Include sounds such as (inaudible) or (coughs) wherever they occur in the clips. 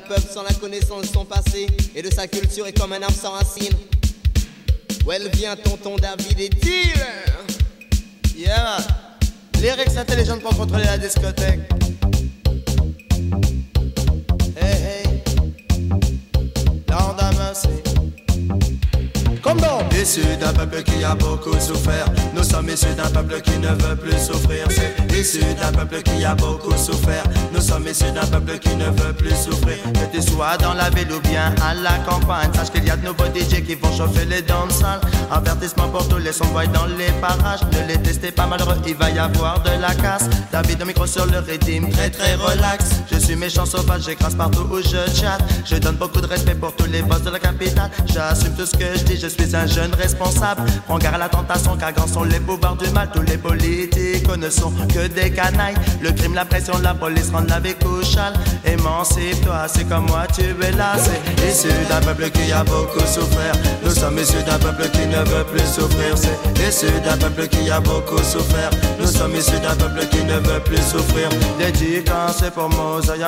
peuple sans la connaissance de son passé et de sa culture est comme un arbre sans racines. Où elle vient, tonton David et dealer. Yeah. Lyrics intelligentes pour contrôler la discothèque. Comme dans Issu d'un peuple qui a beaucoup souffert. Nous sommes issus d'un peuple qui ne veut plus souffrir. C'est issu d'un peuple qui a beaucoup souffert. Nous sommes issus d'un peuple qui ne veut plus souffrir. Que tu sois dans la ville ou bien à la campagne Sache qu'il y a de nouveaux DJ qui vont chauffer les danses sales. Avertissement pour tous les sonboys dans les parages. Ne les testez pas malheureux, il va y avoir de la casse. David au micro sur le rythme, très très relax. Je suis méchant sauvage, j'écrase partout où je chatte. Je donne beaucoup de respect pour tous les boss de la capitale. J'assume tout ce que je dis, je suis un jeune responsable. Prends garde à la tentation, car sont les pouvoirs du mal. Tous les politiques ne sont que des canailles. Le crime, la pression, la police rendent la vie couchale. Émancipe-toi, c'est comme moi, tu es là. C'est issu d'un peuple qui a beaucoup souffert. Nous sommes issus d'un peuple qui ne veut plus souffrir. C'est issu d'un peuple qui a beaucoup souffert. Nous sommes issus d'un peuple qui ne veut plus souffrir. c'est pour Mosaï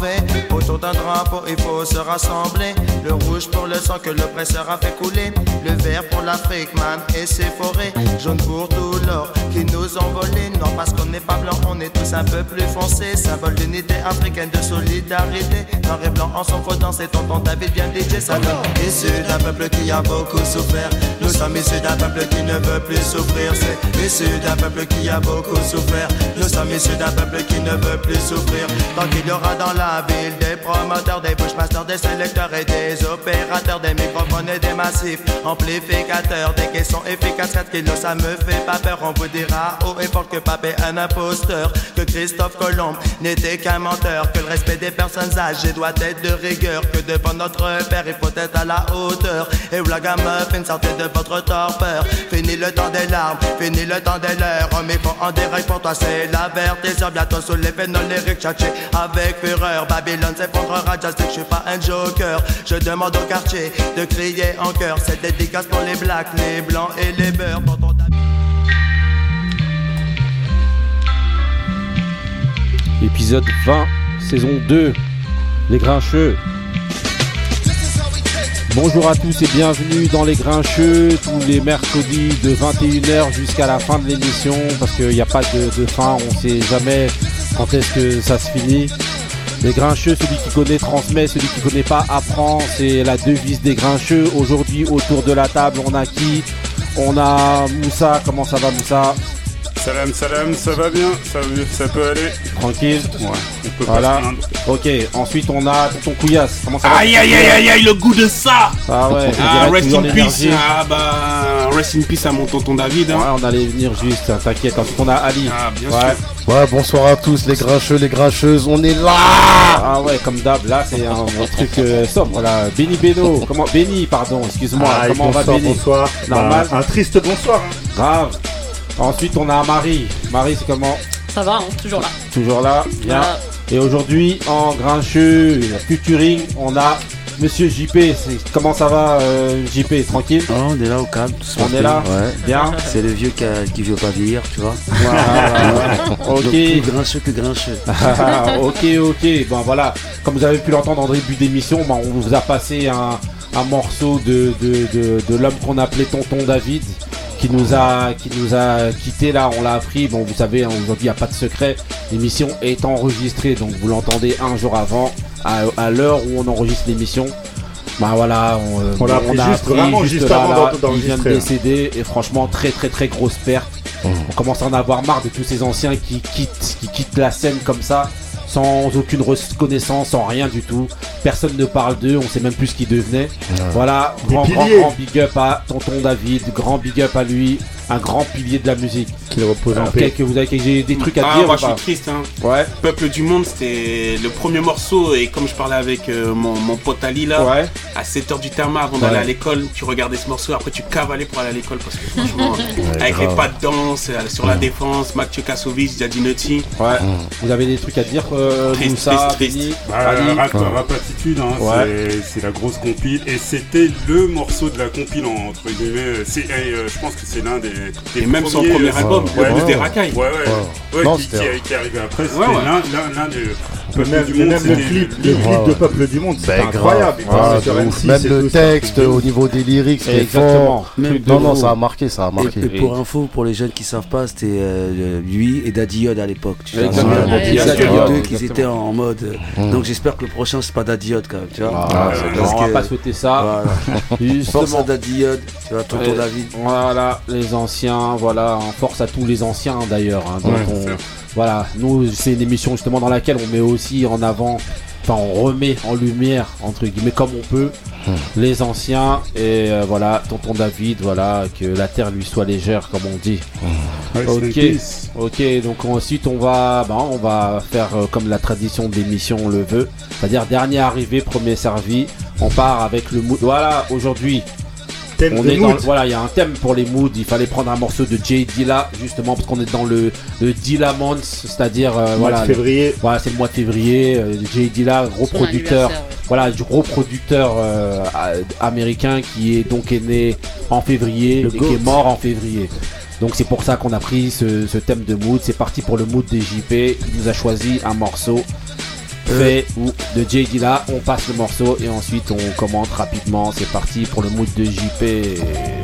V. Autour d'un drapeau, il faut se rassembler. Le rouge pour le sang que l'oppresseur a fait couler. Le vert pour l'Afrique, man, et ses forêts. Jaune pour tout l'or qui nous ont volé. Non, parce qu'on n'est pas blanc, on est tous un peu plus foncé. Symbole d'unité africaine, de solidarité. Noir et blanc en son dans c'est tonton David bien DJ. Ça donne issu d'un peuple qui a beaucoup souffert. Nous sommes issus d'un peuple qui ne veut plus souffrir. C'est issu d'un peuple qui a beaucoup souffert. Nous sommes issus d'un peuple qui ne veut plus souffrir. Tant qu'il y aura dans la ville des promoteurs, des bushmasters, des sélecteurs et des opérateurs, des microphones et des massifs des caissons efficaces, 4 kilos, ça me fait pas peur. On vous dira haut et fort que Papé est un imposteur, que Christophe Colomb n'était qu'un menteur, que le respect des personnes âgées doit être de rigueur, que devant notre père il faut être à la hauteur. Et où la gamme une sortez de votre torpeur. Fini le temps des larmes, fini le temps des leurs. Mais faut en direct pour toi, c'est la sur Bientôt sous les pénoles tchatché avec fureur. Babylone s'effondrera, just que je suis pas un joker. Je demande au quartier de crier en cœur, c'est dédicace pour les blacks, les blancs et les beurs. Épisode 20, saison 2, Les Grincheux. Bonjour à tous et bienvenue dans Les Grincheux, tous les mercredis de 21h jusqu'à la fin de l'émission, parce qu'il n'y a pas de, de fin, on sait jamais quand est-ce que ça se finit. Les grincheux, celui qui connaît transmet, celui qui connaît pas apprend. C'est la devise des grincheux. Aujourd'hui, autour de la table, on a qui? On a Moussa. Comment ça va, Moussa? Salam, salam, ça va bien, ça, ça peut aller. Tranquille Ouais, on peut voilà. pas Ok, ensuite on a ton couillasse. Comment ça va Aïe aïe aïe aïe aïe, le goût de ça Ah ouais, ah, rest in peace. Ah bah, rest in peace à mon tonton David. Hein. Ouais, on allait venir juste, t'inquiète. Ensuite on a Ali. Ah, bien ouais. sûr. Ouais, bonsoir à tous les grincheux, les grincheuses, on est là Ah ouais, comme d'hab, là c'est un, truc euh, sombre là. Benny Beno, comment Benny, pardon, excuse-moi, ah, comment bonsoir, va Benny? Bonsoir, Normal? Bah, un triste bonsoir. Hein. Grave. Ensuite, on a Marie. Marie, c'est comment Ça va, hein, toujours là. Toujours là, bien. Et aujourd'hui, en grincheux, futuring, on a Monsieur JP. Comment ça va, euh, JP Tranquille? Oh, On est là au calme. On est là? Ouais. Bien. C'est le vieux qui, qui veut pas vieillir, tu vois. (laughs) ok. Donc, plus grincheux que grincheux. (laughs) ok, ok. Bon, voilà. Comme vous avez pu l'entendre en début d'émission, on vous a passé un, morceau de, de, de, de l'homme qu'on appelait Tonton David qui nous a qui nous a quitté là, on l'a appris. Bon, vous savez, hein, aujourd'hui il n'y a pas de secret. L'émission est enregistrée, donc vous l'entendez un jour avant, à, l'heure où on enregistre l'émission. Bah voilà, on, euh, on appris, juste, vraiment juste avant Il vient de décéder et franchement très très très grosse perte. Oh. On commence à en avoir marre de tous ces anciens qui quittent, qui quittent la scène comme ça sans aucune reconnaissance, sans rien du tout. Personne ne parle d'eux, on sait même plus ce qu'ils devenaient. Voilà, grand, grand, grand big up à tonton David, grand big up à lui un grand pilier de la musique. Qu'il repose en paix. Que vous avez j'ai des trucs à ah, dire moi je suis triste. Hein. Ouais. Peuple du monde, c'était le premier morceau et comme je parlais avec euh, mon, mon, pote Ali là, ouais. à 7h du terme avant d'aller à l'école, tu regardais ce morceau, après tu cavalais pour aller à l'école parce que (laughs) franchement, avec les pas de danse, euh, sur la défense, Mathieu Kasovic, Zadinotti. Ouais. Vous avez des trucs à dire euh, triste, ça, triste, triste. Bah, rap, Rapatitude, hein, c'est la grosse compile et c'était le morceau de la compile entre guillemets. je pense que c'est l'un des et même son premier album, ouais, des racailles. Ouais, ouais. ouais. qui, qui, est arrivé après, c'était l'un des Peuple même, du Monde, même le clip, le clip Ouais. de Peuple du Monde, c'était Ben, incroyable. Ah, sur de M6 ouf. Même le texte au niveau des lyrics, Exactement. fort. Non, non, ça a marqué, ça a marqué. Et, et pour info, pour les jeunes qui savent pas, c'était euh, lui et Daddy Yod à l'époque. Tu Ils étaient deux qui étaient en mode. euh, Mm. Donc j'espère que le prochain c'est pas Daddy Yod quand même, tu vois. Ah, on va pas souhaiter ça. Voilà. (laughs) Force Justement. à Daddy Yod, tu vois, tonton. David. Voilà, les anciens, voilà, en force à tous les anciens d'ailleurs. hein, dont Ouais. on- voilà, nous, c'est une émission justement dans laquelle on met aussi en avant, enfin, on remet en lumière, entre guillemets, comme on peut, les anciens. Et euh, voilà, tonton David, voilà, que la terre lui soit légère, comme on dit. Rest Ok. donc ensuite on va, ben, on va faire euh, comme la tradition de l'émission le veut, c'est-à-dire dernier arrivé, premier servi. On part avec le mood. Voilà, aujourd'hui, Thème on de est dans, mood. voilà, il y a un thème pour les moods. Il fallait prendre un morceau de Jay Dilla justement parce qu'on est dans le le Dilla month, c'est-à-dire euh, Mois voilà, de février. voilà, c'est le mois de février. euh, Jay Dilla, gros Son producteur, ouais. voilà, du gros producteur euh, américain qui est donc est né en février Le et qui est mort en février. Donc c'est pour ça qu'on a pris ce, ce thème de mood. C'est parti pour le mood des JP. Il nous a choisi un morceau fait ou de Jay Dilla. On passe le morceau et ensuite on commente rapidement. C'est parti pour le mood de JP.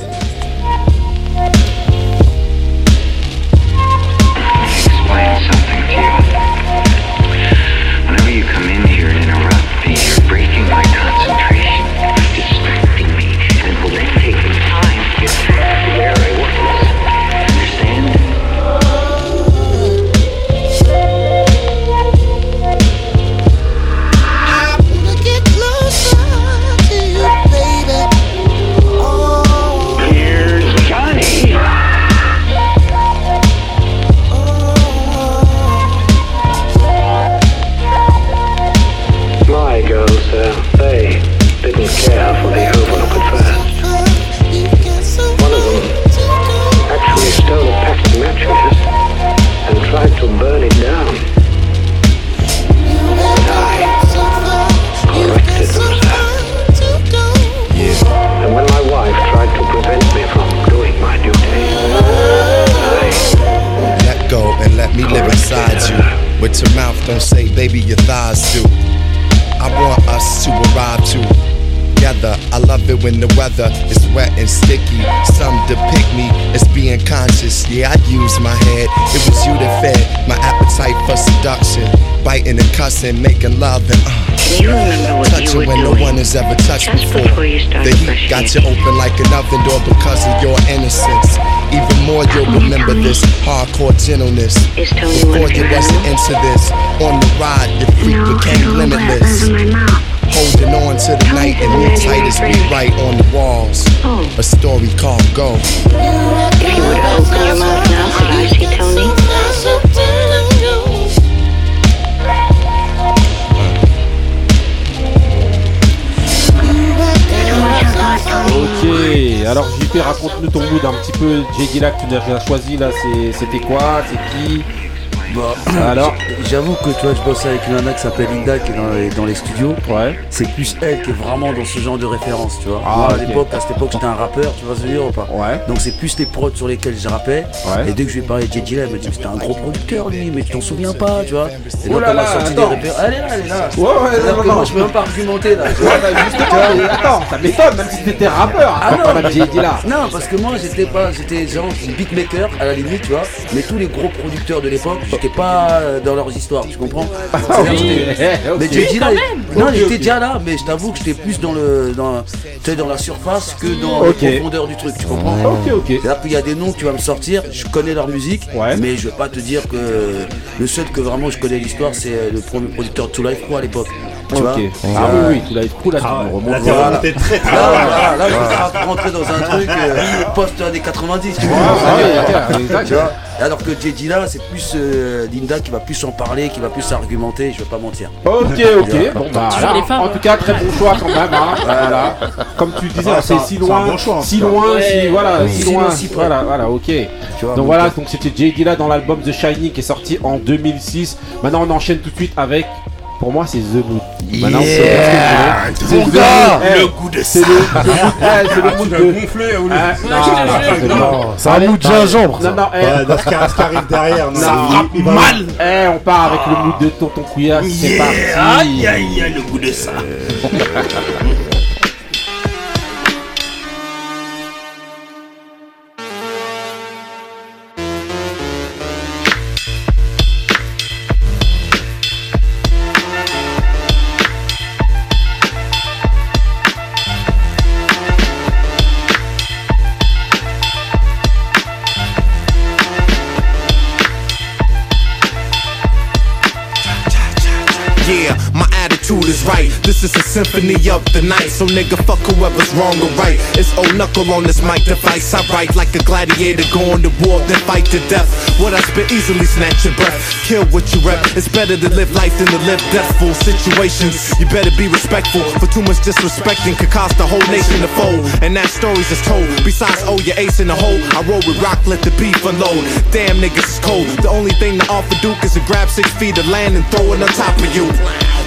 Cussing, making love and uh, Can you remember what you touching when no one has ever touched just before. before you The heat got you open like an oven door because of your innocence. Even more, you'll remember this hardcore gentleness. Tony Before you wasn't into this, on the ride, your freak No, became limitless. to my mouth? Holding on to the night and me tight as we write on the walls. Oh, A story called Go. if you to open your mouth now, could I see Tony? Alors JP, raconte-nous ton mood un petit peu. Jay Dilla que tu as choisi là, c'était quoi C'est qui? Bon, Alors j'avoue que tu vois, je bosse avec une nana qui s'appelle Linda qui est dans les, dans les studios. Ouais. C'est plus elle qui est vraiment dans ce genre de référence, tu vois. Ah, Moi, à l'époque, à cette époque, j'étais un rappeur, tu vois ce que je veux dire ou pas Ouais. Donc c'est plus les prods sur lesquels je rappais. Ouais. Et dès que je lui ai parlé de JJ, elle m'a dit c'était un gros producteur lui, mais tu t'en souviens pas, tu vois. Et donc là elle m'a là, sorti des attends. références. Elle est là, elle est là. Ouais, ouais, non, non, moi je peux même pas argumenter là. tu vois. Ouais, justement, mais attends, ça m'étonne, même si t'étais rappeur. Ah non, Dilla. Non, parce que moi j'étais pas, j'étais genre beatmaker à la limite, tu vois. Mais tous les gros producteurs de l'époque, j'étais pas euh, dans leurs histoires, tu comprends j'étais-. Mais JJ là, il- non, il ok. déjà là, mais je t'avoue que j'étais plus dans le, dans, dans la surface que dans la profondeur du truc, tu comprends Ok, ok. C'est-à-dire qu'il y a des noms que tu vas me sortir, je connais leur musique, Ouais. mais je vais pas te dire que le seul que vraiment je connais l'histoire, c'est euh, le premier producteur de Two Life Pro à l'époque. Tu vois Ok. Ah oui, oui, tu l'as cool là, Ah me ouais, remontes. là, t'es Voilà. très Là, là, là, je vais rentrer dans un truc euh, post-années 90, tu vois. Ah. Tu vois Alors que JD là, c'est plus euh, Linda qui va plus en parler, qui va plus argumenter, je vais pas mentir. Ok, (laughs) ok. Bon, bah, Toujours voilà. les femmes, en hein. tout cas, très bon choix quand même. Hein. (laughs) Voilà. Comme tu disais, Ah, c'est si loin, bon choix, en si loin, si voilà, Oui. si loin. si près. Voilà, voilà, ok. Tu vois, Donc voilà, donc c'était Jay Dilla dans l'album The Shining qui est sorti en 2006. Maintenant, on enchaîne tout de suite avec Pour moi, c'est The Mood. Maintenant, Yeah. c'est ce que je Le goût de ça. (laughs) c'est le Ah, l'as de. gonflé, ou Ah, non, c'est un Allez, mood gingembre. Non, ça. non, eh, ce qui arrive derrière, non, Ça frappe mal. eh, on part avec le mood de Tonton Couillasse. C'est Yeah. parti. Aïe aïe aïe, le goût de ça. (laughs) Is a symphony of the night. So nigga, fuck whoever's wrong or right. It's old knuckle on this mic device. I write like a gladiator going to war, then fight to death. What I spit easily snatch your breath. Kill what you rep. It's better to live life than to live deathful situations. You better be respectful. For too much disrespecting could cost the whole nation to fold. And that story's just told. Besides, oh, your ace in the hole. I roll with rock, let the beef unload. Damn niggas is cold. The only thing to offer Duke is to grab six feet of land and throw it on top of you.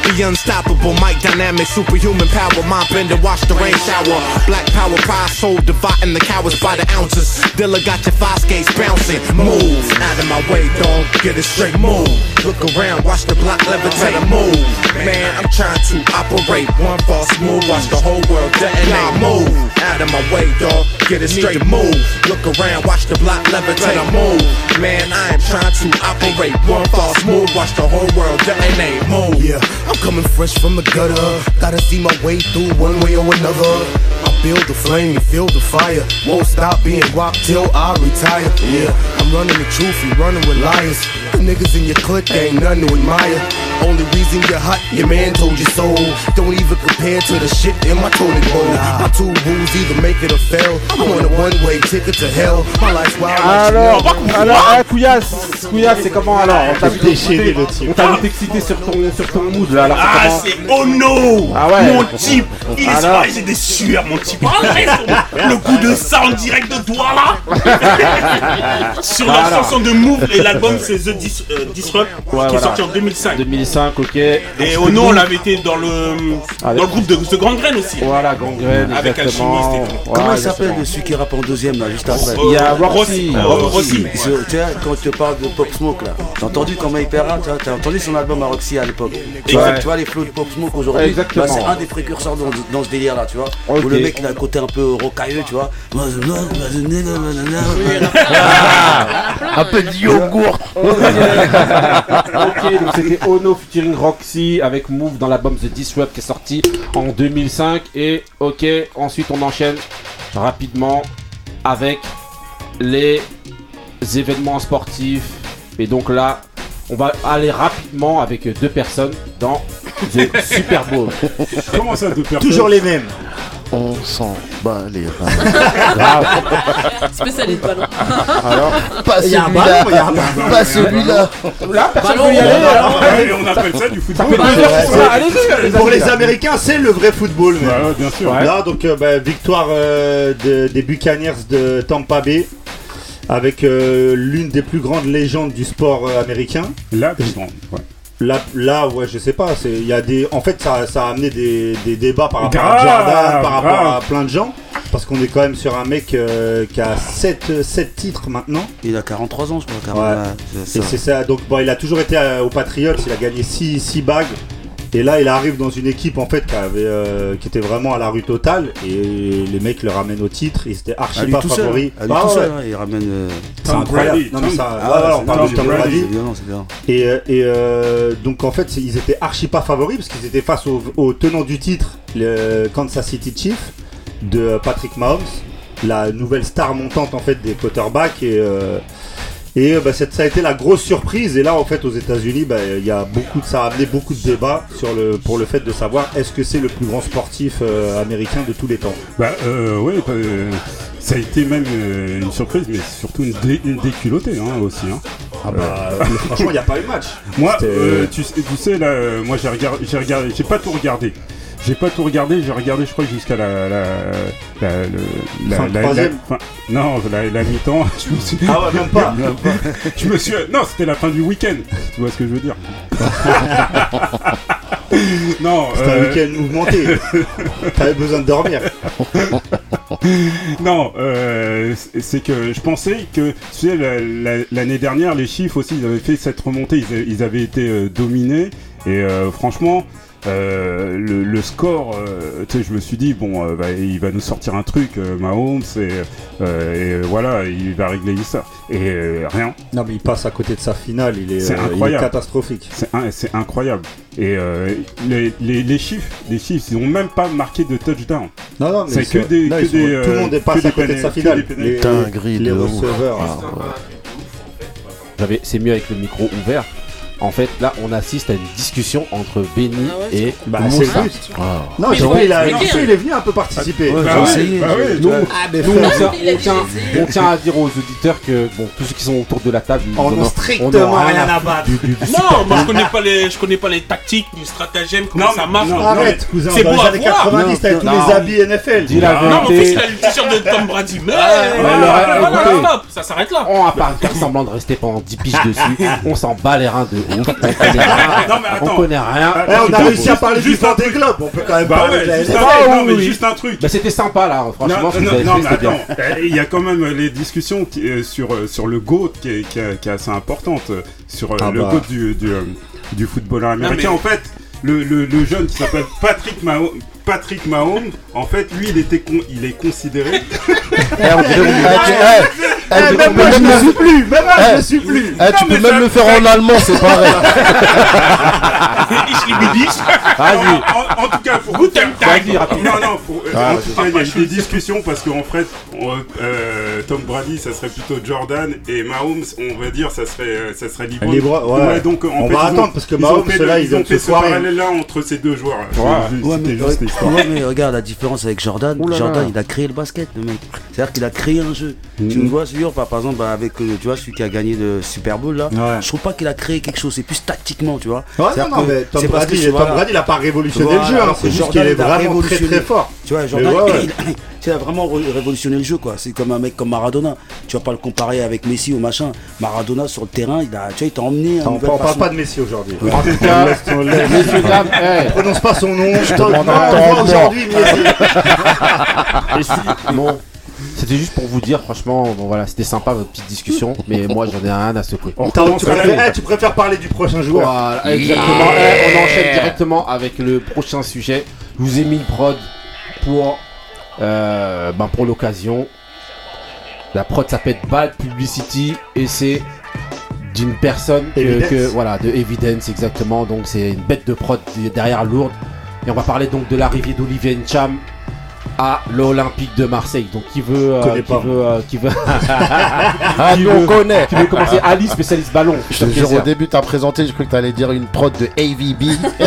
The unstoppable mic dynamic, superhuman power, mop in watch the rain shower. Black power, pride, soul, dividing the cowards by the ounces. Dilla got your five skates bouncing. Move out of my way, dog. Get it straight. Move. Look around, watch the block levitate. Move. Man, I'm trying to operate. One false move, watch the whole world detonate. Move out of my way, dog. Get it straight. Move. Look around, watch the block levitate. Move. Man, I am trying to operate. One false move, watch the whole world detonate. Move. Yeah, I'm coming fresh from the gutter. Gotta see my way through one way or another. I build the flame, you feel the fire. Won't stop being rock till I retire. Yeah, I'm running the truth, you running with liars. The niggas in your clique ain't nothing to admire. Only reason you're hot, your man told you so. Don't even compare to the shit in my toilet bowl. My two rules either make it or fail. I'm on a one way ticket to hell. My life's wild. like Alors, alors, eh, Couillasse, Couillasse, c'est comment alors On t'a vu Déchaîné, le type. on t'a vu t'exciter sur ton, sur ton mood là, alors Ah, c'est c'est oh no Ah ouais. Mon type Il est Alors. sur j'ai des sueurs, mon type. Ah, le coup de ça en direct de toi là (laughs) Sur la chanson de Move, et l'album c'est The Dis- euh, Disrupt, qui voilà. est sorti en 2005. 2005, ok. Et au nom, on avait été dans le, Avec- dans le groupe de The Gangrène aussi. Voilà, gangrène, Avec exactement. Alchimiste et tout. Comment il s'appelle celui qui rappe en deuxième là, juste après Il y a Euh, Roxy. euh, Roxy. Je- Tu vois, quand je te parle de Pop Smoke là, t'as entendu comment il Tu vois, t'as entendu son album à Roxy à l'époque tu, vois, tu les flots de Pop Smoke aujourd'hui Exactement. bah, C'est un des précurseurs dans, ce délire là, tu vois. Ok. Où le mec il a un côté un peu rocailleux, tu vois. Un peu de yogourt. (laughs) ok, donc c'était Ono featuring Roxy avec Move dans l'album The Disrupt qui est sorti en 2005. Et ok, ensuite on enchaîne rapidement avec les événements sportifs. Et donc là, on va aller rapidement avec deux personnes dans The Super Bowl. (laughs) Comment ça, deux personnes Toujours les mêmes. On s'en bat les reins. (laughs) Spécialiste ballon. (laughs) Alors, Pas Il y a un celui-là. ballon, il y a un ballon. Pas celui-là. là, personne veut y aller. et on appelle ça du football. Pour les. Américains, c'est le vrai football. bien sûr. Là, donc, euh, bah, victoire euh, de- des Buccaneers de Tampa Bay avec euh, l'une des plus grandes légendes du sport euh, américain. Là, plus grande. Ouais. Là, là, ouais, je sais pas. C'est, il y a des, en fait, ça, ça a amené des, des débats par rapport Grave, à Jordan, par rapport grave. à plein de gens, parce qu'on est quand même sur un mec euh, qui a 7, 7 titres maintenant. Il a 43 ans, je crois. 40, Ouais. c'est Et ça. c'est ça. Donc, bon, il a toujours été euh, aux Patriots. Il a gagné 6 six bagues. Et là, il arrive dans une équipe en fait qui, avait, euh, qui était vraiment à la rue totale. Et les mecs le ramènent au titre. Ils étaient archi À lui pas favoris. hein. Ah tout ouais. seul, hein, il ramène. euh, C'est Tom incroyable. Brady, Non, mais ça, Ah, ouais, on parle de Tom Tom Brady, Brady. C'est violent, c'est violent. Et, euh, et euh, donc en fait, ils étaient archi pas favoris parce qu'ils étaient face au, au tenant du titre, le Kansas City Chiefs, de Patrick Mahomes, la nouvelle star montante en fait des quarterbacks. Et, euh, et euh, bah, ça a été la grosse surprise. Et là, en fait, aux États-Unis, bah, il y a beaucoup, de- ça a amené beaucoup de débats sur le, pour le fait de savoir est-ce que c'est le plus grand sportif euh, américain de tous les temps. Bah, euh, ouais, bah, euh, ça a été même euh, une surprise, mais surtout une, dé- une déculottée hein, aussi. Hein. Ah bah, franchement, il n'y a pas eu match. Moi, tu, sais- tu sais, là, moi j'ai regardé, j'ai regardé, j'ai pas tout regardé. J'ai pas tout regardé, j'ai regardé, je crois, jusqu'à la, la, la, la, Fin de la- troisième. la- fin- non, la, la mi-temps. (laughs) Je me suis, Ah ouais, même pas. je me suis, non, c'était la fin du week-end. Tu vois ce que je veux dire (laughs) Non, C'était un euh, week-end mouvementé. (laughs) T'avais besoin de dormir. non, euh, c'est- que je pensais que tu sais, la- la- l'année dernière, les chiffres aussi, ils avaient fait cette remontée, ils, avaient été euh, dominés. Et franchement, euh, le, le score, euh, tu sais, je me suis dit, bon, euh, bah, il va nous sortir un truc, euh, Mahomes, et, euh, et voilà, il va régler ça. Et euh, rien. Non, mais il passe à côté de sa finale, il est, euh, il catastrophique. C'est incroyable. Et euh, les, les- les chiffres, les chiffres, ils n'ont même pas marqué de touchdown. Non, non, mais c'est que des, non, que sont- des, tout le monde est passé à côté de sa finale. Les, les receveurs. Ah. J'avais, c'est mieux avec le micro ouvert. En fait, là, on assiste à une discussion entre Benny Ah ouais, et Bah, Moussa. but. Ah. Non, Mais ouais, il, a, il est venu un peu participer. Ouais, Bah bah oui, Nous, Ah, mais nous, on, tient, Il a on, tient, utilisé. on tient à dire aux auditeurs que bon, tous ceux qui sont autour de la table, ils on n'a strictement rien à battre. du- du- du Non, moi je connais pas les, je connais pas les tactiques, ni stratagèmes, comment Non, ça marche. non, Arrête, cousin, C'est beau les à années voir. 90, t'avais tous Non, les habits NFL. Dis la Non, mais en vérité. fait, il a le t-shirt de Tom Brady. Mais, ça s'arrête là. On va pas faire semblant de rester pendant 10 piges dessus. (laughs) On s'en bat les reins de ouf. (laughs) On connaît rien. Non, mais On attends. connaît rien. Eh, on a réussi à parler du juste un Vendée truc. Globe, on peut quand même Bah parler ouais, de la juste NFL. un, Ah, non, mais juste un truc. Bah, c'était sympa là, franchement. Non, mais attends, euh, il y a quand même les discussions qui, euh, sur, euh, sur le GOAT qui est, qui assez importante, euh, sur euh, Ah le bah. GOAT du, du, euh, du footballeur américain. mais- En fait, le, le, le jeune qui s'appelle Patrick Mahomes, Patrick Mahomes, en fait, lui, il, était con- il est considéré. (laughs) Eh, on dirait- eh, tu- eh, eh, tu même peux moi, je même ne le- suis plus, même moi, je Eh. ne suis plus. eh, tu mais peux ça- même le faire en allemand, c'est pareil. (laughs) Vas-y. en, en tout cas, faire- Vas-y, rapidement. Non, non, pour- euh, Ah, en tout cas, il y a eu des discussions parce qu'en fait, on, euh, Tom Brady, ça serait plutôt Jordan et Mahomes, on va dire, ça serait, euh, ça serait. Libre, ouais. donc, en On fait, va ont- attendre, parce que Mahomes, le- ils ont fait se ce foirer. parallèle-là entre ces deux joueurs. Ouais. L'histoire. ouais, mais regarde la différence avec Jordan. Ouh là Jordan, là. il a créé le basket, le mec. C'est-à-dire qu'il a créé un jeu. Tu me vois, sûr, par par exemple, bah, avec, euh, tu vois, celui qui a gagné le Super Bowl, là. Ouais. Je trouve pas qu'il a créé quelque chose. C'est plus tactiquement, tu vois. Ouais, non, non, que mais Tom Brady, Tom Brady, il a pas révolutionné Voilà, le jeu, hein, c'est juste Jordan, qu'il est vraiment très très fort. Tu vois, Jordan, il, a vraiment ré- révolutionné le jeu, quoi. C'est comme un mec comme Maradona. Tu vas pas le comparer avec Messi ou machin. Maradona, sur le terrain, il a, tu vois, il t'a emmené. On parle façon. pas de Messi aujourd'hui. En tout cas, Laisse- on laisse- messieurs, dames, On prononce pas son nom. Je mort. aujourd'hui, Messi. (laughs) bon, c'était juste pour vous dire, franchement, bon voilà, c'était sympa votre petite discussion, mais moi j'en ai rien à secouer. On tu, préfères, eh, tu préfères parler du prochain joueur Voilà, exactement. Eh, on enchaîne directement avec le prochain sujet. Je vous ai mis le prod pour, euh, ben, pour l'occasion. La prod s'appelle Bad Publicity et c'est d'une personne que, voilà de Evidence exactement. Donc c'est une bête de prod derrière lourde. Et on va parler donc de l'arrivée d'Olivier Ncham à l'Olympique de Marseille. Donc qui veut, euh, Connais qui pas. veut, euh, qui veut, (laughs) Ah, Qui nous, on veut- connaît. qui veut commencer Ali spécialiste ballon. Je te jure, au début, t'as présenté, je crois que t'allais dire une prod de AVB. (laughs)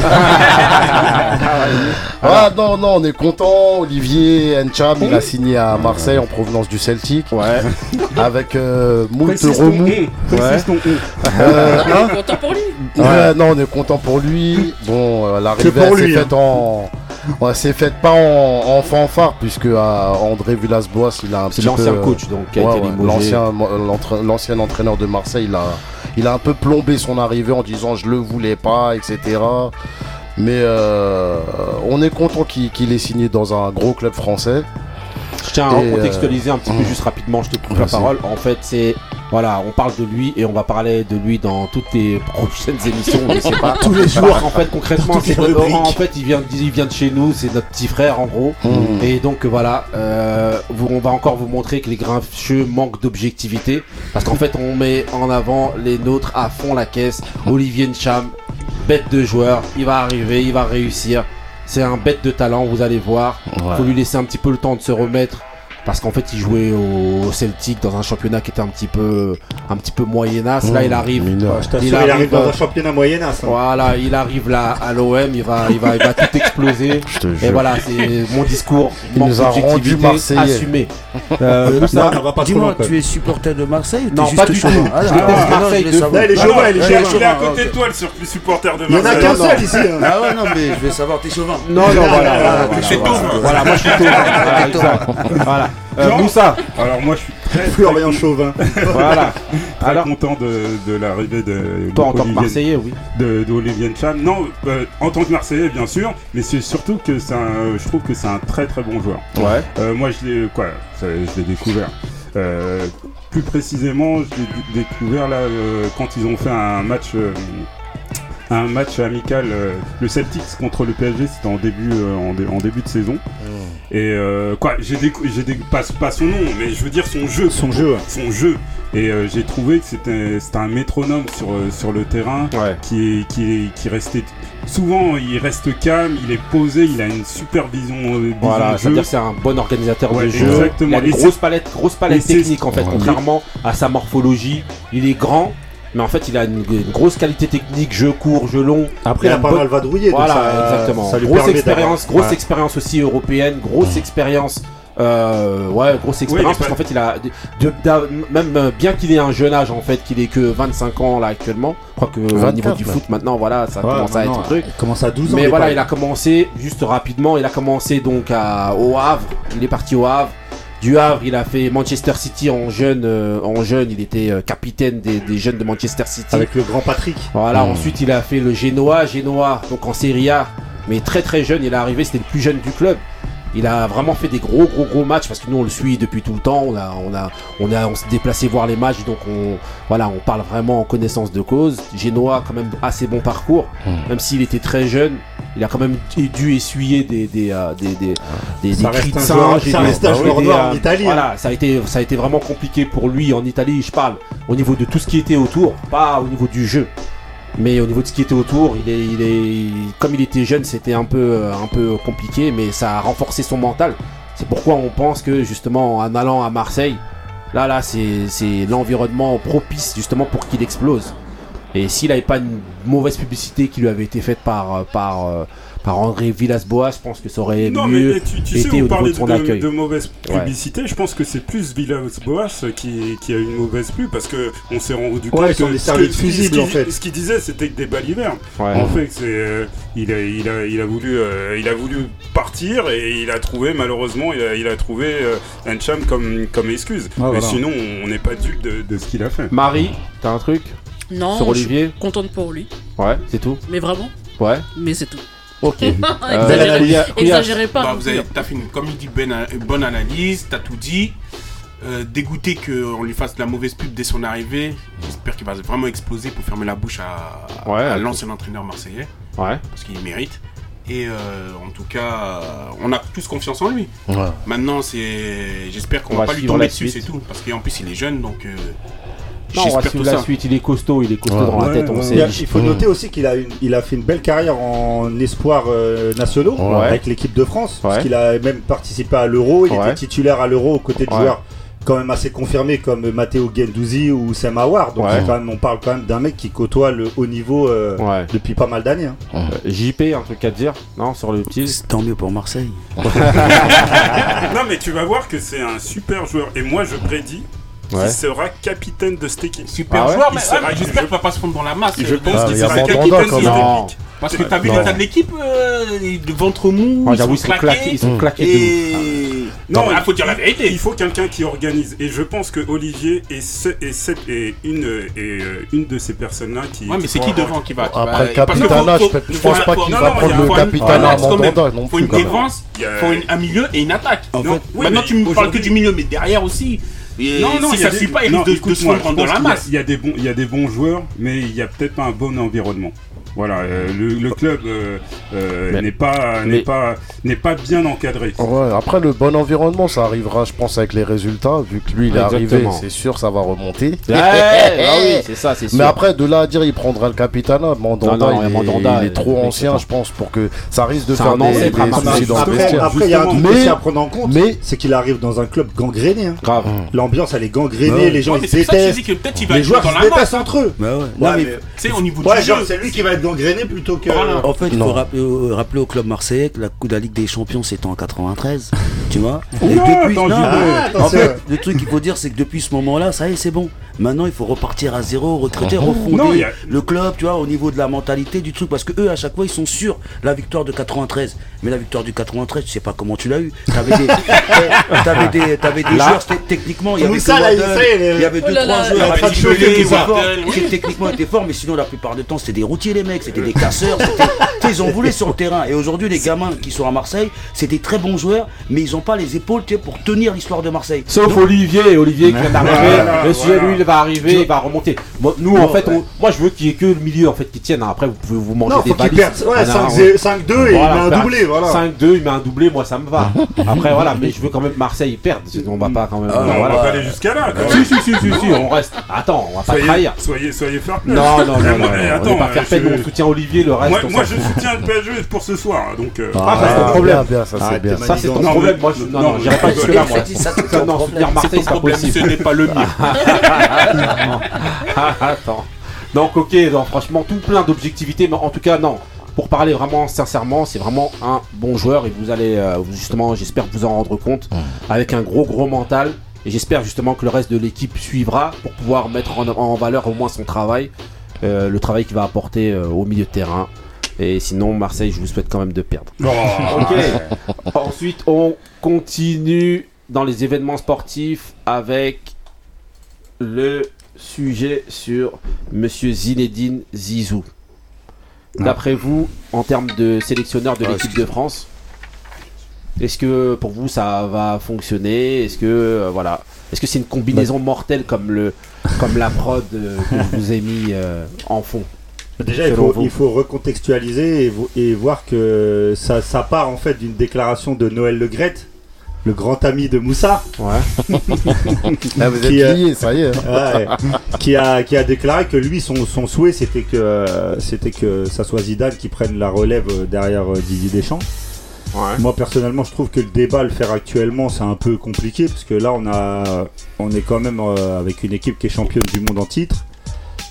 ah non, non, on est content. Olivier Ncham, il a signé à Marseille en provenance du Celtic. Ouais. Avec euh, moult remous. on. Euh, On hein est content pour lui. Ouais, non, on est content pour lui. Bon, euh, pour elle s'est lui, faite en. Ouais, c'est faite pas en, en fanfare, puisque euh, André Villas-Boas, il a un C'est petit peu. l'ancien euh, coach donc qui a Ouais, été l'ancien, l'entra- l'ancien entraîneur de Marseille, il a, il a un peu plombé son arrivée en disant je le voulais pas, etc. Mais euh, on est content qu'il qu'il ait signé dans un gros club français. Je tiens à Et, contextualiser un petit peu hum. juste rapidement, je te coupe la parole. En fait, c'est voilà, on parle de lui et on va parler de lui dans toutes les prochaines émissions, pas. (laughs) Tous les Jours, en fait, concrètement, c'est en fait, il vient, il vient de chez nous, c'est notre petit frère en gros. Hum. Et donc voilà, euh, vous- on va encore vous montrer que les grincheux manquent d'objectivité. Parce qu'en fait, on met en avant les nôtres à fond la caisse. Olivier Ncham, bête de joueur, il va arriver, il va réussir. C'est un bête de talent, vous allez voir. Ouais. Faut lui laisser un petit peu le temps de se remettre. Parce qu'en fait, il jouait au Celtic dans un championnat qui était un petit peu, un petit peu moyennasse. Là, il arrive. mineur. Ouais, Je t'assure, Il il arrive, arrive dans un championnat moyenasse. hein. Voilà, il arrive là à l'OM, il va, il va, il va tout exploser. (laughs) Je te Et voilà, c'est mon discours. Il manque nous a rendu d'objectivité, Marseillais. assumé. Euh, Moussa, (laughs) Non, on va pas trop Dis-moi, tu es supporter de Marseille ou t'es Non, juste pas du tout. Ah, Je déteste ah, Marseille je de vais savoir. Là, il est Ah chauvin, il est il il à Ah, côté de toi, le supporter de Il y en a Marseille. qu'un seul ici. hein. Ah ouais, non, mais je vais savoir, t'es chauvin. Non, non, voilà, Ah, voilà, c'est voilà. tout. Voilà, moi je suis. Voilà. Euh. Moussa, Alors moi je suis très, (laughs) Florian Chauvin. (laughs) Voilà. Très Alors, content de, de l'arrivée de toi en tant que Olivier- Marseillais, oui. de, de Olivier Ncham. Non, euh, en tant que Marseillais, bien sûr, mais c'est surtout que c'est un, je trouve que c'est un très très bon joueur. Ouais. Euh, moi, je l'ai, quoi, ça, je l'ai découvert. Euh, plus précisément, je l'ai dé- découvert là euh, quand ils ont fait un match. euh, un match amical, euh, le Celtics contre le PSG, c'était en début, euh, en, dé- en début de saison. Et euh, quoi, j'ai pas, pas son nom, mais je veux dire son jeu. Son jeu. Son jeu. Et euh, j'ai trouvé que c'était c'était un métronome sur, euh, sur le terrain Ouais. qui, est, qui, est, qui restait. Souvent, il reste calme, il est posé, il a une super vision, euh, vision Voilà, de jeu. c'est un bon organisateur Ouais, de jeu. exactement. Il a une grosse palette, grosse et palette technique en fait, Ouais. contrairement à sa morphologie. Il est grand, mais en fait il a une, une grosse qualité technique, jeu court, jeu long. Après, il a pas bonne- mal vadrouillé. Voilà, ça- exactement. Ça lui grosse expérience, grosse Ouais. expérience aussi européenne, grosse expérience. euh, ouais, grosse expérience parce qu'en fait il a de- même euh, bien qu'il ait un jeune âge en fait, qu'il ait que 25 ans là actuellement. Je crois que au 24, niveau du foot maintenant voilà, ça Ouais, commence à être un truc. Il commence à 12 ans. Mais voilà, il a commencé juste rapidement. Il a commencé donc à, au Havre. Il est parti au Havre. Du Havre, il a fait Manchester City en jeune. euh, en jeune, il était euh, capitaine des, des jeunes de Manchester City. Avec le grand Patrick. Voilà. Hmm. Ensuite, il a fait le Genoa, Genoa, donc en Serie A. Mais très très jeune, il est arrivé. C'était le plus jeune du club. Il a vraiment fait des gros gros gros matchs parce que nous on le suit depuis tout le temps. On a on a on a on s'est déplacé voir les matchs donc on voilà on parle vraiment en connaissance de cause. Genoa quand même assez bon parcours même s'il était très jeune. Il a quand même dû essuyer des des euh, des des, des, cris de un singe ça reste un joueur noir euh, en Italie, Voilà, ça a été ça a été vraiment compliqué pour lui en Italie. Je parle au niveau de tout ce qui était autour, pas au niveau du jeu. Mais au niveau de ce qui était autour, il est, il est, comme il était jeune, c'était un peu, euh, un peu compliqué, mais ça a renforcé son mental. C'est pourquoi on pense que justement en allant à Marseille, là, là, c'est, l'environnement propice justement pour qu'il explose. Et s'il n'avait pas une mauvaise publicité qui lui avait été faite par, euh, par, euh, par André Villas-Boas, je pense que ça aurait Non, mieux mais tu, tu sais, été on au niveau parlait de son de, accueil. de mauvaise Ouais. publicité. Je pense que c'est plus Villas-Boas qui, qui a une mauvaise pub parce que on s'est rendu Ouais, compte sont que des que- ce qu'il- fusibles, ce en qu'il- fait. Ce qu'il disait, c'était que des balivernes. Ouais. En fait, c'est euh, il a il a il a voulu euh, il a voulu partir et il a trouvé malheureusement il a, il a trouvé euh, Encham comme comme excuse. Mais voilà. sinon, on n'est pas dupe de, de ce qu'il a fait. Marie, t'as un truc Non, sur je Olivier? suis contente pour lui. Ouais, c'est tout. Mais vraiment, Ouais, mais c'est tout. Ok. Exagérez- Kouya- Exagérez pas. Bah, vous avez, t'as fait une, comme il dit, ben, une bonne analyse, t'as tout dit. Euh, dégoûté qu'on lui fasse de la mauvaise pub dès son arrivée. J'espère qu'il va vraiment exploser pour fermer la bouche à, Ouais, à l'ancien entraîneur marseillais, Ouais. parce qu'il mérite. Et euh, en tout cas, on a tous confiance en lui. Ouais. Maintenant, c'est, j'espère qu'on On va, va pas lui tomber dessus, suite. c'est tout. Parce qu'en plus, il est jeune, donc euh, Non, on va suivre tout la ça. suite. Il est costaud, il est costaud Ouais. dans la Ouais, tête, on ouais, sait. Il, faut noter aussi qu'il a, une- il a fait une belle carrière en espoirs euh, nationaux Ouais. avec l'équipe de France. Ouais. Parce qu'il a même participé à l'Euro. Il Ouais. était titulaire à l'Euro aux côtés de Ouais. joueurs quand même assez confirmés comme Matteo Gendouzi ou Sam Awar. Donc Ouais. c'est quand même, on parle quand même d'un mec qui côtoie le haut niveau euh, Ouais. depuis pas mal d'années. hein. Euh, JP, un truc à te dire? Non, sur le petit Tant mieux pour Marseille. (laughs) non, mais tu vas voir que c'est un super joueur. Et moi, je prédis Ouais. qu'il sera capitaine de cette équipe. Super Ah ouais joueur, mais mais j'espère qu'il va pas se fondre dans la masse. Je pense Ah, qu'il sera capitaine de cette équipe. Parce que t'as vu l'état de l'équipe, euh, le ventre mou, Ouais, ils sont claqués. Ils sont claqués de. Et... Non, Non, il faut dire la vérité. Il faut quelqu'un qui organise. Et je pense que Olivier est, ce- est, cette- est une, est, euh, une de ces personnes-là qui. Ouais, mais c'est qui devant qui va qui Après va- capitana, faut- je, pense pas qu'il non, va non, il y prendre a- le faut un- capitana. Mandanda non Faut une défense, faut un milieu et une attaque. En Non, fait, oui, Maintenant, tu me parles que du milieu, mais derrière aussi. Et Non, non, si ça suit pas, il risque de- se fondre dans la masse. Il y, a des bons, il y a des bons joueurs, mais il y a peut-être pas un bon environnement. Voilà, euh, le, le club euh, euh, n'est pas n'est pas n'est pas bien encadré. Ouais, après le bon environnement, ça arrivera, je pense, avec les résultats. Vu que lui, il est arrivé, c'est sûr, ça va remonter. Ouais, bah oui, c'est ça, c'est sûr. Mais après, de là à dire, il prendra le capitana. Mandanda, Non, non, il, est, Mandanda, il est trop ancien, je pense, pour que ça risque de C'est faire un des, soucis dans le Après, vestiaire. après, il y a un truc Mais- aussi à prendre en compte, mais- c'est qu'il arrive dans un club gangréné. hein. Grave. L'ambiance, elle est gangrénée, Ouais. les gens Ouais, ils c'est détestent. dis que peut-être il va Les joueurs dans se détestent entre eux. Bah Non, mais sais, au niveau du jeu. c'est lui qui va être gangréné plutôt que. Voilà. En fait, il faut rappeler, euh, rappeler au club marseillais que la Coupe de la Ligue des Champions c'était en 93, tu vois. (laughs) Et depuis, non, Ah, en attention. fait, le truc qu'il faut dire, c'est que depuis ce moment-là, ça y est, c'est bon. Maintenant, il faut repartir à zéro, recruter, refonder Non, il y a- le club, tu vois, au niveau de la mentalité du truc. Parce que eux, à chaque fois, ils sont sûrs la victoire de 93. Mais la victoire du 93, tu sais pas comment tu l'as eu. T'avais des, (laughs) t'avais des, t'avais des Là- joueurs, techniquement, il y avait il Waddle, il y avait Oh deux, là trois là, joueurs qui qui techniquement étaient forts, mais sinon, la plupart du temps, c'était des routiers, les mecs, c'était des casseurs. c'était- (laughs) tu sais, Ils ont voulu sur le terrain. Et aujourd'hui, les gamins qui sont à Marseille, c'est des très bons joueurs, mais ils ont pas les épaules tu sais, pour tenir l'histoire de Marseille. Sauf Donc, Olivier, Olivier qui vient (laughs) d'arriver. Monsieur, lui, va arriver, il va remonter. Moi, nous, en fait, on- moi, je veux qu'il y ait que le milieu en fait qui tienne. Après, vous pouvez vous manger Non, des faut qu'il valises. perde. Ouais, Ah, non, 5-2 5-2 et il met un bah, doublé, voilà. 5-2, il met un doublé, moi ça me va. (laughs) Après, voilà, mais je veux quand même Marseille perde. sinon On va pas quand même. Ah, Non, on va pas aller jusqu'à là. quand Si, même. si, si, si, si, on reste. Attends, on va pas Soyez, trahir. soyez, soyez fair play. Non, non, non, Mais non, on attends, va pas faire je- peine, on soutient Olivier, le reste. Moi, on je soutiens le PSG pour ce soir, donc. Ah, c'est ton problème. bien, bien, ça c'est ton Non, problème. mais- Moi, je, non, non, non, mais- j'irai pas moi. Ça, ton non, soutenir Marseille, c'est pas possible. ce n'est pas le mien. (laughs) Ah, (laughs) Attends. Donc ok, donc franchement tout plein d'objectivité, mais en tout cas non. Pour parler vraiment sincèrement, c'est vraiment un bon joueur et vous allez euh, justement, j'espère vous en rendre compte, avec un gros gros mental. Et j'espère justement que le reste de l'équipe suivra pour pouvoir mettre en, en valeur au moins son travail, euh, le travail qu'il va apporter euh, au milieu de terrain. Et sinon, Marseille, je vous souhaite quand même de perdre. Oh. Ok. (laughs) Ensuite, on continue dans les événements sportifs avec le sujet sur Monsieur Zinedine Zizou. D'après vous, en termes de sélectionneur de Ah, l'équipe de France, est-ce que pour vous ça va fonctionner? Est-ce que euh, voilà, est-ce que c'est une combinaison mortelle comme le comme la prod euh, que je vous ai mis euh, en fond? Déjà, il faut, vous. il faut recontextualiser et, vo- et voir que ça, ça part en fait d'une déclaration de Noël Le Graët, le grand ami de Moussa, Ouais. (laughs) Ah, vous êtes Qui, liés, ça y est. ouais, qui, a, qui a déclaré que lui, son, son souhait, c'était que, c'était que ça soit Zidane qui prenne la relève euh, derrière euh, Didier Deschamps. Ouais. Moi, personnellement, je trouve que le débat, le faire actuellement, c'est un peu compliqué parce que là, on, a, on est quand même euh, avec une équipe qui est championne du monde en titre,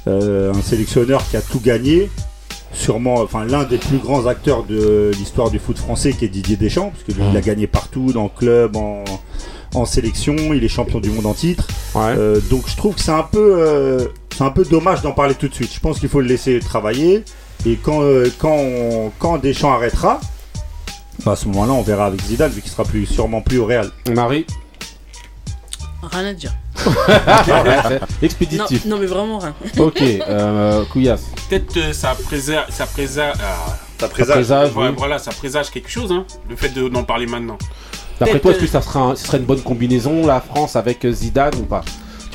euh, un sélectionneur qui a tout gagné, sûrement, enfin, l'un des plus grands acteurs de l'histoire du foot français qui est Didier Deschamps, parce que lui, il a gagné partout, dans le club, en, en sélection, il est champion du monde en titre. Ouais. Euh, donc je trouve que c'est un peu, euh, c'est un peu dommage d'en parler tout de suite. Je pense qu'il faut le laisser travailler et quand euh, quand on- quand Deschamps arrêtera, bah, à ce moment-là, on verra avec Zidane vu qu'il sera plus sûrement plus au Real. Marie, Rien à dire. Expéditif. non, mais vraiment rien. Ok, euh, Couillasse. Peut-être euh, ça présage. Ça présage ah, Ça Ça présage, ouais, oui. voilà, ça présage quelque chose, hein, le fait de- d'en parler maintenant. D'après Peut-être, toi, est-ce que euh, ça sera, un- ce serait une bonne combinaison, la France avec euh, Zidane ou pas?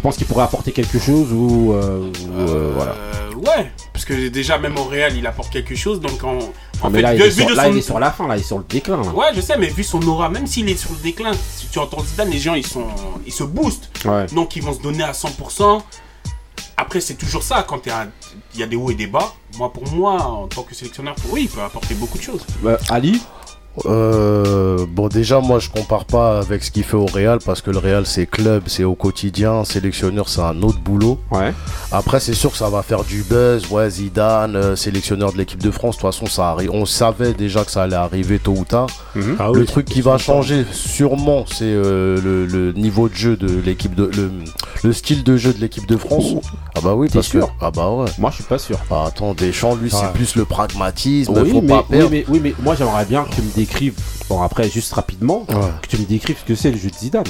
Tu penses qu'il pourrait apporter quelque chose ou, euh, ou, euh, voilà Euh, ouais, parce que déjà, même au Real, il apporte quelque chose. Donc, en, en Ah, mais fait, là, il vu- est, sur, là, son- il est sur la fin, là, il est sur le déclin. Là. Ouais, je sais, mais vu son aura, même s'il est sur le déclin, si tu entends Zidane, les gens ils sont, ils se boostent. Ouais. Donc ils vont se donner à 100%. Après, c'est toujours ça, quand il y a des hauts et des bas. Moi, pour moi, en tant que sélectionneur, oui, il peut apporter beaucoup de choses. Euh, Ali Euh, bon, déjà, moi, je compare pas avec ce qu'il fait au Real parce que le Real, c'est club, c'est au quotidien. Sélectionneur, c'est un autre boulot. Ouais. Après, c'est sûr que ça va faire du buzz. Ouais, Zidane, euh, sélectionneur de l'équipe de France. De toute façon, ça arrive. On savait déjà que ça allait arriver tôt ou tard. Mhm. Ah le truc qui va changer, sûrement, c'est euh, le, le niveau de jeu de l'équipe de le, le style de jeu de l'équipe de France. Ah bah oui, T'es parce sûr que ah bah ouais. Moi, je suis pas sûr. Ah, attends, Deschamps, lui, Ouais. c'est plus le pragmatisme. Oui faut mais, pas oui, perdre. mais, oui, mais moi, j'aimerais bien que tu me décrives, bon, après, juste rapidement, Ouais. que tu me décrives ce que c'est le jeu de Zidane.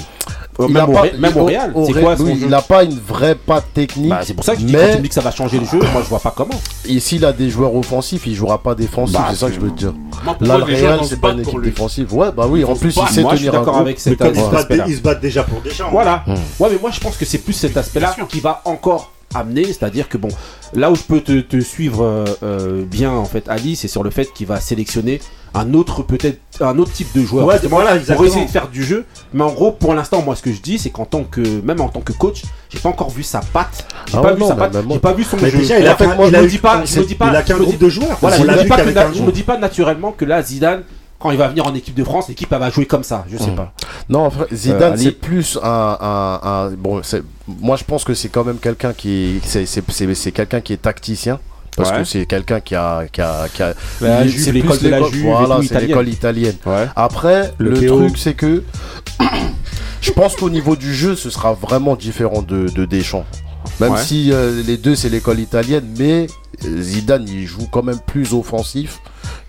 Euh, Il même, a au, pas- Ré- même au Real, c'est quoi son oui, jeu Il n'a pas une vraie patte technique. Bah, C'est pour ça que je dis, mais quand tu me dis que ça va changer le jeu, moi, je vois pas comment. et s'il a des joueurs offensifs, il jouera pas défensif. Bah, c'est ça que je veux te dire. Moi, Là, le gens Real, c'est pas une équipe lui. défensive. Ouais, bah oui, en plus, il sait Moi, je suis tenir un avec cet, comme ils, se battent, aspect-là. ils se battent déjà pour Deschamps. Voilà. Hmm. Ouais, mais moi je pense que c'est plus cet aspect-là qui va encore amener, c'est-à-dire que bon, là où je peux te, te suivre euh, euh, bien en fait, Ali, c'est sur le fait qu'il va sélectionner un autre peut-être un autre type de joueur Ouais, voilà, pour essayer de faire du jeu. Mais en gros, pour l'instant, moi ce que je dis, c'est qu'en tant que même en tant que coach, j'ai pas encore vu sa patte, j'ai Ah pas ouais, vu non, sa patte, j'ai pas vu son Mais jeu. déjà, il a, fait, moi, il je me dis pas, je me dis pas, il a qu'un je me groupe dis- de joueurs. voilà, je me dis pas naturellement que là Zidane quand il va venir en équipe de France, l'équipe va jouer comme ça. Je sais hmm. pas. Non, euh, Zidane, c'est plus un, bon. Moi, je pense que c'est quand même quelqu'un qui c'est quelqu'un qui est tacticien parce que c'est quelqu'un qui a qui a, c'est l'école de la Juve, voilà, c'est l'école italienne. Après, le, truc c'est que (coughs) je pense qu'au niveau du jeu, ce sera vraiment différent de, Deschamps. Même si euh, les deux c'est l'école italienne, mais euh, Zidane il joue quand même plus offensif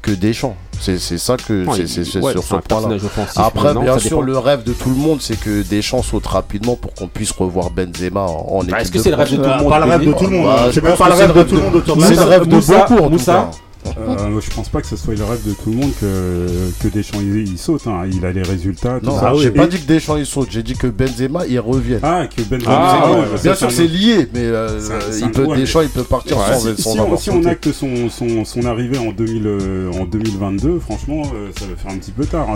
que Deschamps. C'est ça que c'est sur ce point-là. Après, bien sûr, le rêve de tout le monde, c'est que Deschamps saute rapidement pour qu'on puisse revoir Benzema en, bah, équipe. Est-ce que c'est le rêve de tout le monde Pas le rêve de tout le monde. C'est le rêve de tout le monde autour le rêve. Euh, je pense pas que ce soit le rêve de tout le monde que, que Deschamps il, saute. Hein. Il a les résultats. Non. Ah, j'ai pas dit que Deschamps il saute. J'ai dit que Benzema il revient. Ah, que Benzema. Ah, Bien sûr, c'est lié, mais euh, il peut, Deschamps il peut partir sans, si, sans si, on, si, on, acte son, son, arrivée en, 2000, euh, en 2022, franchement, euh, ça va faire un petit peu tard.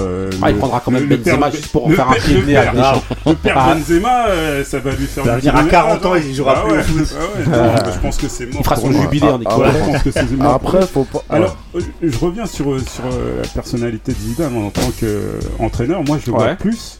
Ah, il prendra quand même Benzema juste pour en faire un pied de à Deschamps. Ah. Benzema, ça va lui faire. Il va venir à 40 ans, il jouera plus. (laughs) Je pense que c'est mort. Il fera son jubilé en équipe. Après, faut pas alors, euh, je reviens sur, euh, euh, la personnalité de Zidane en tant qu'entraîneur. Moi, je le vois plus,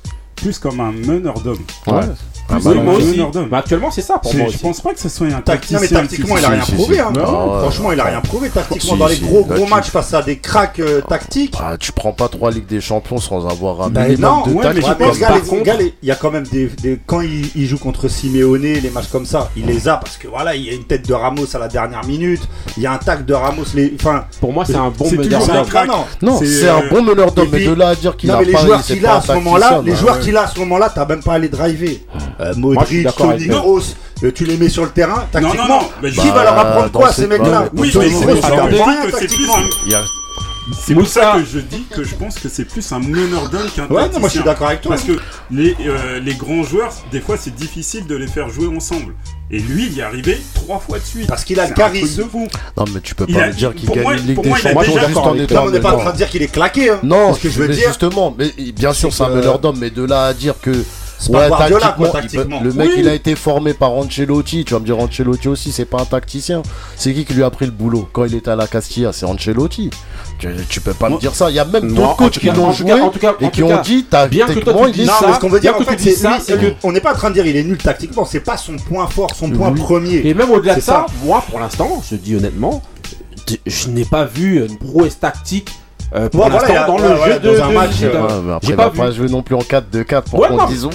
comme un meneur d'hommes. Ouais. Ah bah, moi aussi. Actuellement, c'est ça pour moi. Je pense pas que ce soit un tacticien. Non, mais tactiquement, il a rien prouvé. Hein. Non, franchement, il a rien prouvé bah, tactiquement. Dans les gros bah, gros matchs face à des cracks euh, bah, tactiques. Ah, tu prends pas trois Ligues des Champions sans avoir un minimum de tactique. Mais je pense, gars, il y a quand même des. Quand il joue contre Simeone, les matchs comme ça, il les a parce que voilà, il y a une tête de Ramos à la dernière minute. Il y a un tac de Ramos. Enfin, pour moi, c'est un bon meneur d'homme. Non, c'est un euh, bon meneur d'homme. Mais de là à dire qu'il a pas. Les joueurs qu'il a à ce moment-là, les hein. joueurs qu'il a à ce moment-là, t'as même pas à les driver euh, Modric, Toni Kroos, euh, tu les mets sur le terrain, tactiquement, non, non, non. Qui va leur apprendre quoi ces mecs-là Oui, mais c'est plus c'est pour ça. que je dis que je pense que c'est plus un meneur d'homme qu'un Ouais, non, moi je suis d'accord avec toi. Parce que les, euh, les grands joueurs, des fois, c'est difficile de les faire jouer ensemble. Et lui, il est arrivé trois fois de suite. Parce qu'il a le charisme. Non, mais tu peux pas a... me dire qu'il gagne moi, une Ligue des Champions. Moi, on n'est pas en train de dire qu'il est claqué. Hein. Non, parce que je veux dire. Justement, mais bien sûr, c'est un euh, meneur d'homme, mais de là à dire que tactiquement. Le mec, il a été formé par Ancelotti. Tu vas me dire, Ancelotti aussi, c'est pas un tacticien. C'est qui qui lui a pris le boulot quand il était à la Castilla? C'est Ancelotti. Tu, peux pas me dire ça. Il y a même d'autres coachs qui l'ont joué et qui ont dit tactiquement, il est ça. Ce qu'on veut dire, en fait, c'est qu'on n'est pas en train de dire il est nul tactiquement. C'est pas son point fort, son point premier. Et même au-delà de ça, moi, pour l'instant, je dis honnêtement, je n'ai pas vu une prouesse tactique euh, pour dans le jeu de, un match. De... Ouais, il pas non plus en 4-2-4 pour qu'on dise.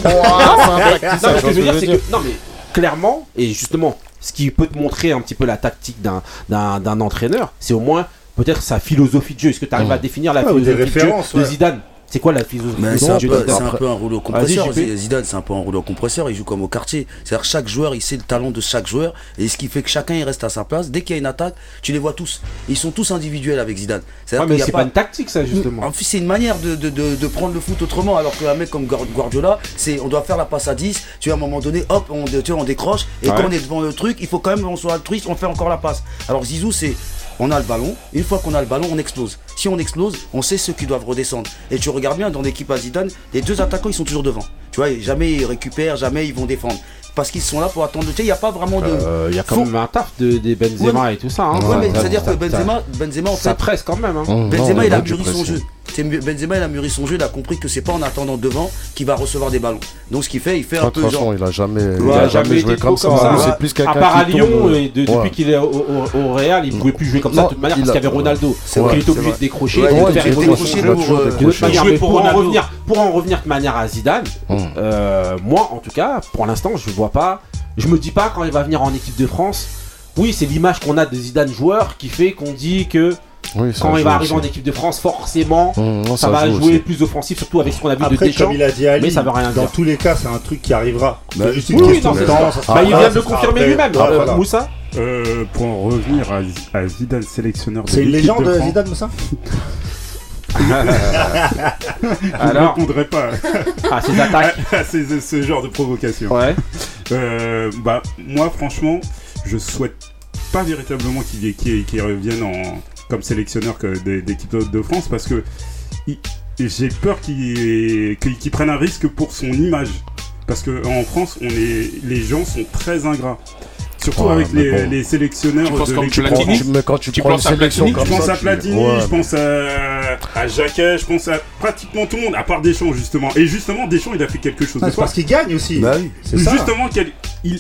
Non, mais clairement, et justement, ce qui peut te montrer un petit peu la tactique d'un entraîneur, c'est au moins peut-être sa philosophie de jeu. Est-ce que tu arrives à définir la philosophie de jeu de Zidane? C'est quoi la philosophie C'est un, peu un rouleau compresseur. Zidane, c'est un peu un rouleau compresseur. Il joue comme au quartier. C'est-à-dire chaque joueur, il sait le talent de chaque joueur. Et ce qui fait que chacun, il reste à sa place. Dès qu'il y a une attaque, tu les vois tous. Ils sont tous individuels avec Zidane. Ah, mais c'est pas... une tactique, ça, justement. En plus, c'est une manière de, de, de, prendre le foot autrement. Alors qu'un mec comme Guardiola, c'est on doit faire la passe à 10. Tu vois, à un moment donné, hop, on, tu vois, on décroche. Et quand on est devant le truc, il faut quand même on soit altruiste, on fait encore la passe. Alors Zizou, c'est on a le ballon, une fois qu'on a le ballon, on explose. Si on explose, on sait ceux qui doivent redescendre. Et tu regardes bien, dans l'équipe à les deux attaquants, ils sont toujours devant. Tu vois, jamais ils récupèrent, jamais ils vont défendre parce qu'ils sont là pour attendre. Tu sais, il n'y a pas vraiment de. Euh, il y a quand même un taf de, des Benzema et tout ça. Hein. Mais c'est-à-dire que Benzema, Benzema en fait. Ça presse quand même. Hein. Benzema, il a mûri son jeu. Benzema il a mûri son jeu, il a compris que c'est pas en attendant devant qu'il va recevoir des ballons. Donc ce qu'il fait, il fait un ah, peu genre. Il a jamais, ouais, il a jamais, joué comme ça. Comme ça. C'est plus à part à Lyon, euh, et depuis qu'il est au, Real, il pouvait plus jouer comme ça de toute manière parce qu'il y avait Ronaldo. Donc il était obligé de décrocher. De faire pour, euh, en revenir, pour en revenir de manière à Zidane. Hmm. Euh, moi, en tout cas, pour l'instant, je vois pas. Je me dis pas quand il va venir en équipe de France. Oui, c'est l'image qu'on a de Zidane joueur qui fait qu'on dit que quand il va arriver aussi. en équipe de France, forcément, ça, va jouer plus offensif, surtout avec ce qu'on a vu de Deschamps. Comme il a dit Ali, mais ça veut rien dire. dans tous les cas, c'est un truc qui arrivera. Bah, Il vient de le confirmer lui-même, ah, euh. Moussa. Euh, pour en revenir à, Zidane, sélectionneur de C'est une légende, de euh, Zidane, Moussa (laughs) (laughs) Je ne répondrai pas ah, (laughs) à ces attaques, à ce genre de provocation. Ouais. Euh, bah, moi, franchement, je souhaite pas véritablement qu'il revienne en, comme sélectionneur d'équipe de France parce que j'ai peur qu'il prenne un risque pour son image. Parce qu'en France, on est, les gens sont très ingrats. Surtout avec les, sélectionneurs. De tu, quand tu, tu penses à Platini, je pense à Platini, je pense à, à Jacquet, je pense à pratiquement tout le monde, à part Deschamps justement. Et justement, Deschamps, il a fait quelque chose. Ah, de parce qu'il gagne aussi. Bah justement,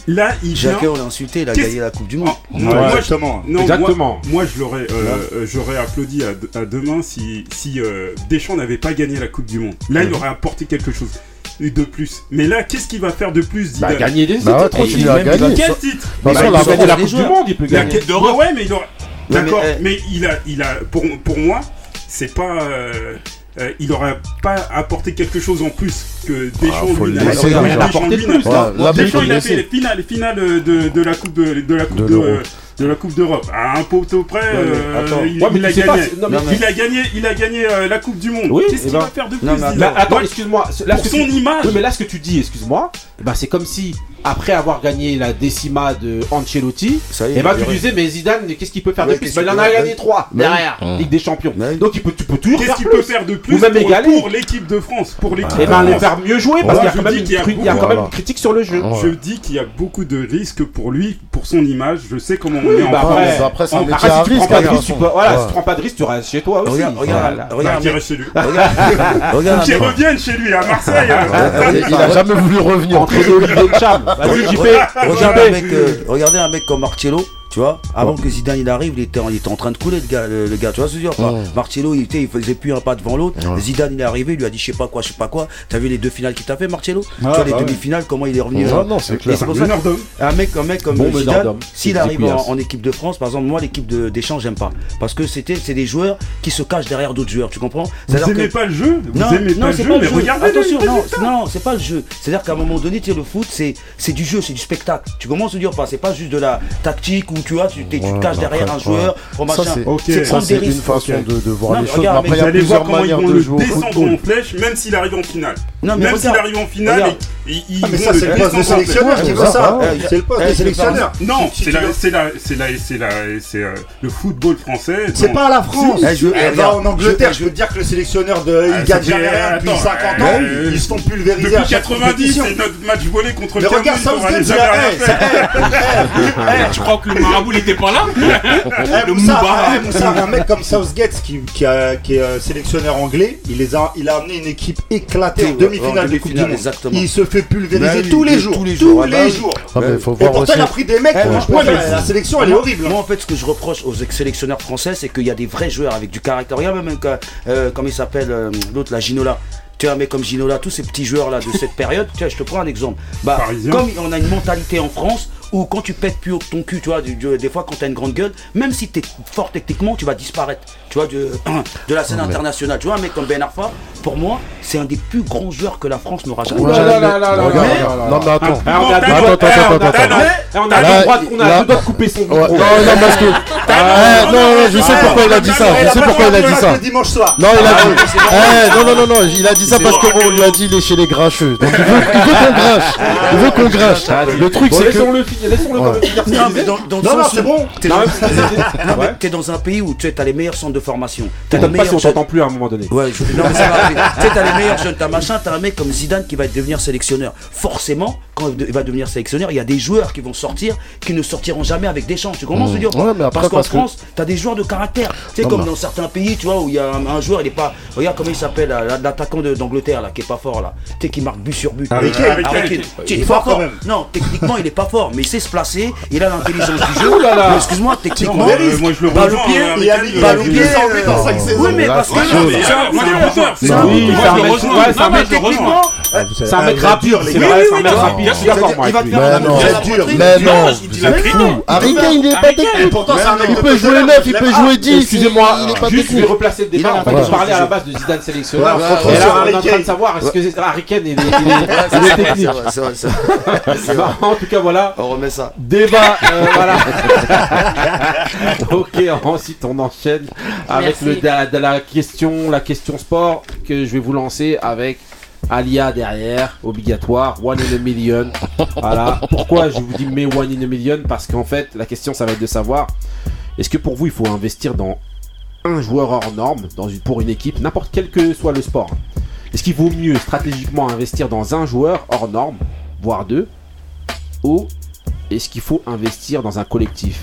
là, il Jacquet, on l'a insulté, il a gagné la Coupe du ah, Monde. Moi, exactement. Exactement. Moi, je l'aurais, euh, euh, j'aurais applaudi à, demain si, si euh, Deschamps n'avait pas gagné la Coupe du Monde. Là, il aurait apporté quelque chose de plus. Mais là, qu'est-ce qu'il va faire de plus Zidane bah, gagner des titres. Bah, il va gagner. Quel titre Il va gagner la Coupe du Monde, il peut gagner. La... Ouais, ouais, mais il aura. D'accord, eh, mais, il a, il a, pour, pour moi, c'est pas. Euh, euh, il aura pas apporté quelque chose en plus que Deschamps ah, il a fait les finales, euh, de, la coupe de, la coupe de, de la Coupe d'Europe. À un poteau près, euh, il, a gagné. Il a gagné, euh, la Coupe du Monde. Oui, Qu'est-ce eh qu'il ben... va faire de plus non, Attends, excuse-moi. Pour son image. Mais là, ce que tu dis, excuse-moi, ben, c'est comme si après avoir gagné la décima de Ancelotti, et bah, eh ben, tu disais, mais Zidane, qu'est-ce qu'il peut faire de plus? Il en a gagné 3 derrière, ouais. Ligue des Champions. Donc il peut, tu peux toujours Qu'est-ce qu'il peut faire de plus même pour, pour l'équipe de France Pour l'équipe eh Et ben, les faire mieux jouer, parce qu'il y a, quand même, y a quand même une critique sur le jeu. Je dis qu'il y a beaucoup de risques pour lui, pour son image. Je sais comment oui, bah après, c'est un. Tu voilà, si tu prends pas de risque, tu restes chez toi aussi. Regarde, regarde, regarde. Qui chez lui. (laughs) Chez lui à (laughs) Marseille. Il a jamais voulu revenir. Regardez un mec comme Marcello. Tu vois, avant que Zidane il arrive, il était, en, il était en train de couler le gars, le, gars tu vois ce que je veux dire ouais. Marcello, il, était, il faisait plus un pas devant l'autre. Zidane il est arrivé, il lui a dit je sais pas quoi, je sais pas quoi. T'as vu les deux finales qu'il t'a fait Marcello Tu vois les bah demi-finales, comment il est revenu hein non, c'est clair. Pour ça que un mec, un mec comme bon, Zidane, s'il arrive en, équipe de France, par exemple, moi l'équipe d'échange j'aime pas. Parce que c'était c'est des joueurs qui se cachent derrière d'autres joueurs, tu comprends? Vous aimez pas le jeu? Non, non, pas le jeu, mais regardez non, c'est pas le jeu. C'est-à-dire qu'à un moment donné, le foot, c'est du jeu, c'est du spectacle. Tu commences à dire pas, c'est pas juste de la tactique ou tu vois, tu, te caches bah, derrière un joueur. C'est prendre. C'est une façon de voir les choses. Après, il y a plusieurs manières de jouer au football. en flèche, même s'il arrive en finale. Même s'il arrive en finale, ah, ils vont le descendre qui veut ça. C'est le poste des sélectionneurs. Non, c'est le football français. C'est pas la France. Là, en Angleterre, je veux dire que le sélectionneur de il ah, gagne depuis 50 ans. Euh, ils se font pulvériser. Depuis 90, c'est notre match volé contre le Regarde, ça, vous Je crois que le ah, Marabout, il était pas là (laughs) eh, Le eh, Moussa, un mec comme Southgate, qui, qui, est euh, sélectionneur anglais, il, les a, il a amené une équipe éclatée en demi-finale de Coupe. Il se fait pulvériser bah tous les jours. Tous les jours. Ah, bah eh, Et pourtant, il a pris des mecs. La sélection, elle est horrible. Hein. Moi, en fait, ce que je reproche aux sélectionneurs français, c'est qu'il y a des vrais joueurs avec du caractère. Regarde même, euh, euh, comme il s'appelle, l'autre, la Ginola tu vois, mais comme Ginola, tous ces petits joueurs là de cette (laughs) période, tu je te prends un exemple. Bah, comme on a une mentalité en France ou quand tu pètes plus haut ton cul, tu vois, des fois quand t'as une grande gueule, même si t'es fort techniquement, tu vas disparaître, tu vois, (clears throat) de, la scène internationale. Tu vois, un mec comme Ben Arfa, pour moi, c'est un des plus grands joueurs que la France n'aura jamais. Non, non, non, je sais pourquoi il a dit ça. Je sais pourquoi il a dit ça. Dimanche soir. Non, il a dit. Non, non, non, non, il a dit ça parce qu'on lui a dit il est chez les grincheux. Donc il veut qu'on grinche. Il veut qu'on grinche. Le truc, c'est que. Laissons-le finir. Laissons-le Non, non, c'est bon. T'es dans un pays où tu as les meilleurs centres de formation. T'étonnes pas si on t'entend plus à un moment donné. Ouais, non, mais ça va. Tu sais, t'as les meilleurs jeunes, t'as machin, t'as un mec comme Zidane qui va devenir sélectionneur. Forcément, quand il va devenir sélectionneur, il y a des joueurs qui vont sortir qui ne sortiront jamais avec des chances. Tu commences mmh. à dire Parce qu'en France, que... tu as des joueurs de caractère. Tu sais, comme dans certains pays, tu vois, où il y a un, joueur, il n'est pas. Regarde comment il s'appelle, l'attaquant d'Angleterre, là, qui est pas fort, là. Tu sais, qui marque but sur but. Avec, avec, avec, il, il, pas fort. Non, techniquement, il est pas fort, mais il sait se placer, il a l'intelligence du jeu. (laughs) Excuse-moi, techniquement. Moi, je le pied, il a pied. Oui, mais parce que. C'est un mec rapide. C'est un mec rapide il va mais dur. Mais non, fou. Harry Kane, il est pas technique. Il peut jouer ah, 9, il peut jouer 10. Excusez-moi, juste lui replacer le débat. On parlait à la base de Zidane sélectionneur. Et là, on est en train de savoir est-ce que Harry Kane est technique. C'est vrai, (laughs) c'est vrai. En tout cas, voilà. On remet ça. Débat, euh, voilà. (laughs) Ok, ensuite on enchaîne avec la question, la question sport que je vais vous lancer avec Alia derrière, obligatoire, One in a Million. (laughs) Voilà. Pourquoi je vous dis mais One in a Million? Parce qu'en fait, la question, ça va être de savoir est-ce que pour vous, il faut investir dans un joueur hors norme pour une équipe, n'importe quel que soit le sport? Est-ce qu'il vaut mieux stratégiquement investir dans un joueur hors norme, voire deux Ou est-ce qu'il faut investir dans un collectif?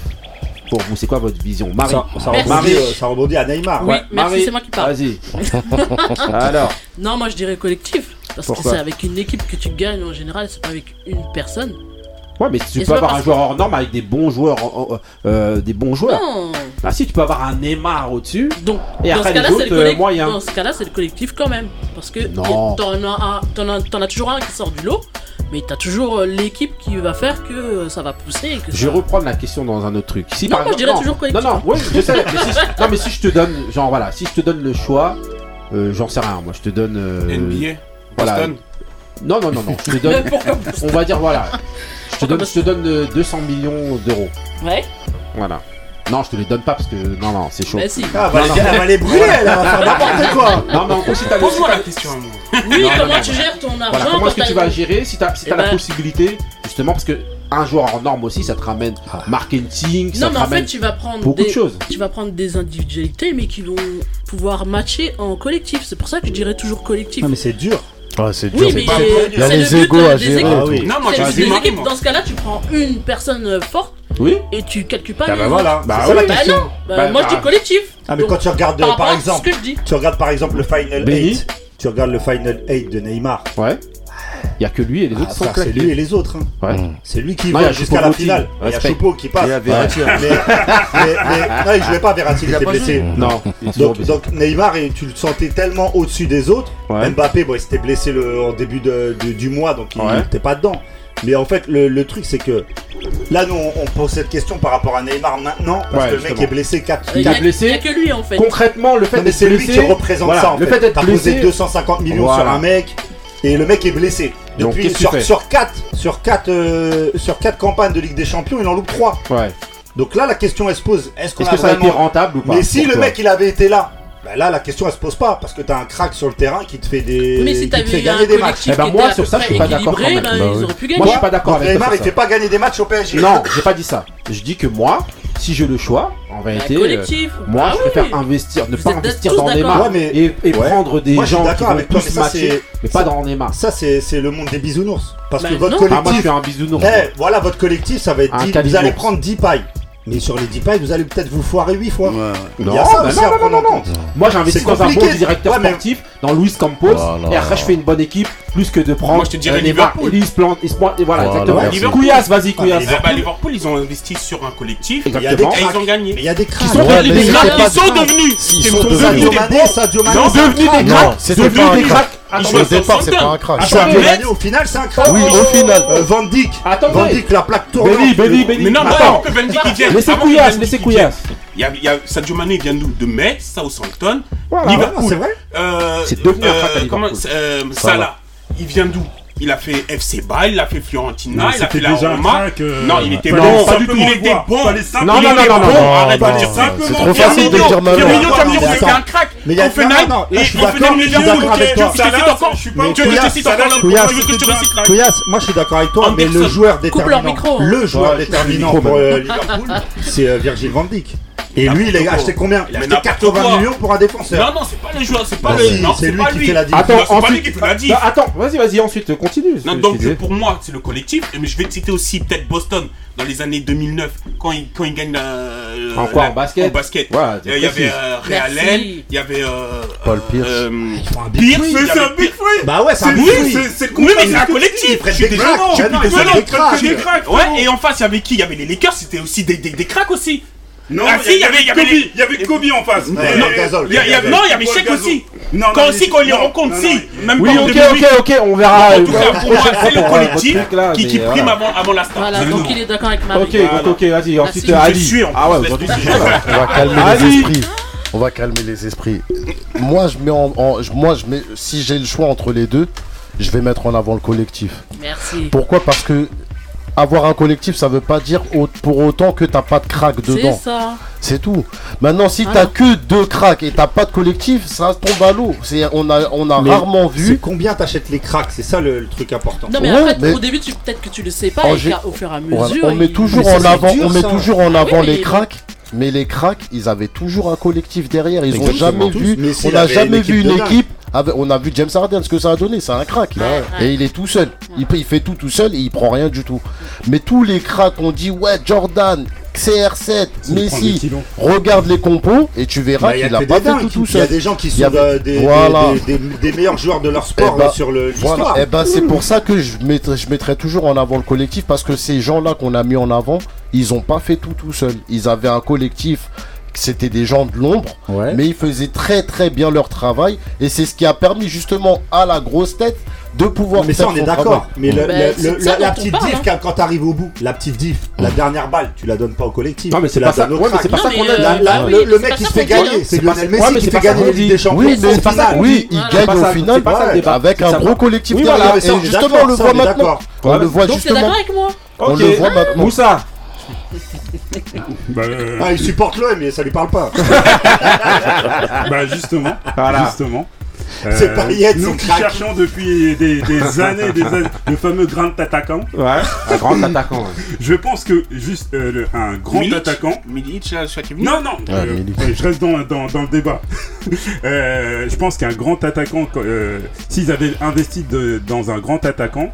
pour vous, c'est quoi votre vision Marie, ça, euh, rebondit, à Neymar. Oui, ouais. c'est moi qui parle. Vas-y. (laughs) Alors. Non, moi je dirais collectif. Parce que c'est avec une équipe que tu gagnes en général, c'est pas avec une personne. Ouais, mais tu peux avoir un joueur hors norme avec des bons joueurs. Euh, euh, des bons joueurs. Non. Bah, si, tu peux avoir un Neymar au-dessus. Donc, Et dans, après, ce les autres, moyens. dans ce cas-là, c'est le collectif quand même. Parce que t'en as, as toujours un qui sort du lot mais t'as toujours euh, l'équipe qui va faire que euh, ça va pousser. Et que je vais reprendre la question dans un autre truc. Si non, par moi, exemple, je dirais non, toujours collectif. Non, hein. non, mais si je, te donne, genre si je te donne le choix, euh, j'en sais rien, moi, je te donne. Euh, NBA voilà, Boston Non, non, non, non, je te donne. (laughs) on va dire, voilà, je te donne, je te donne 200 millions d'euros. Ouais. Voilà. Non, je te les donne pas parce que. Non, non, c'est chaud. Bah, ah, bah, les... non, elle va les brûler, va faire n'importe (laughs) quoi. Non, mais en gros, si t'as Pose-moi la question. Oui, comment tu gères ton argent Comment est-ce que tu vas gérer si t'as si eh la ben- possibilité, justement, parce que un joueur en norme aussi, ça te ramène ah. marketing, non, mais en fait, tu vas prendre beaucoup des, de choses. Tu vas prendre des individualités, mais qui vont pouvoir matcher en collectif. C'est pour ça que je dirais toujours collectif. Non, mais c'est dur. Ah, c'est dur. Oui, mais il y a les égos à gérer. Ah non, moi, j'ai Dans ce cas-là, tu prends une personne forte oui. Et tu calcules pas. Ah bah voilà. Bah bah, bah, bah non. Moi je bah. dis collectif. Ah mais quand tu regardes par, exemple, tu regardes par exemple le final 8. Tu regardes le final 8 de Neymar. Ouais. Il n'y a que lui et les ah, autres C'est lui et les autres. Hein. Ouais. C'est lui qui va jusqu'à la finale. Il y a Chopo qui passe. Il mais, mais, mais jouait pas Verratti, il, était blessé. Non. Donc, Neymar, tu le sentais tellement au-dessus des autres. Mbappé, bon, il s'était blessé en début de, du mois, donc il n'était pas dedans. Mais en fait, le, truc, c'est que là, nous, on, pose cette question par rapport à Neymar maintenant, parce que le mec est blessé 4 Il a, est blessé. il que lui en fait. Concrètement, le fait mais d'être c'est lui qui représente ça en le fait. fait d'être T'as posé 250 millions sur un mec et le mec est blessé. Depuis, sur, 4 euh, campagnes de Ligue des Champions, il en loupe 3. Donc là, la question elle se pose est-ce qu'on Est-ce que ça a été rentable ou pas Mais si le mec il avait été là bah, là, la question elle se pose pas parce que t'as un crack sur le terrain qui te fait des, qui fait gagner des matchs. Eh ben moi sur ça, je suis pas d'accord. Bah moi, je suis pas d'accord avec Neymar, il fait pas gagner des matchs au PSG. Non, j'ai pas dit ça. Je dis que moi, si j'ai le choix, en réalité, euh, moi, je préfère investir, ne pas investir dans Neymar mais... et, prendre des gens qui vont mais mais pas dans Neymar. Ça, c'est le monde des bisounours. Parce que votre collectif, ah, moi, je suis un bisounours. Eh, voilà, votre collectif, ça va être 10, vous allez prendre 10 pailles. Mais sur les 10 vous allez peut-être vous foirer 8 fois. Non, non, non, non, Moi, dans un bon directeur sportif, dans Luis Campos, et après, je fais une bonne équipe, plus que de prendre. Moi, je te dirais euh, Liverpool. et voilà, exactement. Couillasse, vas-y, ah, Couillasse. Liverpool, ils ont investi sur un collectif, et ils ont gagné. Il y a des cracks. Ils sont devenus des ils sont devenus. Des cracks. Ils sont devenus des cracks. Attends, au départ, c'est un crash. Au final, c'est un crash. Oui, au oh, final. Euh, Van Dyck. Van Dyck, la plaque tourne. Mais non, attends. que Laissez Couillasse. Il y a, Sadio vient d'où De Metz, Southampton, voilà, Liverpool. C'est vrai. Euh, c'est devenu un euh, il vient d'où? il a fait FC Bâle, il a fait Fiorentina, il a fait la Roma. Euh, non, il était bon. Il était bon. Non, non, non, non, non, arrête de dire ça. C'est trop facile de dire Malo. Firmino, tu vas me dire c'était un crack. Mais il y a Offenheim, et Offenheim, je suis d'accord avec toi. Je te cite encore. Je te cite encore. Couillasse, moi je suis d'accord avec toi, mais le joueur déterminant, le joueur déterminant pour euh, (laughs) Liverpool, c'est euh, Virgil van Dijk. Et lui, il a acheté combien Il a acheté 80 millions pour un défenseur. Non, non, c'est pas le joueur, c'est pas lui. Non, c'est lui qui fait la diff. Attends, bah, pas lui qui la. Attends, vas-y, vas-y, ensuite continue. Non, donc pour moi, c'est le collectif. Mais je vais te citer aussi peut-être Boston dans les années 2009 quand ils quand il gagnent la, euh, en quoi en basket. en basket. Euh, il y avait euh, Ray il y avait euh, Paul Pierce. euh, Pierce c'est un big free bah ouais c'est un big free c'est oui mais c'est un collectif. Je suis désolé. Non des cracks. Ouais et en face il y avait qui il y avait les Lakers c'était aussi des des, des aussi. Non, ah, si, il y, y, avait y avait Kobe en face. Non, il y avait Shaq aussi. Non, quand non, qu'on les rencontre, si. Même oui, ok, ok, ok, on verra. En euh, tout cas, pour moi, (laughs) c'est le euh, collectif là, qui, prime euh, avant, avant la star. Bah, voilà, donc il est d'accord avec Marie. Ok, donc, ok, vas-y. Ensuite, Ali. Ah ouais, aujourd'hui, (laughs) on va calmer les esprits. On va calmer les esprits. moi, je mets en, en moi, je mets, si j'ai le choix entre les deux, je vais mettre en avant le collectif. Merci. Pourquoi? Parce que avoir un collectif, ça veut pas dire pour autant que t'as pas de crack dedans. C'est ça. C'est tout. Maintenant, si t'as que deux cracks et t'as pas de collectif, ça tombe à l'eau. On a, on a rarement vu. combien t'achètes les cracks? C'est ça le, truc important. Non, mais, ouais, après, mais... au début, peut-être que tu le sais pas. Au fur et à mesure. On, met toujours en avant, on met toujours en ah avant les cracks. Mais les cracks, ils avaient toujours un collectif derrière. Ils n'ont jamais vu. On n'a jamais vu une équipe avec- on a vu James Harden, ce que ça a donné, c'est un crack. Ouais, ouais. Et il est tout seul. Il, fait tout tout seul et il prend rien du tout. Mais tous les cracks ont dit ouais Jordan, CR7, C'est prendre des Messi, regarde les compos et tu verras Bah, qu'il a pas des fait tout tout Il y a seul. des gens qui Il sont y a- des, Voilà. des, des- des meilleurs joueurs de leur sport Eh ben, euh, sur le-. Voilà, et ben c'est pour ça que je mettrai, je mettrai toujours en avant le collectif parce que ces gens-là qu'on a mis en avant, ils ont pas fait tout tout seuls. Ils avaient un collectif, c'était des gens de l'ombre, Ouais. mais ils faisaient très très bien leur travail et c'est ce qui a permis justement à la grosse tête de pouvoir Mais ça, faire on est d'accord. Mais le- Bah, le- le- ça la, petite parle, diff, hein. quand, quand t'arrives au bout, la petite diff, la dernière balle, tu la donnes pas au collectif. Non, mais c'est pas ça. Ouais, c'est pas Non, ça qu'on euh, a. La- la- oui, le, mec qui ça se fait gagner, c'est Lionel ouais, Messi mais qui fait ça gagner des Champions. Oui, mais c'est pas ça qu'on oui, il gagne au ça- final ça avec un ça. gros collectif derrière. ça, et justement, on le ça, voit maintenant. On le voit justement. d'accord avec moi On le voit maintenant. Moussa. (laughs) Bah, euh, Ah, il supporte l'OM, mais ça lui parle pas. (laughs) bah, justement, Voilà. justement. C'est pas Yates, nous qui crack. cherchons depuis des, des (laughs) années, des années, le fameux grand attaquant. Ouais. Un grand attaquant. ouais. Je pense que juste euh, le- un grand Milic, attaquant. Milic, venu. Non, non, euh, Milic. ouais, je reste dans, dans, dans le débat. Euh, je pense qu'un grand attaquant, euh, s'ils avaient investi de- dans un grand attaquant,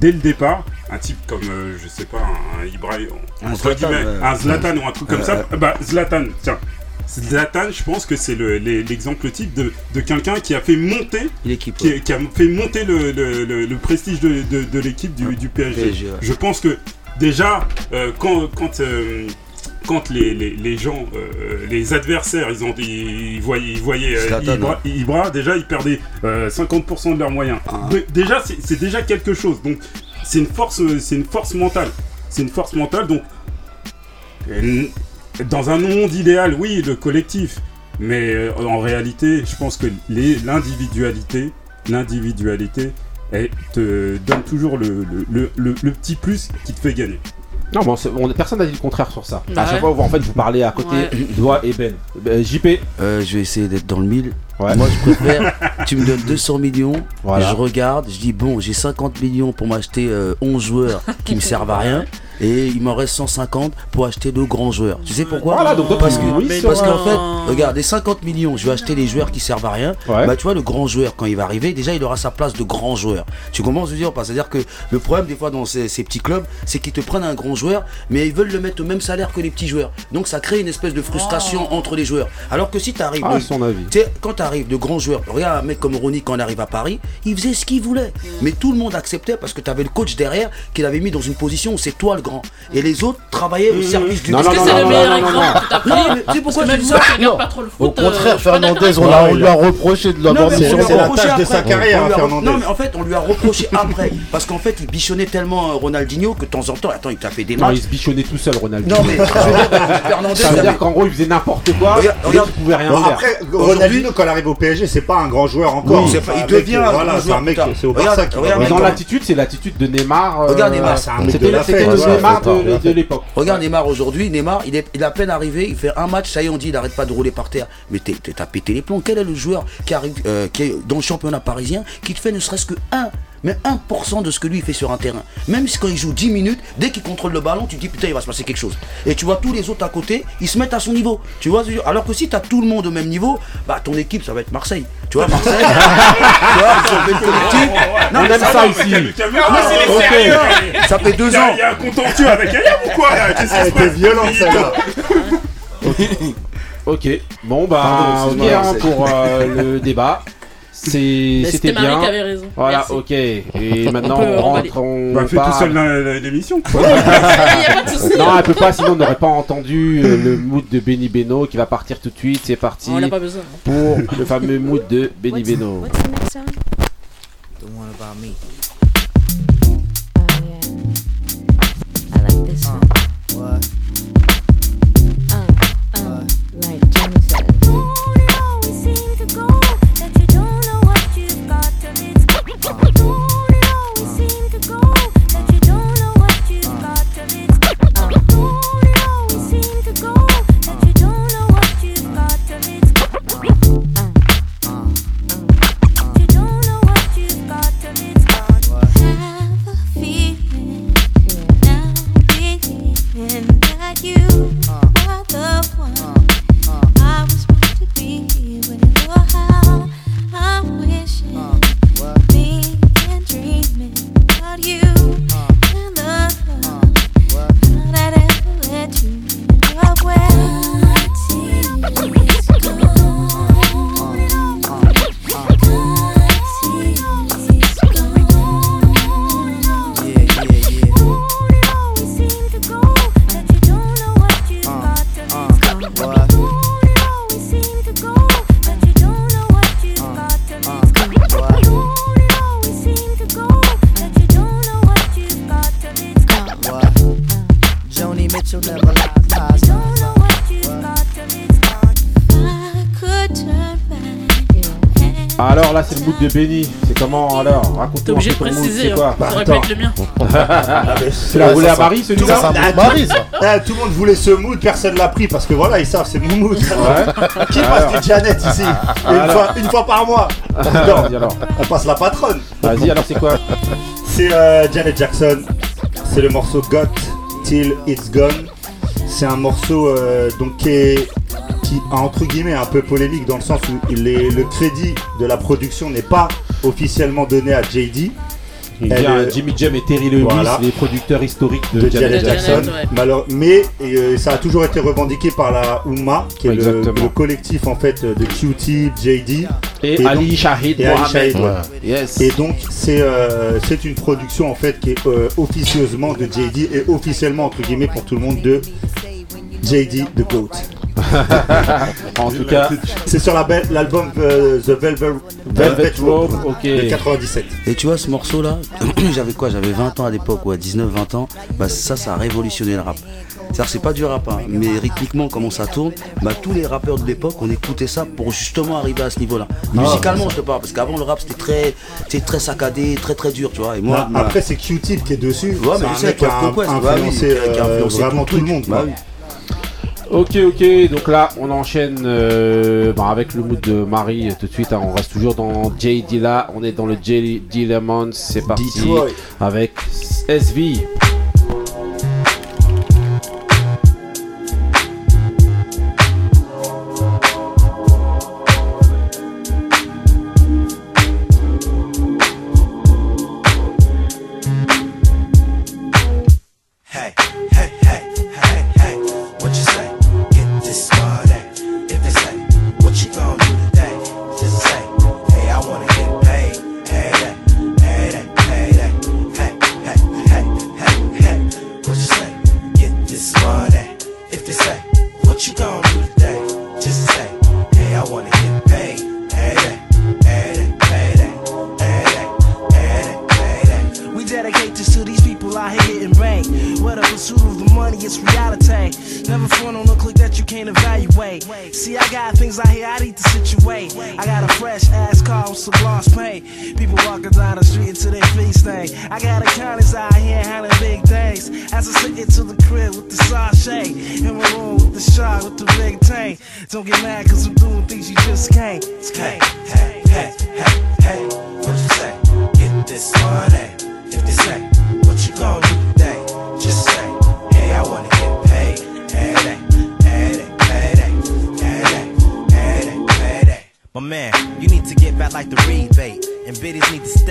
dès le départ, un type comme, euh, je sais pas, un Ibrahim, Un Zlatan, un ou un truc comme Euh, ça, euh. bah Zlatan, tiens. Zlatan, je pense que c'est le- l'exemple type de, de quelqu'un qui a fait monter L'équipe. qui, qui a fait monter le, le- le- le prestige de, de- de l'équipe du, du PSG. PSG, ouais. Je pense que déjà, quand, quand, quand les, les- les gens, euh, les adversaires, ils, ont, ils, voyaient, ils voyaient euh, Zlatan, Ibra, Ibra, déjà ils perdaient euh, 50% de leurs moyens. Ah. Déjà, c'est déjà quelque chose. Donc, c'est une force, c'est une force mentale. C'est une force mentale. Donc, euh, dans un monde idéal, oui, le collectif. Mais euh, en réalité, je pense que l'individualité, l'individualité, elle te donne toujours le, le, le- le- le petit plus qui te fait gagner. Non, mais on on- personne n'a dit le contraire sur ça. Bah à chaque ouais. fois, vous- en fait, vous parlez à côté, Ouais. Doigt et Ben. Euh, JP. Euh, je vais essayer d'être dans le mille. Ouais. Moi, je préfère. tu me donnes 200 millions. Voilà. Je regarde. Je dis, bon, j'ai 50 millions pour m'acheter euh, 11 joueurs qui me servent à rien. Et il m'en reste 150 pour acheter deux grands joueurs. Tu sais pourquoi? Voilà, donc Parce tu- que, oui, Mais parce qu'en fait, regarde, les 50 millions, je vais acheter les joueurs qui servent à rien. Ouais. Bah, tu vois, le grand joueur, quand il va arriver, déjà, il aura sa place de grand joueur. Tu commences à dire, c'est-à-dire que le problème, des fois, dans ces, ces petits clubs, c'est qu'ils te prennent un grand joueur, mais ils veulent le mettre au même salaire que les petits joueurs. Donc, ça crée une espèce de frustration entre les joueurs. Alors que si tu arrives. Ah, son avis. Quand tu arrives de grands joueurs, regarde un mec comme Ronnie quand on arrive à Paris, il faisait ce qu'il voulait. Mais tout le monde acceptait parce que tu avais le coach derrière qui l'avait mis dans une position où c'est toi le grand. Et les autres travaillaient au service du Non, Est-ce non, que non, c'est non, le non, meilleur non, non, tu sais pourquoi je dis ça pas trop le Au foot. euh, contraire, Fernandez, on, lui a reproché de on sur c'est la tâche de sa carrière, Fernandez. Non, mais en fait, on lui a reproché après. Parce qu'en fait, il bichonnait tellement euh, Ronaldinho que de temps en temps, attends, il tapait des Non, matchs. il se bichonnait tout seul, Ronaldo. Non, mais (laughs) Fernandez, Ça veut dire qu'en gros, il faisait n'importe quoi. Regarde, il pouvait rien faire. après, Ronaldinho, quand arrive au PSG, c'est pas un grand joueur encore. Oui, pas- un il mec, devient un Voilà, grand c'est joueur un mec, c'est au Regarde, Barça qui regarde, dans l'attitude, c'est l'attitude de Neymar. euh, Regarde Neymar. c'est un mec de la fête, Neymar de, l'époque. Regarde Neymar aujourd'hui, Neymar, il est, il a à peine arrivé, il fait un match, ça y est, on dit, il arrête pas de rouler par terre. Mais t'as pété les plombs. Quel est le joueur qui arrive, euh, qui est dans le championnat parisien, qui te fait ne serait-ce que 1 mais 1% de ce que lui il fait sur un terrain. Même si quand il joue 10 minutes, dès qu'il contrôle le ballon, tu te dis putain il va se passer quelque chose. Et tu vois tous les autres à côté, ils se mettent à son niveau. Tu vois, alors que si tu as tout le monde au même niveau, bah ton équipe ça va être Marseille. Tu vois Marseille. (laughs) tu vois, ils ont fait le collectif. Non, On aime ça ça. Ah, les sérieux. Ça fait deux ans. il y a un contentieux avec Ayam ou quoi là? Qu'est-ce qui Elle se était passe? violente celle-là. Ok, bon bah, Pardon, ok excuse-moi, hein, pour euh, le débat. C'était bien. qui avait raison. Voilà, Merci. ok. Et (laughs) maintenant peut on rentre, on Bah, fais tout seul la- l'émission. (laughs) Il y a pas de souci. Non, elle peut pas, sinon on n'aurait pas entendu euh, le mood de Benny Beno qui va partir tout de suite. C'est parti On n'a pas besoin. pour le fameux mood de Benny Beno. What's the next song? The one about me. Oh yeah. I like this one. What? De Benny. C'est comment alors? Raconte-moi. T'es obligé de préciser, quoi? hein. Ça aurait pu être le mien. (laughs) C'est la roulée à Marie celui-là? Ah, tout- (laughs) Ah, tout le monde voulait ce mood, personne l'a pris parce que voilà, ils savent, c'est mon mood. (laughs) Qui passe du Janet ici? Une, fois, une fois par mois. Vas-y, Non, alors. on passe la patronne. Vas-y, alors c'est quoi? C'est euh, Janet Jackson. C'est le morceau Got Till It's Gone. C'est un morceau euh, donc qui est qui entre guillemets un peu polémique dans le sens où il est, le crédit de la production n'est pas officiellement donné à JD. Il Elle, y a euh, Jimmy Jam et Terry Lewis, voilà. les producteurs historiques de, de Janet, Jackson. mais et, euh, ça a toujours été revendiqué par la Oumma, qui est le, collectif en fait de QT, JD Et, Ali Shahid et Ali. Shahid, ouais. Yes. Et donc c'est euh, c'est une production en fait qui est euh, officieusement de JD et officiellement entre guillemets pour tout le monde de JD the Goat. (laughs) en tout cas, C'est sur la l'album euh, The Velvet, Velvet Rope, de 97. Et tu vois ce morceau là, (clears throat) j'avais quoi J'avais 20 ans à l'époque, ouais, 19-20 ans. Bah ça, ça a révolutionné le rap. C'est-à-dire c'est pas du rap, hein, mais rythmiquement comment ça tourne, bah tous les rappeurs de l'époque on écoutait ça pour justement arriver à ce niveau-là. Musicalement je te parle, parce qu'avant le rap c'était très, c'était très saccadé, très très dur, tu vois. Et moi, bah, après c'est Q-Tip qui est dessus. Ouais, c'est mais un mec qui a influencé, euh, vraiment tout tout le monde. Bah oui. Ok, ok, donc là on enchaîne euh, bah, avec le mood de Marie euh, tout de suite. hein. on reste toujours dans J Dilla, on est dans le J Dillamons, c'est parti Detroit. avec SV.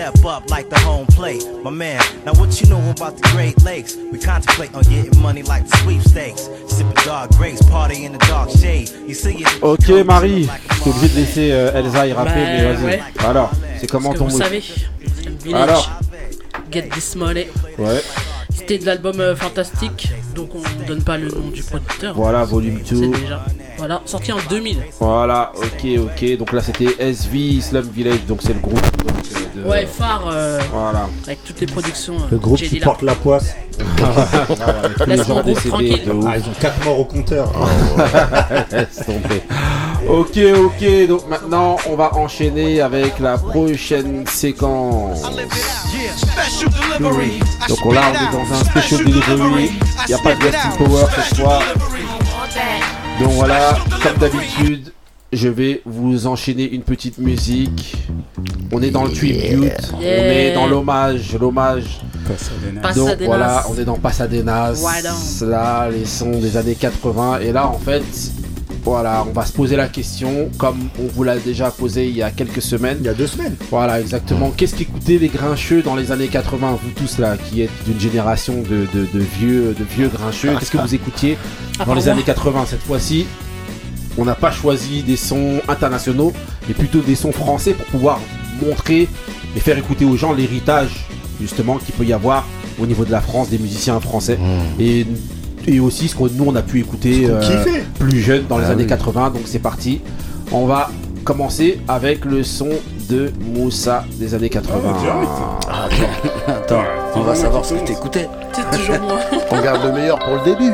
Step up like the home plate. My man, now what you know about the Great Lakes? We contemplate on getting money like the sweepstakes. Sipping dark grapes, party in the dark shade. You see it. Ok Marie, t'es obligé de laisser euh, Elsa y rapper, Bah, mais vas-y. ouais. Alors, c'est comment ton vous mood savez, Village, Alors. Get This Money. Ouais. C'était de l'album euh, Fantastique, donc on donne pas le nom du producteur. Voilà, volume 2. C'est déjà. Voilà, sorti en 2000. Voilà, ok, ok. Donc là c'était SV Slum Village, donc c'est le groupe. donc, euh, de- Ouais, phare. euh, Voilà. Avec toutes les productions. euh, Le groupe J. qui porte la poisse. (laughs) Avec tous les Laisse gens mon groupe décédés tranquille. Ah, ils ont 4 morts au compteur. (laughs) Tomber. Ok, ok, donc maintenant on va enchaîner avec la prochaine séquence. Donc là on est dans un special delivery, il n'y a pas de Westin Power cette fois. Donc voilà, comme d'habitude, je vais vous enchaîner une petite musique. On est dans le tribute, on est dans l'hommage, l'hommage. Donc voilà, on est dans Pasadenas. Là, les sons des années 80. Et là, en fait, voilà, on va se poser la question, comme on vous l'a déjà posé il y a quelques semaines. Il y a deux semaines. Voilà, exactement. Qu'est-ce qu'écoutaient les grincheux dans les années 80 Vous tous là, qui êtes d'une génération de, de- de vieux, de vieux grincheux, qu'est-ce que vous écoutiez À dans les années moi. 80 Cette fois-ci, on n'a pas choisi des sons internationaux, mais plutôt des sons français pour pouvoir montrer et faire écouter aux gens l'héritage justement qu'il peut y avoir au niveau de la France, des musiciens français. Et et aussi ce que nous on a pu écouter euh, plus jeune dans les Ah années oui. 80. Donc c'est parti. On va commencer avec le son de Moussa des années 80. Ah, Attends, attends, (laughs) on va savoir ce que t'écoutais. C'est toujours moi. (laughs) On garde le meilleur pour le début.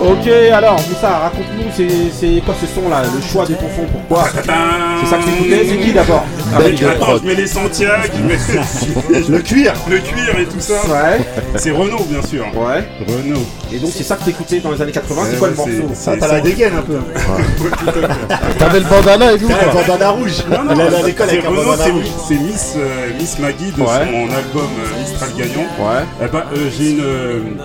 Ok, alors Moussa, raconte-nous, c'est- c'est quoi ce son là Le choix de ton son, pourquoi C'est ça que t'écoutais C'est qui d'abord Avec, attends, je mets les Santiago, (laughs) je mets le cuir, le cuir et tout ça. Ouais. C'est Renault, bien sûr. Ouais. Renault. Et donc c'est ça que t'écoutais dans les années 80, c'est quoi le morceau ça t'as la dégaine un peu. (laughs) T'avais le bandana et tout. T'as le bandana rouge. Non, non, c'est Renault, bandana c'est rouge. c'est Miss, euh, Miss Maggie de son album euh, Mistral Gagnant. Ouais. Eh ben, euh, j'ai une.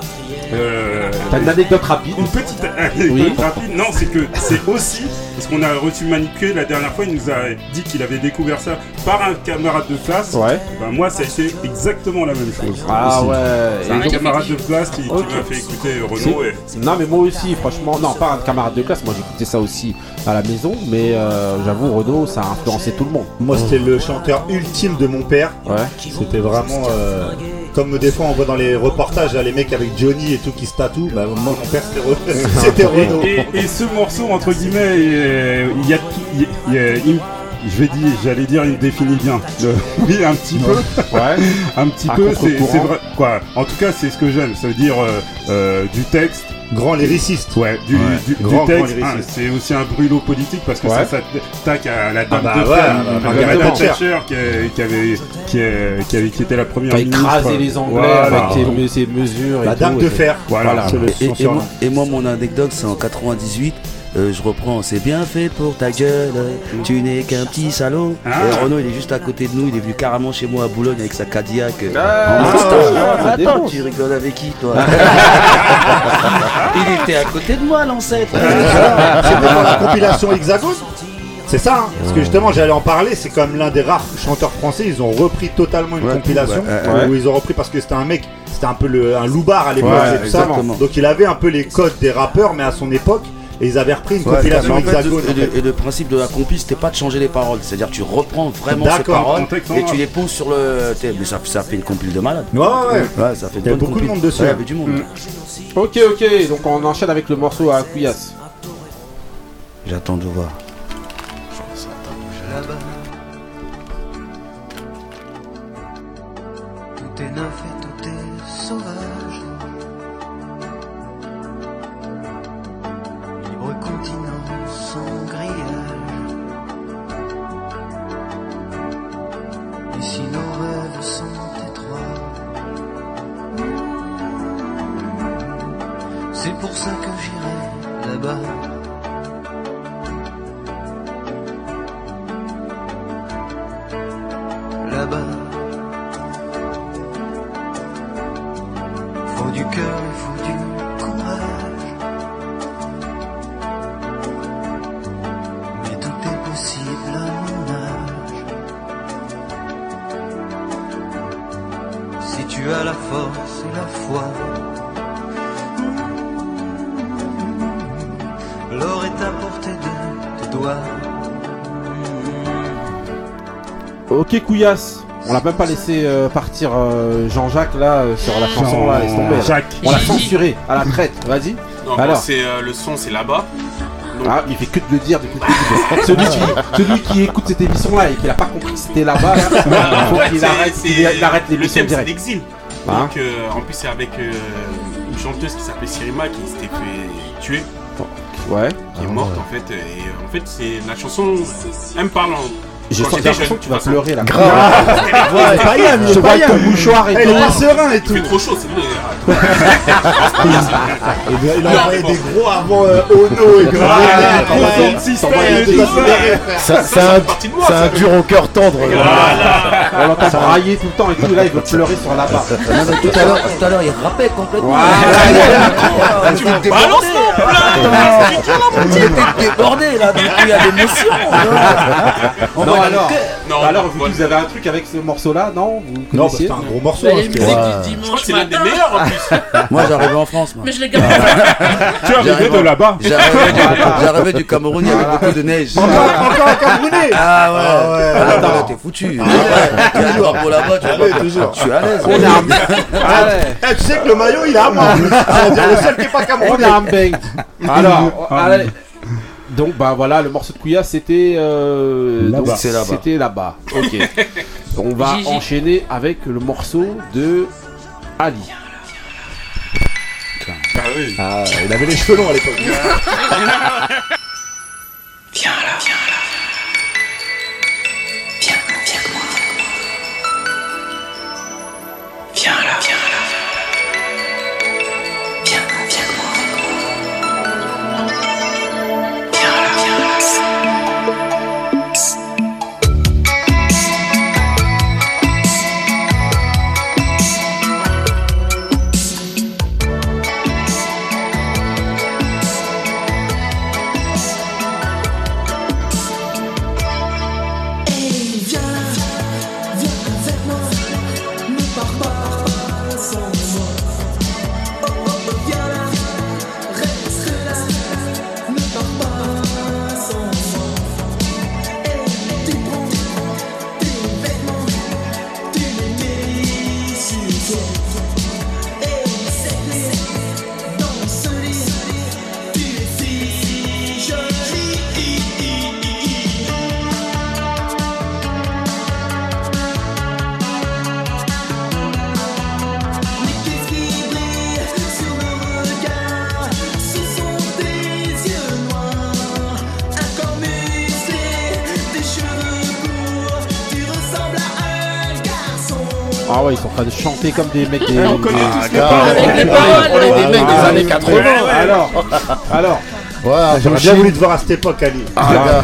Euh, T'as une anecdote rapide Une petite anecdote Oui. rapide. Non, c'est que c'est aussi parce qu'on a reçu Maniqué la dernière fois. Il nous a dit qu'il avait découvert ça par un camarade de classe. Ouais. Ben moi, ça a été exactement la même chose. Ah aussi. ouais. C'est un donc- camarade de classe qui, m'a fait écouter Renault. Et... Non mais moi aussi franchement non pas un camarade de classe moi j'écoutais ça aussi à la maison mais euh, j'avoue Renault ça a influencé tout le monde. Moi, c'était le chanteur ultime de mon père. Ouais. C'était vraiment. euh, comme des fois on voit dans les reportages, là, les mecs avec Johnny et tout qui se tatouent. Bah, moi, mon père, c'était Re- c'était (laughs) Renault. Et, et- et ce morceau, entre guillemets, euh, il y a, y y je vais dire, j'allais dire, il me définit bien. Le- (laughs) oui, un petit peu. Ouais. (laughs) un petit À peu, c'est vrai. Quoi? En tout cas, c'est ce que j'aime. Ça veut dire euh, euh, du texte. Grand lyriciste. Ouais, du, Ouais. du- du Grand, grand texte. lyriciste. Ah, c'est aussi un brûlot politique parce que Ouais. ça s'attaque à la dame bah de ouais, fer, bah, à Margaret Margaret Thatcher. Qui, qui avait, qui, qui avait- qui était la première Qui a écrasé les Anglais Voilà. avec ses, ses mesures et La tout, dame et de tout. fer. Voilà. Le- Et, et moi, et moi, mon anecdote, c'est en 98. Euh, je reprends, c'est bien fait pour ta gueule, tu n'es qu'un petit salaud. Ah. Et Renaud, il est juste à côté de nous, il est venu carrément chez moi à Boulogne avec sa Cadillac. Ah, ah, Attends, tu rigoles avec qui, toi (laughs) Il était à côté de moi, l'ancêtre. C'était dans la compilation Hexagone C'est ça, hein parce que justement j'allais en parler, c'est comme l'un des rares chanteurs français, ils ont repris totalement une Ouais, compilation ouais, ouais. où ils ont repris parce que c'était un mec, c'était un peu le, un loupard à l'époque et tout ça. Donc il avait un peu les codes des rappeurs mais à son époque et ils avaient repris une Ouais, compilation en fait, Hexagone. et, le, et le principe de la compil, c'était pas de changer les paroles. C'est-à-dire que tu reprends vraiment ces paroles et tu les poses sur le. Mais ça, ça fait une compile de malade. Ouais, ouais, ouais. Ouais, ça fait Il y a bonne beaucoup de monde dessus, Ouais, il y avait du monde. Ok ok donc on enchaîne avec le morceau à Couillasse. J'attends de voir. là-bas. Tout est neuf On l'a même pas laissé euh, partir euh, Jean-Jacques là euh, sur la chanson là, laisse tomber. là. Jacques. On l'a censuré à la traite, vas-y. Non, Alors. moi, c'est euh, le son, c'est là-bas. Donc, Ah, il fait que de le dire depuis le début. (laughs) celui, qui, celui qui écoute cette émission là et qui n'a pas compris que c'était là-bas, là, (laughs) il faut en fait, qu'il c'est- arrête, c'est- il, il arrête Le l'émission thème, c'est direct. l'exil. Hein Donc, euh, en plus, c'est avec euh, une chanteuse qui s'appelait Sirima qui s'était fait tuer, Ouais. qui est morte en fait. Et euh, en fait, c'est la chanson, elle me parle en- J'ai l'impression que tu vas pleurer là. Ouais, (laughs) pas Yann, Je vois ton mouchoir et Eh, Il est tout. serein et tout. Il fait trop chaud, c'est (laughs) bon. Il a envoyé des gros avant Ono et tout. Ça, C'est un, dur au cœur tendre. On l'entend brailler tout le temps et tout. Là, il veut pleurer sur la barre. Tout à l'heure, tout il rappait complètement. Voilà. Tu était débordé là, donc il y a l'émotion. On Non, alors. Non, alors vous avez un truc avec ce morceau-là, non Vous Non, bah, c'est un gros morceau. Bah, hein, les musiques du dimanche c'est l'un des matin. meilleurs en plus. (laughs) Moi j'arrivais en France. Moi. Mais je les garde. Tu arrivais de là-bas. J'arrivais du, Cameroun, il y avait beaucoup de neige. Encore, encore un Camerounais Ah ouais, Ah ouais. Ah, là, t'es foutu. Ah toujours pour là-bas, tu vois. toujours. Je suis à l'aise. On est un (laughs) Ah, eh, tu sais que le maillot il est à moi. Le seul qui est pas On est Camerounais. (laughs) Alors, allez. Donc bah voilà, le morceau de Kouya c'était euh, Là-bas. donc. C'était là-bas. Ok. (laughs) On va Gigi. enchaîner avec le morceau de Ali. Ah oui. Ah, il avait les cheveux longs à l'époque. (laughs) Viens là, viens là. Viens, viens avec moi. Viens là, viens là. Viens, Ah ouais, ils sont en train de chanter comme des mecs des. On connaît Ah, tous les paroles. Est des mecs des Ah, années oui, 80. ouais, ouais. Alors, alors, Ouais, J'aurais bien voulu te voir à cette époque, Ali. Ah,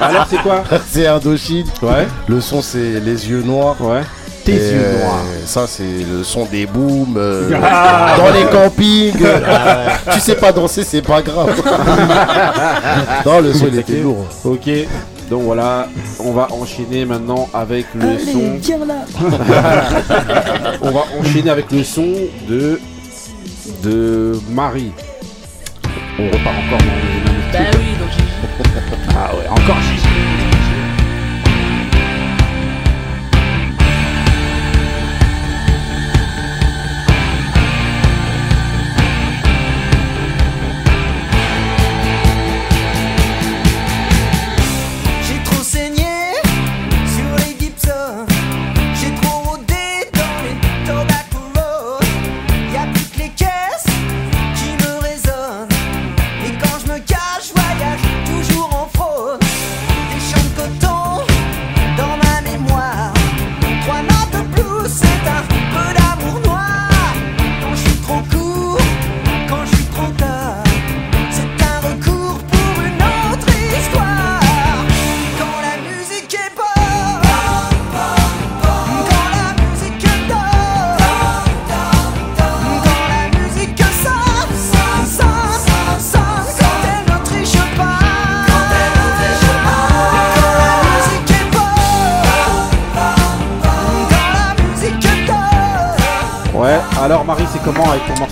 alors c'est quoi (laughs) C'est Indochine. Ouais, Le son, c'est les yeux noirs. ouais. Tes Et, yeux noirs. Ça, c'est le son des booms. euh, (laughs) Ah. dans les campings. tu sais pas danser, c'est pas grave. (laughs) non, le son, il était lourd. Ok. Donc voilà, on va enchaîner maintenant avec le son. (laughs) on va enchaîner avec le son de de Marie. On repart encore dans mêmes Bah. (laughs) Ah ouais, encore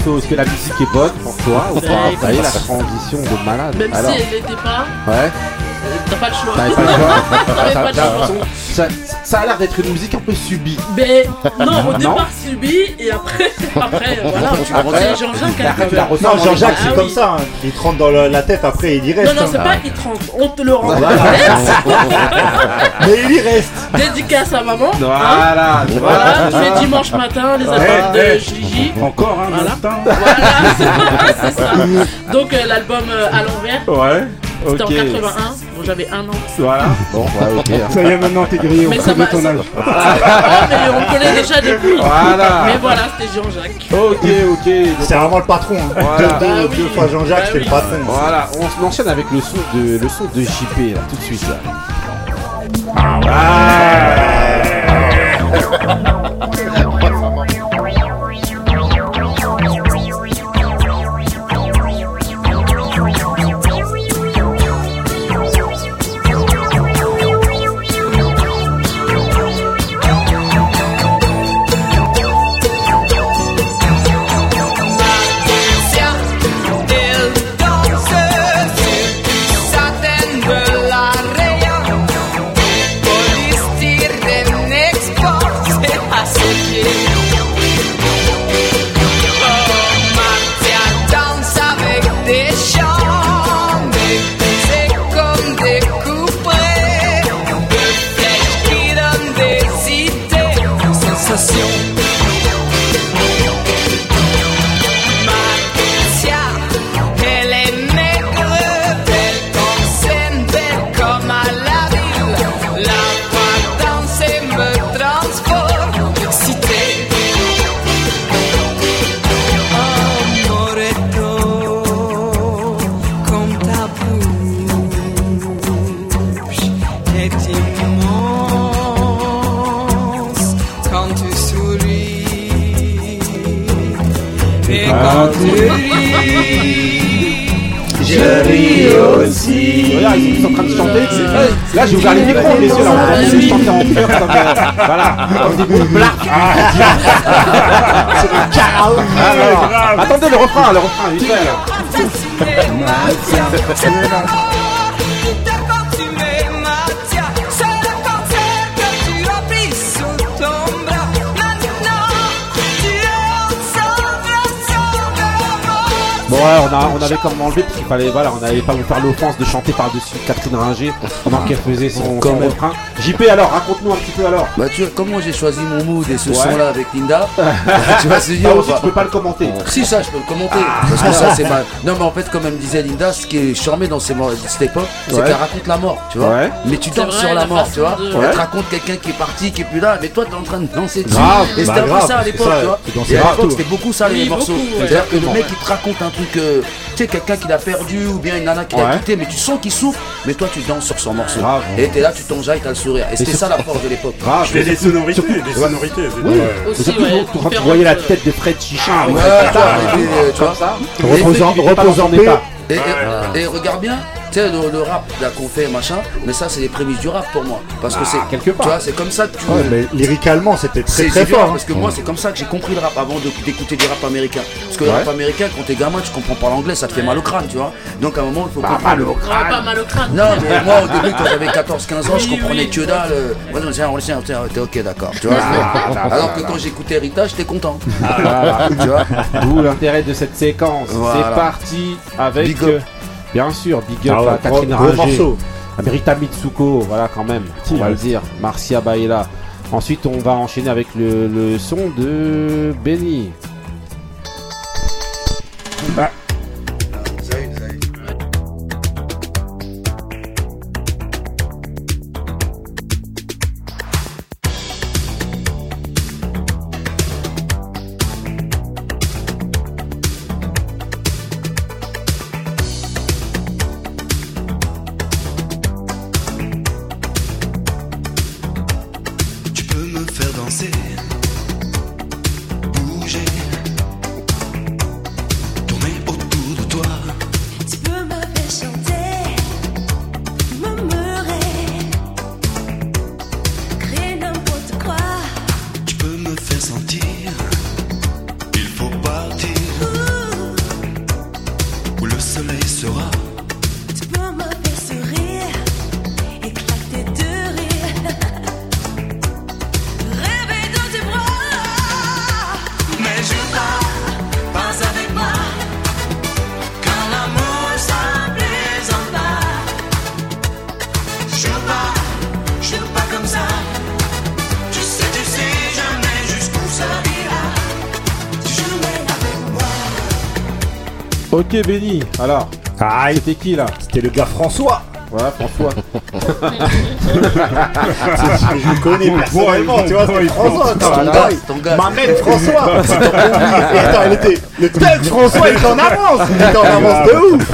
morceau Est-ce que la musique est bonne pour toi ou pas eu la transition de malade. Même alors, si elle l'était pas, Ouais, t'as pas le choix. t'avais pas le choix. (laughs) T'avais T'as- pas le t'as choix. Ça, a l'air d'être une musique un peu subie. Mais (laughs) non, au départ subi et après, (laughs) après voilà, tu Après, c'est Jean-Jacques Non, Jean-Jacques, Ah c'est oui. comme ça. hein. Il te rentre dans la tête, après il y reste. Non, non, c'est hein. pas il te rentre, on te le rend. Voilà. (laughs) Mais il y reste. Dédicace à maman. hein. Voilà, Voilà, c'est dimanche matin, les albums de Gigi. Encore un Voilà. instant. Voilà, c'est c'est ça. Donc euh, l'album euh, à l'envers, Ouais, c'était ok. en 81. Quand j'avais un an. Voilà. Bon, ouais, ok. Ça y est, maintenant t'es grillé Mais auprès ça de va, ton ça âge. Ah, mais on connaît déjà depuis. Voilà. Mais voilà, c'était Jean-Jacques. Ok, ok. donc- C'est vraiment le patron. hein. Voilà. Deux, deux- Bah oui. deux fois Jean-Jacques, Bah oui. le patron. Voilà, on enchaîne avec le son de le son de JP là, tout de suite là. Elle C'est le karaoké. Alors, Attendez le refrain, le refrain, vite fait (laughs) on, a, on avait comme enlevé parce qu'il fallait, voilà, on n'allait pas vous faire l'offense de chanter par-dessus Catherine Ringer pendant qu'elle faisait son, son refrain. JP, alors, raconte-nous un petit peu alors. Bah tu vois, comme moi j'ai choisi mon mood et ce Ouais. son là avec Linda, (laughs) tu vas se dire Ah, aussi, tu peux pas le commenter. Si ça je peux le commenter Parce que ça (laughs) c'est ma... Non mais en fait comme elle me disait Linda, ce qui est charmé dans ces cette époque, c'est Ouais. qu'elle raconte la mort, tu vois. Ouais. Mais tu danses sur la la mort, tu vois. de- Elle te raconte quelqu'un qui est parti, qui est plus là, mais toi t'es en train de danser dessus. Grave, et c'était bah un peu grave, ça à l'époque, tu vois. Et à l'époque c'était beaucoup ça les morceaux. C'est-à-dire que le mec il te raconte un truc, euh, tu sais, quelqu'un qui l'a perdu ou bien une nana qui l'a quitté, mais tu sens qu'il souffre, mais toi tu danses sur son morceau. Grave. Et t'es là, tu t'enjailles, t'as le sourire. Et c'était c'est- ça la force de l'époque. Grave. Et les sonorités, les Surtout- sonorités. Oui. Aussi, surtout, ouais, quand tu voyais la tête de Fred Chichin avec Ouais, tu vois, ça. Des pas. Et, et- et regarde bien, tu sais, le, le rap qu'on fait, machin, mais ça, c'est les prémices du rap pour moi. Parce que c'est. Ah, quelque part. Tu vois, c'est comme ça que tu. Ouais, mais lyricalement, c'était très c'est très c'est fort. hein. parce que moi c'est comme ça que j'ai compris le rap avant d'écouter du rap américain. Parce que le Ouais. rap américain quand t'es gamin tu comprends pas l'anglais ça te fait mal au crâne tu vois. Donc à un moment il faut Bah, comprendre. mal au Ouais, pas mal au crâne. Non mais moi au début quand j'avais 14-15 ans je comprenais que dalle. euh, ouais, non, tiens, on le tient, tiens, t'es ok d'accord. Tu vois. Alors que quand j'écoutais Rita j'étais content. Voilà. tu vois. D'où l'intérêt de cette séquence. Voilà. C'est parti avec, Big up. Bien sûr, Big Up Ah ouais, à Catherine gros- Ringer, Mitsuko, voilà quand même, on va le dire, Marcia Baila. Ensuite, on va enchaîner avec le, le son de Benny. Ok Benny, alors, Ah, c'était qui là c'était le gars François. Ouais, François. (laughs) je le connais personnellement, tu vois, c'est François. Ton gars, (laughs) (laughs) attends, c'est ton gars. M'amène François. Et attends, il était. Le thug François, il était en avance. Il était en avance de ouf.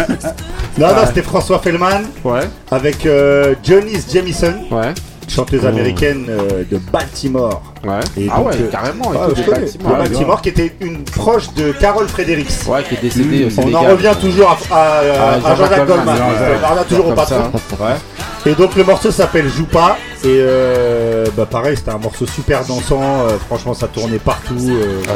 Non, non, c'était François Fellman. Ouais. Avec euh, Jamison. Ouais. Chanteuse Oh. américaine euh, de Baltimore. Ouais. Et ah donc, ouais, euh, carrément. écoute. Baltimore. Baltimore, qui était une proche de Carol Fredericks. Ouais, qui est décédée au On en revient toujours à, à, à- Ah, à Jean-Jacques Goldman. On en revient toujours au patron. Et donc le morceau s'appelle Joue pas. Et euh, bah pareil, c'était un morceau super dansant. euh, franchement, ça tournait partout. euh, Ah,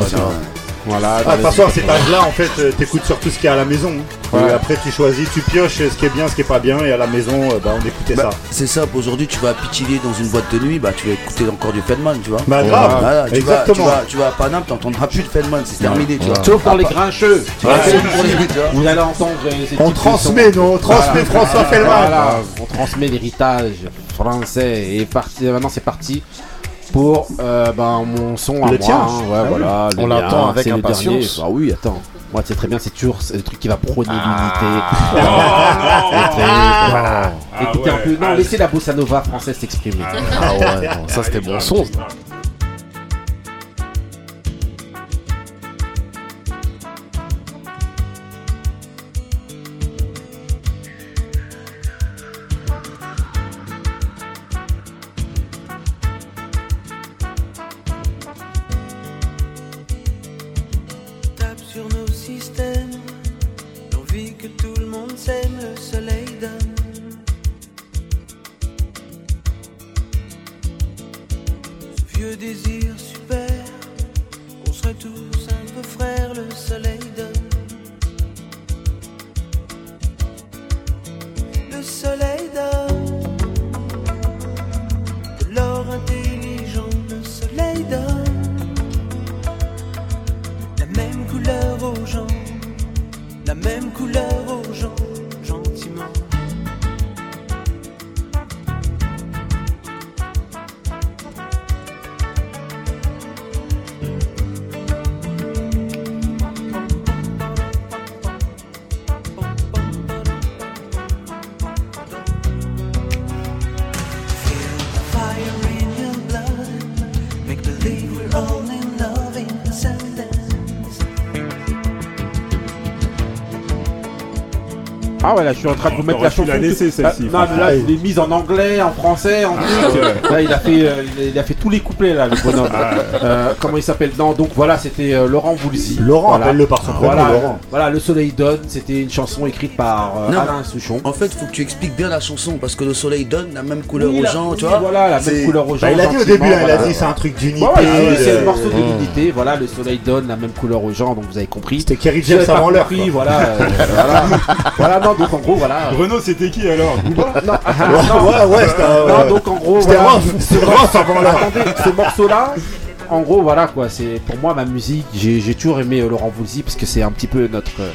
voilà. Ah, de toute façon, à cet âge-là, en fait, t'écoutes surtout ce qu'il y a à la maison. Ouais. Et après, tu choisis, tu pioches ce qui est bien, ce qui est pas bien. Et à la maison, euh, bah, on écoutait Bah, ça. C'est ça, aujourd'hui tu vas à Pichillier dans une boîte de nuit, bah tu vas écouter encore du Feldman, tu vois. Bah, grave. Voilà, tu, vas, tu, Exactement. vas, tu vas à Paname, t'entendras plus de Feldman, c'est terminé, tu vois. Sauf pour les grincheux. Ouais, sauf pour les- tu vois. Vous allez entendre euh, On transmet, on transmet François Fellman. Voilà, on transmet l'héritage français. Et parti, maintenant, c'est parti pour euh, ben, mon son à Le moi. tien hein. Ouais, Ah voilà, On mien, l'attend avec impatience. dernier. Ah oui, attends. Moi, c'est très bien, c'est toujours le truc qui va prôner Ah. l'unité. (laughs) Ah. Écoutez Ah un peu. Non, Ah. laissez la bossa nova française s'exprimer. Ah ouais, non, ça c'était bon son. Ah ouais, là je suis en train de vous mettre la chanson. la laisser, tout- celle-ci, Ah, non, mais là je l'ai mise en anglais, en français, en. Là il a fait, euh, il a- fait tous les couplets là, le bonhomme. Euh, comment il s'appelle? Non, donc voilà, c'était euh, Laurent Voulzy. Laurent, appelle-le par son prénom, Voilà, Laurent. Voilà, Le Soleil donne. C'était une chanson écrite par Alain Souchon. En fait, faut que tu expliques bien la chanson parce que le soleil donne la même couleur aux gens, tu vois. voilà, la même C'est- couleur aux gens. Bah, il a dit au début, il a dit c'est un truc d'unité. C'est- le morceau de l'unité. Voilà, le soleil donne la même couleur aux gens, donc vous avez compris. C'était Kerry James avant l'heure. Voilà, (laughs) voilà, voilà, non, donc en gros, voilà. Renaud, c'était qui alors (laughs) Booba Non, Ouais, ouais, c'était un- non, donc en gros, C'était voilà. c'était avant. Attendez, ce morceau-là, en gros, voilà quoi, c'est pour moi ma musique. J'ai toujours aimé euh, Laurent Voulzy parce que c'est un petit peu notre. euh,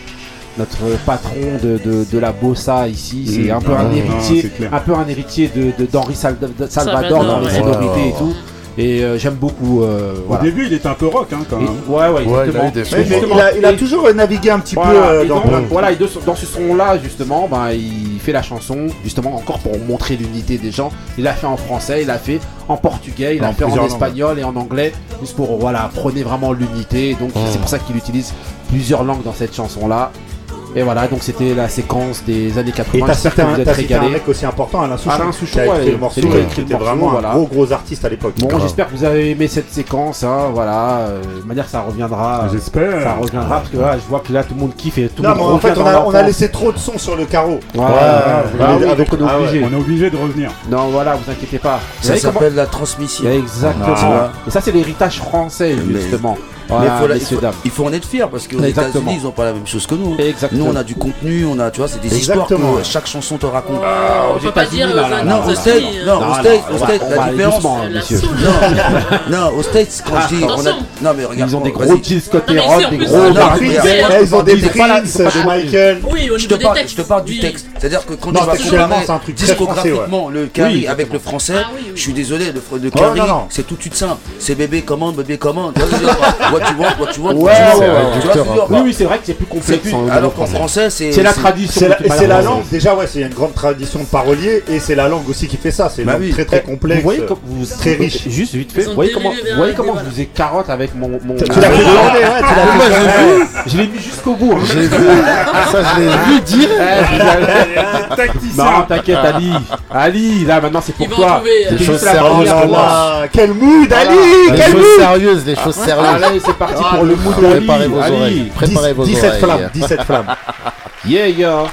Notre patron de, de, de la bossa ici, c'est Mmh. un peu Ah, un non, héritier, clair. un peu un héritier de d'Henri Salvador Salvador, dans les ouais. sonorités et Ouais. tout. Et euh, j'aime beaucoup. euh, Au voilà. début, il était un peu rock hein, quand Et- même. ouais, ouais, Ouais, il a exactement. eu des Ouais, mais il a, il a et- toujours navigué un petit peu voilà, euh, et dans donc, voilà, et de dans ce son-là, justement, ben, il fait la chanson, justement, encore pour montrer l'unité des gens. Il l'a fait en français, il l'a fait en portugais, il l'a fait en espagnol et en anglais, juste pour, voilà, prôner vraiment l'unité. Donc, c'est pour ça qu'il utilise plusieurs langues dans cette chanson-là. Et voilà, donc c'était la séquence des années Et 80. t'as J'espère cité, que un, vous êtes t'as cité un mec aussi important, Alain Souchon, Alain Souchon, qui a écrit ouais, le morceau, qui était morceau, vraiment voilà. un gros gros artiste à l'époque. Bon, j'espère que vous avez aimé cette séquence, hein, voilà. euh, de manière, ça reviendra. euh, J'espère. Ça reviendra parce que là, je vois que là, tout le monde kiffe et tout le Non, monde mais en fait, on a, on a l'enfance. laissé trop de sons sur le carreau. Voilà, Ouais, ouais, on est ah obligé. On est obligé de revenir. Non, voilà, vous inquiétez pas. Vous Ça savez comment- s'appelle la transmission. Exactement. Ah. Et ça, c'est l'héritage français, Mais- justement. Mais Voilà, faut la- il, faut, dames. il faut en être fier parce qu'aux Exactement. États-Unis ils ont pas la même chose que nous. hein. Exactement. Nous on a du contenu, on a tu vois c'est des Exactement. histoires que chaque chanson te raconte. On peut pas dire là, Non, au States, hein. non, au States, au la différence. monsieur. soul. Non, non, aux States, quand je dis, on a, non mais regarde, Ils ont des gros Heron, ici, en des gros ils ont des Prince, des. Michael. Oui, au Je te des parle, je te parle du texte. C'est-à-dire que quand tu vas comparer discographiquement le carry avec le français, Ah je suis désolé, le, Oh, carry, c'est tout de suite simple. C'est bébé commande, bébé commande. Quoi tu vois, toi tu vois. Ouais, Oui, quoi. oui, c'est vrai que c'est plus complexe. alors qu'en français. c'est. C'est la tradition. C'est la, langue, déjà, ouais, c'est une grande tradition de parolier et c'est la langue aussi qui fait ça. C'est une Bah très très Eh, complexe, Vous voyez comme vous très riche. (laughs) Juste vite fait. Vous voyez comment, je vous ai carotte avec mon. mon Tu l'as fait ouais, vu. Je l'ai mis jusqu'au bout. hein. J'ai vu. Ça, je l'ai vu dire. Eh, avez- Non, t'inquiète, Ali. Ali, là maintenant c'est pour toi. euh, Des juste choses sérieuses. quel mood, Ali Quel choses mood sérieuses, les choses sérieuses. C'est parti pour le mood d'Ali. Préparez vos oreilles. Préparez vos 17 oreilles. flammes, 17 flammes. (laughs) Yeah, yeah.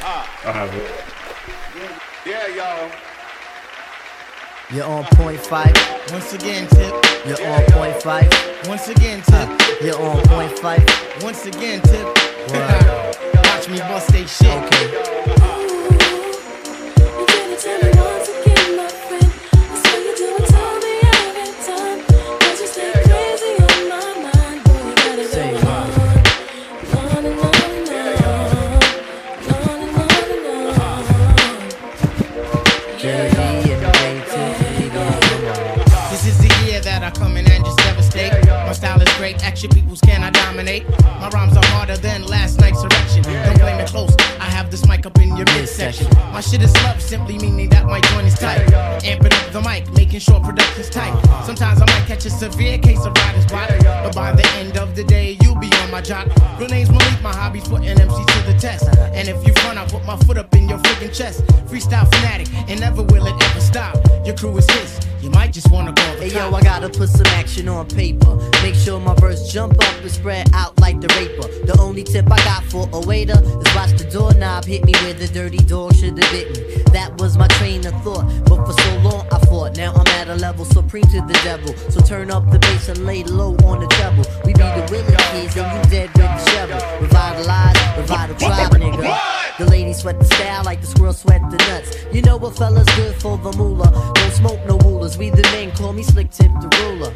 You're on point five. Once again, tip. You're on point five. Once again, tip. You're on point five. Once again, tip. Watch me bust they shit. Okay. Action peoples can I dominate. My rhymes are harder than last night's erection. Don't blame it close, I have this mic up in your midsection. My shit is love, simply meaning that my joint is tight. Amping up the mic, making sure production's tight. Sometimes I might catch a severe case of writer's block, but by the end of the day, you'll be on my jock. Real name's Malik, my hobby's putting MC to the test. And if you front, I put my foot up in your freaking chest. Freestyle fanatic, and never will it ever stop. Your crew is his, you might just wanna call the Hey yo. I gotta put some action on paper. Make sure my verse jump up and spread out like the raper. The only tip I got for a waiter is watch the doorknob hit me where the dirty dog should have bit me. That was my train of thought, but for so long I fought. Now I'm at a level supreme to the devil. So turn up the bass and lay low on the treble. We be the willing kids and you dead with the shovel. Revitalize, revital tribe, nigga. The ladies sweat the style like the squirrel sweat the nuts. You know what fella's good for the moolah. Don't smoke no rulers. Cause we the men, call me Slick Tip the ruler.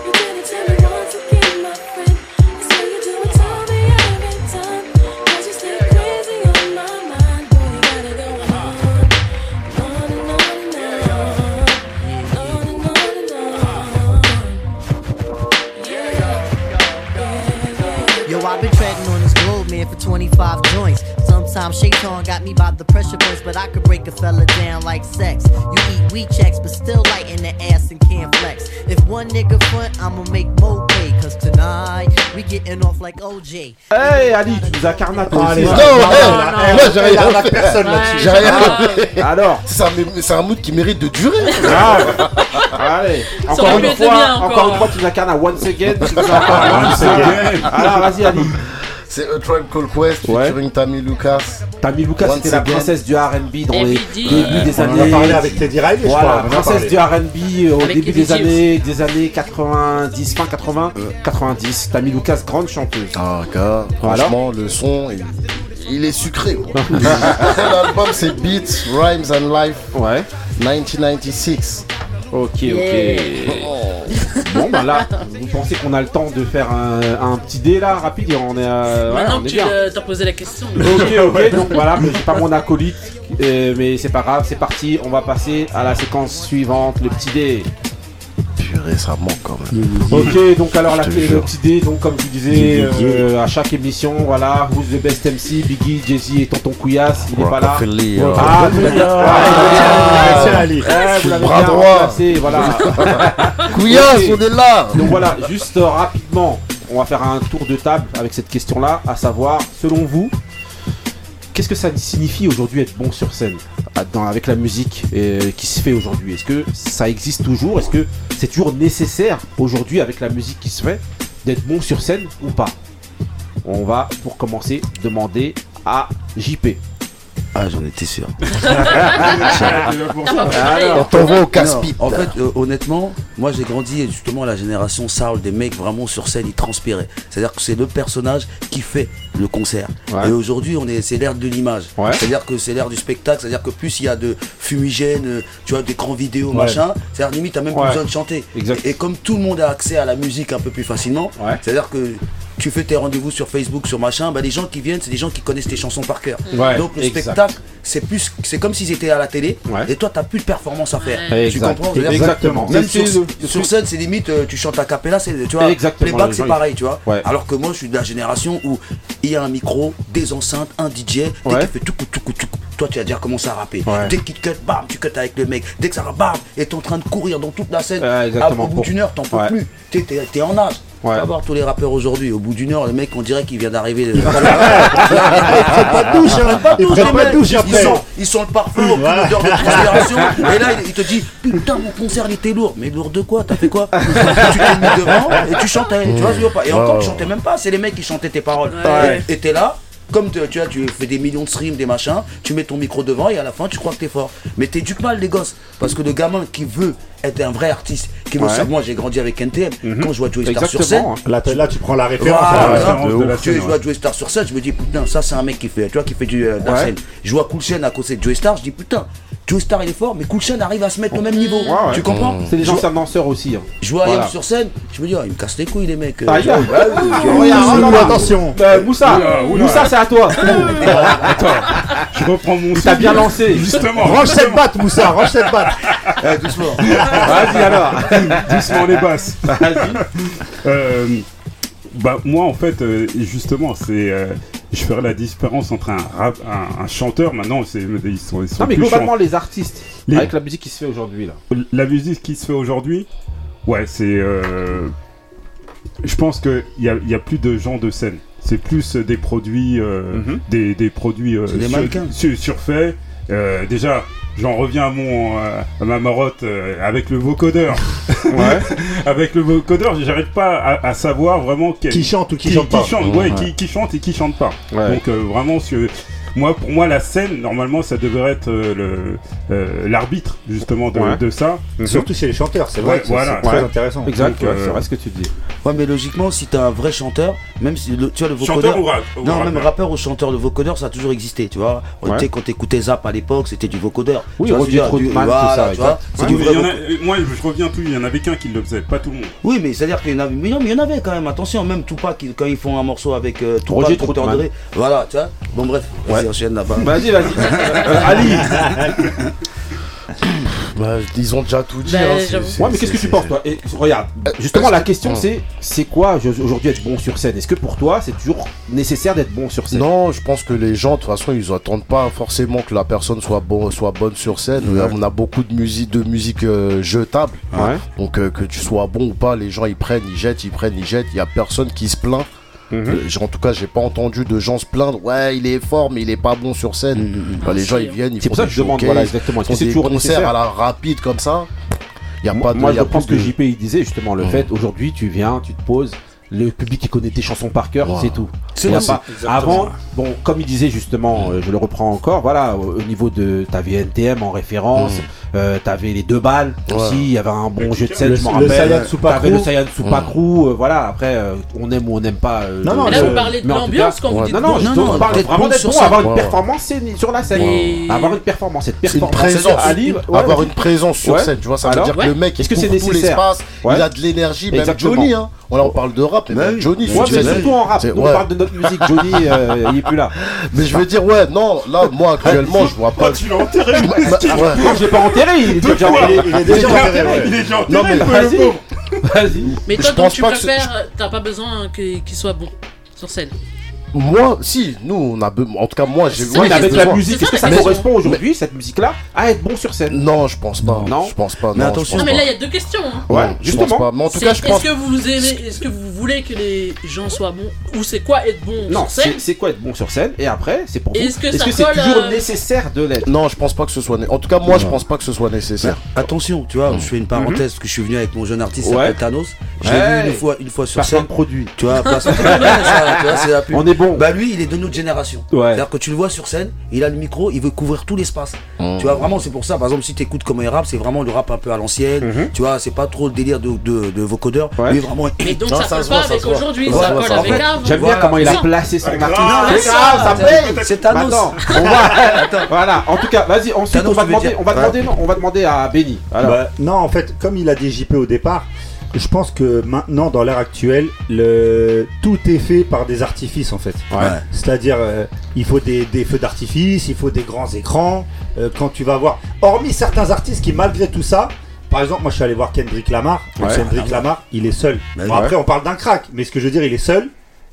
You to me once again, my friend. You do it to me every you stay crazy on my mind. Boy, you gotta go on. On and on and on. On and on and on. Yo, I've been treading on this globe, man, for 25 joints. Sometimes Shaitan got me by the pressure points, but I could break a fella down like sex. You eat wheat checks, but still light in the ass and can't flex. If one nigga front, I'ma make Mo pay, cause tonight we getting off like OJ. Hey Ali, tu nous as carnaté. Non, aussi. non, Non, non, moi j'ai rien fait. personne là-dessus. J'ai rien. Alors, C'est un, c'est un mood qui mérite de durer. grave. Allez, encore une fois, encore encore. une fois, tu nous as carnaté once again. Tu nous as (laughs) encore Once again. Alors, vas-y Ali. C'est A Tribe Called Quest Ouais. featuring Tammy Lucas. Tammy Lucas, c'était la princesse du R&B dans les Every débuts des On en a années. parlé avec Teddy Riley, je Voilà, crois. on princesse du R&B euh, au début des années, des années 90, fin 80, 90. Tammy Lucas, grande chanteuse. Ah, gars, franchement, le son, il, il est sucré. (laughs) L'album, c'est Beats, Rhymes and Life Ouais. 1996. Ok, Yeah. ok. (laughs) Bon, bah là, vous pensez qu'on a le temps de faire un, un petit dé là, rapide et on est, euh, ouais, Maintenant on que est tu euh, t'as posé la question. Ok, ok, (laughs) donc voilà, mais j'ai pas mon acolyte, euh, mais c'est pas grave, c'est parti, on va passer à la séquence suivante, le petit dé. Manque quand même. Ok, donc alors la, Je te le jure. petit dé, donc comme je disais euh, à chaque émission, voilà, Who's the best MC, Biggie, Jay-Z et Tonton Couillasse, il est pas là. Ah. Ah. Eh, vous l'avez bras bien droit. remplacé, voilà. (laughs) Couillasse, on est là Donc voilà, juste rapidement, on va faire un tour de table avec cette question-là, à savoir, selon vous, qu'est-ce que ça signifie aujourd'hui être bon sur scène dans- avec la musique euh, qui se fait aujourd'hui? Est-ce que ça existe toujours? Est-ce que c'est toujours nécessaire aujourd'hui avec la musique qui se fait d'être bon sur scène ou pas? On va pour commencer demander à JP. Ah, j'en étais sûr. (laughs) On t'envoie au casse-pipe. En fait, euh, honnêtement, moi j'ai grandi justement à la génération Soul, des mecs vraiment sur scène, ils transpiraient. C'est-à-dire que c'est le personnage qui fait le concert. Ouais. Et aujourd'hui, on est, c'est l'ère de l'image. Ouais. C'est-à-dire que c'est l'ère du spectacle. C'est-à-dire que plus il y a de fumigènes, euh, tu vois, d'écrans vidéo, machin. C'est-à-dire limite, t'as même Ouais. plus besoin de chanter. Exact. Et, et comme tout le monde a accès à la musique un peu plus facilement, Ouais. c'est-à-dire que tu fais tes rendez-vous sur Facebook, sur machin, bah les gens qui viennent, c'est des gens qui connaissent tes chansons par cœur. Ouais, Donc le exact. spectacle, c'est plus, c'est comme s'ils étaient à la télé. Et toi, t'as plus de performance à faire. Ouais. Tu Exact. comprends dire, Exactement. Même sur, sur scène, c'est limite, euh, tu chantes à cappella, c'est, tu vois. Exactement, Les bacs, les c'est pareil, tu vois. Ouais. Alors que moi, je suis de la génération où il y a un micro, des enceintes, un DJ, dès qu'il fait tout coup, tout coup, tout coup, toi, tu vas déjà commencer à rapper. Dès qu'il te cut, bam, tu cut avec le mec. Dès que ça va, bam, et t'es en train de courir dans toute la scène. Au bout d'une heure, t'en peux plus. T'es, t'es- t'es en âge. Ouais. Tu vas voir tous les rappeurs aujourd'hui. Au bout d'une heure, le mec, on dirait qu'il vient d'arriver. (laughs) prennent pas de douche, pas de mecs. douche Ils après. Ils sont le parfum, au Voilà. l'odeur de transpiration. (laughs) Et là, il, il te dit Putain, mon concert, il était lourd. Mais lourd de quoi? T'as fait quoi? Tu t'es mis devant et tu chantais. Tu vois, je veux pas. Et encore, tu chantais même pas. C'est les mecs qui chantaient tes paroles. Et t'es là. Comme tu vois, tu fais des millions de streams, des machins, tu mets ton micro devant et à la fin tu crois que t'es fort. Mais t'éduques mal les gosses. Parce que le gamin qui veut être un vrai artiste, qui veut Ouais. savoir, moi j'ai grandi avec NTM, quand je vois Joey Star sur scène, Là, tu prends la référence. voilà, la voilà. référence de la Tu sais, scène, je ouais. vois Joey Star sur scène, je me dis putain, ça c'est un mec qui fait, tu vois, qui fait du euh, de la Ouais. scène. Je vois Cool Chain à côté de Joey Star, je dis putain, Joey Star il est fort, mais Chain arrive à se mettre au même niveau. Ouais, ouais. Tu comprends C'est des anciens danseurs aussi. hein. Je vois Voilà. Sur scène, je me dis, ah, il me casse les couilles les mecs. Ah, Euh, Regarde, attention. Euh, Moussa, oula. Moussa, c'est à toi. (laughs) Je reprends mon Il t'a bien lancé. Justement. Range cette batte, Moussa, range cette batte. (laughs) Doucement. Vas-y alors. (laughs) Doucement les basses. Vas-y. Euh, bah moi en fait euh, justement c'est euh, je ferai la différence entre un rap un, un chanteur maintenant c'est ils sont, ils sont Non mais globalement les artistes, Les- avec la musique qui se fait aujourd'hui là. la musique qui se fait aujourd'hui ouais c'est euh, je pense que il y a, y a plus de gens de scène c'est plus euh, des produits euh, Mhm. des, des produits euh, des sur- surfaits déjà J'en reviens à mon euh, à ma marotte euh, avec le vocodeur. (laughs) Ouais. (laughs) avec le vocodeur, j'arrive pas à, à savoir vraiment quel- Qui chante ou qui chante pas. ouais, Ouais. qui, qui chante et qui chante pas. Ouais. Donc euh, vraiment, sur- moi pour moi la scène normalement ça devrait être euh, le euh, l'arbitre justement de, Ouais. de ça. Surtout chez les chanteurs, c'est vrai Ouais, que c'est voilà. c'est très Ouais. intéressant. Exact, Donc, ouais, euh, c'est vrai ce que tu dis. Ouais, mais logiquement, si t'as un vrai chanteur, même si le, tu vois le Chanteur vocodeur. ou rap- ou non, rappeur même rappeur ou chanteur, le vocodeur, ça a toujours existé, tu vois. Ouais. Tu sais, quand t'écoutais Zap à l'époque, c'était du vocodeur. Oui, Tu vois, Roger du- Troutman, tout voilà, ça, tu vois, exact. c'est Ouais, du Mais vrai il y en a- voc- euh, moi je reviens tout, il y en avait qu'un qui le faisait, pas tout le monde. Oui, mais c'est-à-dire qu'il y en avait. Mais non, mais il y en avait quand même, attention, même Tupac, quand ils font un morceau avec euh, Tupac, Roger Dr. Troutman. Dre, Voilà, tu vois. Bon, bref, vas-y, enchaîne là-bas. Vas-y, vas-y. (laughs) Euh, Ali. Bah, ils ont déjà tout dit. Bah, hein, c'est- Ouais, mais qu'est-ce que tu penses toi? Et, Regarde, justement la que- question c'est c'est quoi aujourd'hui être bon sur scène? Est-ce que pour toi c'est toujours nécessaire d'être bon sur scène? Non, je pense que les gens, de toute façon, ils attendent pas forcément que la personne soit, bon, soit bonne sur scène. Ouais. On a beaucoup de musique, de musique euh, jetable. Ouais. Donc, euh, que tu sois bon ou pas, les gens, ils prennent, ils jettent, ils prennent, ils jettent. Il y a personne qui se plaint. Mhm. Euh, en tout cas, j'ai pas entendu de gens se plaindre. Ouais, il est fort, mais il est pas bon sur scène. Enfin, les gens, ils viennent, ils C'est font pour ça des que je demande, voilà, exactement. Ils font c'est des toujours concerts nécessaire à la rapide comme ça. Il y a Moi, pas de. moi, il y je a pense plus que JP il disait justement le Mhm. fait aujourd'hui tu viens, tu te poses, le public il connaît tes chansons par cœur, c'est tout. C'est pas-. Avant, bon, comme il disait justement, euh, je le reprends encore, voilà, au, au niveau de t'avais NTM en référence, euh, t'avais les deux balles Ouais. aussi, il y avait un bon jeu de scène, je m'en le rappelle. T'avais le Sayan Supakru, euh, voilà. Après, euh, on aime ou on n'aime pas. euh, Non, non, Mais là, vous parlez de l'ambiance quand vous dites Non, non, non, non, parle vraiment d'être bon, avoir une performance sur la scène. Avoir une performance, cette C'est une performance. avoir une présence sur scène, tu vois, ça veut dire que le mec il Est-ce que c'est l'espace, il a de l'énergie, même. Johnny, hein. On là on parle de rap, mais Bah même oui. Johnny, Ouais, mais surtout en rap. on parle de notre musique. Johnny, euh, il est plus là. (laughs) Mais je veux dire, ouais, non, là, moi actuellement, je vois pas. tu l'as enterré (laughs) Je- bah, j'ai pas enterré. Il est déjà Il est- il est déjà enterré, ouais. Il est déjà Non, enterré, mais le Vas-y. pauvre. Vas-y. Mais Je toi, donc, pense tu préfères, t'as pas besoin que- qu'il soit bon sur scène. Moi, si, nous, on a. En tout cas, moi, j'ai. Oui, mais j'ai avec la besoin. musique, est-ce que ça, mais- correspond aujourd'hui, cette musique-là, à être bon sur scène? Non, je pense pas. Non? Je pense pas. Mais non, attention. je Non, mais là, il y a deux questions. hein. Ouais, Non, je justement. pense pas. Mais en tout cas, je pense. Est-ce que vous aimez, est-ce que vous voulez que les gens soient bons ou c'est quoi être bon Non, sur scène? c'est c'est quoi être bon sur scène? Et après, c'est pour. Est-ce que c'est colle, toujours euh, nécessaire de l'être? Non, je pense pas que ce soit. En tout cas, moi, je pense pas que ce soit nécessaire. Attention, tu vois, je fais une parenthèse parce que je suis venu avec mon jeune artiste Thanos. Je l'ai Ouais. vu une fois, une fois sur scène. (laughs) produit. Tu vois, c'est la pub. Bon. Bah lui, il est de notre génération. Ouais. C'est-à-dire que tu le vois sur scène, il a le micro, il veut couvrir tout l'espace. Tu vois, vraiment, c'est pour ça. Par exemple, si tu écoutes comment il rappe, c'est vraiment le rap un peu à l'ancienne. Tu vois, c'est pas trop le délire de, de, de vocodeur. Ouais. Lui, vraiment. Mais donc Non, ça ça colle se pas avec aujourd'hui, ça colle avec. J'aime bien comment il a placé son artiste. Non, C'est ça, grave, ça c'est- paye. c'est Thanos. On (laughs) va. Voilà. En tout cas, vas-y. Ensuite, on va demander. dire On va Ouais. demander. Non, on va demander à Benny. Bah, non, en fait, comme il a dit JP au départ, je pense que maintenant, dans l'ère actuelle, le... tout est fait par des artifices en fait. C'est-à-dire, euh, il faut des, feux d'artifice, il faut des grands écrans. Euh, quand tu vas voir, hormis certains artistes qui, malgré tout ça, par exemple, moi je suis allé voir Kendrick Lamar. Kendrick. Ah Lamar, il est seul. Ben bon, après, on parle d'un crack, mais ce que je veux dire, il est seul.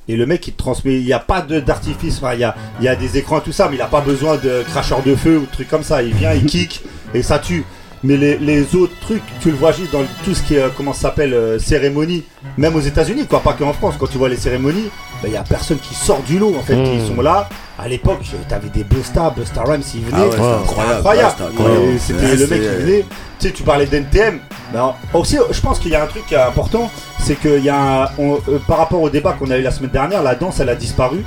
Et le mec, il te transmet. Il n'y a pas d'artifice. Enfin, il, y a, des écrans, et tout ça, mais il n'a pas besoin de cracheur de feu ou de trucs comme ça. Il vient, il kick et ça tue. Mais les, autres trucs, tu le vois juste dans tout ce qui est, euh, s'appelle, euh, cérémonie, même aux États-Unis, quoi, pas qu'en France. Quand tu vois les cérémonies, ben, il n'y a personne qui sort du lot, en fait. Mmh. Ils sont là. À l'époque, t'avais des Busta, Busta Rhymes, ils venaient. Ah incroyable. C'était le mec qui venait. Tu sais, tu parlais d'NTM. Ben, aussi, je pense qu'il y a un truc important, c'est que y a euh, par rapport au débat qu'on a eu la semaine dernière, la danse, elle a disparu.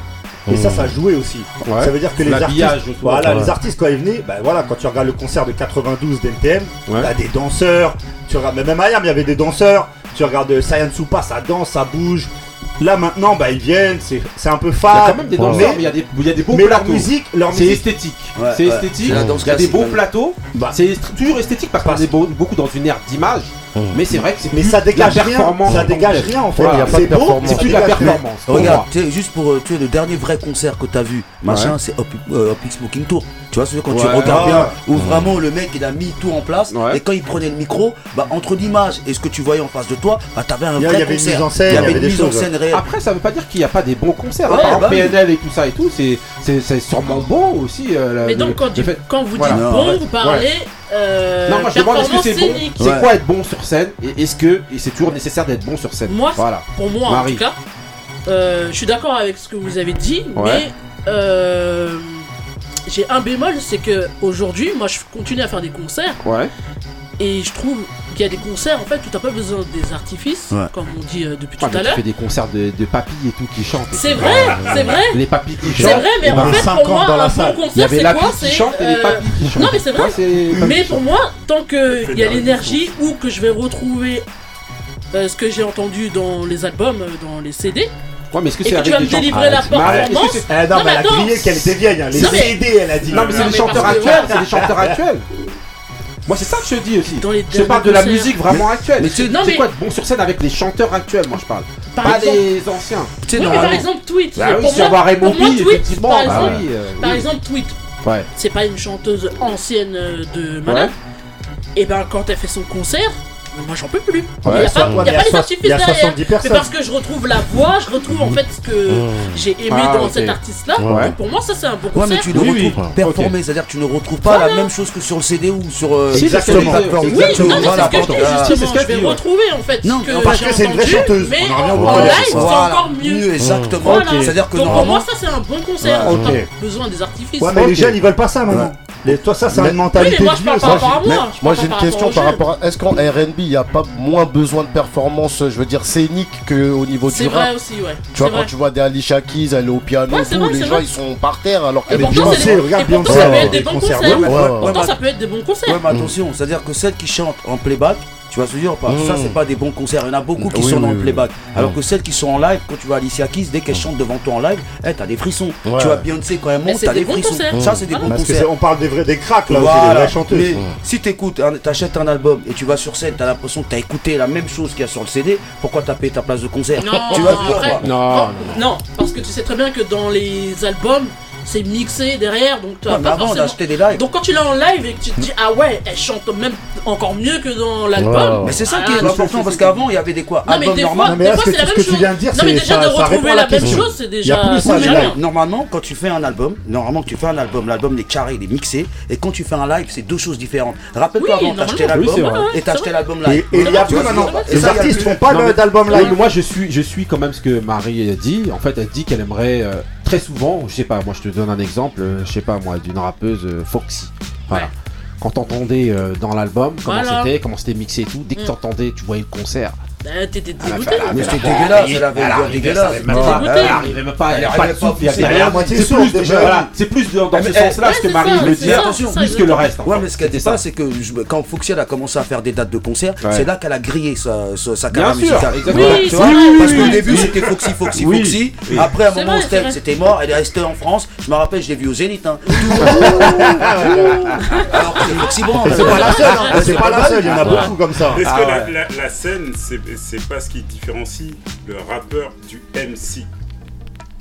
Et ça, mm. ça jouait aussi. Ça veut dire que les artistes, voilà, les artistes quand ils venaient, ben voilà, quand tu regardes le concert de 92 d'NTM, t'as des danseurs. Tu regardes, même à il y avait des danseurs. Tu regardes euh, Saiyan Soupa, ça danse, ça bouge. Là maintenant, bah ils viennent, c'est un peu fade. Il y a même des danseurs, mais il y a des, il y a des beaux plateaux. Musique, leur musique, c'est esthétique. C'est esthétique. Il y a des beaux plateaux. Bah. C'est toujours esthétique parce qu'on est beaucoup dans une ère d'image. Mmh. Mais c'est vrai que c'est mais ça dégage rien, ça dégage rien en fait. C'est beau, c'est plus la performance. Regarde, juste pour euh, tu es le dernier vrai concert que t'as vu, machin, c'est Up, euh, Up Smoking Tour. Tu vois, c'est quand tu regardes bien, ah. où mmh. vraiment le mec il a mis tout en place et quand il prenait le micro, bah entre l'image et ce que tu voyais en face de toi, bah t'avais un vrai concert. Une il y avait une mise en scène, réelle. Après, ça veut pas dire qu'il n'y a pas des bons concerts. Hein. Bah PNL et tout ça et tout, c'est sûrement bon aussi. Euh, mais donc quand, vous dites bon, vous parlez euh, non, moi je demande est-ce que c'est bon C'est quoi être bon sur scène Et est-ce que c'est toujours nécessaire d'être bon sur scène Moi, voilà. pour moi en tout cas, euh, je suis d'accord avec ce que vous avez dit, mais euh, j'ai un bémol, c'est que aujourd'hui, moi je continue à faire des concerts. Ouais. Et je trouve qu'il y a des concerts en fait où t'as pas besoin des artifices, comme on dit euh, depuis tout à l'heure. Tu fais des concerts de, de papilles et tout qui chantent. C'est vrai, c'est vrai. Les papilles qui chantent. C'est vrai, mais en fait pour moi, dans la un salle. bon concert c'est quoi C'est euh... Non mais c'est vrai. Mais pour moi, tant que il y a l'énergie ou que je vais retrouver euh, ce que j'ai entendu dans les albums, euh, dans les CD, Ouais, mais est-ce que c'est avec délivrer la performance Non, mais elle a grillé qu'elle était vieille. Hein. Les CD, elle a dit. Non, mais c'est des chanteurs actuels. C'est des chanteurs actuels. Moi, c'est ça que je dis aussi. Je parle de la musique vraiment actuelle. Mais tu non, mais... quoi bon sur scène avec les chanteurs actuels, moi je parle. Pas les anciens. Tu oui, mais par exemple, Tweet. Bah, oui, pour va pour moi, effectivement. Par, bah, exemple, oui, euh, par exemple, Tweet. Ouais. C'est pas une chanteuse ancienne euh, de Maná. Et eh ben, quand elle fait son concert, moi j'en peux plus. il n'y a, pas, y a pas les artifices derrière. C'est parce que je retrouve la voix, je retrouve en fait ce que mmh. j'ai aimé ah, dans cet artiste là. Pour moi, ça c'est un bon concert. Ouais, mais tu le oui, retrouves performé, c'est-à-dire que tu ne retrouves pas la même chose que sur le CD ou sur euh, Exactement. Exactement. Oui, Exactement. C'est ce que je vais retrouver en fait. Non, parce que c'est une vraie chanteuse. Mais en live, c'est encore mieux. Mmh. Exactement. C'est-à-dire que pour moi, ça c'est un bon concert. J'ai besoin des artifices. Ouais, mais les jeunes ils veulent pas ça maintenant. Les, toi, ça, c'est une mentalité oui, moi, de vieux. Moi, j'ai une question par rapport à. Est-ce qu'en RB, il n'y a pas moins besoin de performance, je veux dire, scénique qu'au niveau du rap C'est vrai aussi, ouais. Tu vois, quand tu vois des Ali Shakiz, elle est au piano, ouais, tout, les gens, ils sont par terre alors qu'elle est Beyoncé. Regarde Beyoncé, ça des concerts. Pourtant, ça peut être des bons concerts. Ouais, mais attention, c'est-à-dire que celle qui chante en playback. Tu vas se dire pas. Ça, hmm. c'est pas des bons concerts. Il y en a beaucoup qui sont dans le playback. Alors hmm. que celles qui sont en live, quand tu vas à Alicia Keys, dès qu'elles chantent devant toi en live, hey, t'as des frissons. Tu vois Beyoncé quand elle monte, t'as des, frissons. Ça, c'est des bons concerts. On parle des vrais des cracks là voilà. aussi. Mais hmm. si t'écoutes, t'achètes un album et tu vas sur scène, t'as l'impression que t'as écouté la même chose qu'il y a sur le CD, pourquoi t'as payé ta place de concert tu vois, après, non, non, non, parce que tu sais très bien que dans les albums, c'est mixé derrière, donc tu as Donc quand tu l'as en live et que tu te dis ah ouais, elle chante même encore mieux que dans l'album. Mais c'est ça qui est ah, important parce qu'avant il y avait des quoi album normal. Fois, non, mais là, fois, c'est. Dire, non mais déjà de retrouver la, même chose, c'est déjà. Normalement quand tu fais un album, normalement tu fais un album, l'album est carré, il est mixé, et quand tu fais un live c'est deux choses différentes. Rappelle-toi avant acheté l'album et t'achetais l'album live. Et les artistes font pas d'album live. Moi je suis je suis quand même ce que Marie dit. En fait elle dit qu'elle aimerait euh, très souvent, je sais pas, moi je te donne un exemple, euh, je sais pas moi, d'une rappeuse euh, Foxy. Voilà. Quand t'entendais euh, dans l'album comment c'était, comment c'était mixé et tout, dès que mm. t'entendais, tu voyais le concert, bah, t'étais ah, dégoûté. Mais c'était dégueulasse, elle avait dégueulasse. Elle n'arrivait même pas à pas de il y avait moitié déjà. C'est plus dans ce sens-là ce que Marie veut dire, plus que le reste. Ouais, mais ce qu'elle dit pas, c'est que quand Fuxia a commencé à faire des dates de concert, c'est là qu'elle a grillé sa carrière musicale. Parce qu'au début, c'était Foxy, Foxy, Foxy. Après, à un moment, c'était mort, elle est restée en France. Je me rappelle, je l'ai vue au Zénith. Hein. (laughs) Alors que c'est Foxy Brand. C'est pas la seule, il y en a beaucoup comme ça. Que la scène, c'est c'est pas ce qui différencie le rappeur du MC.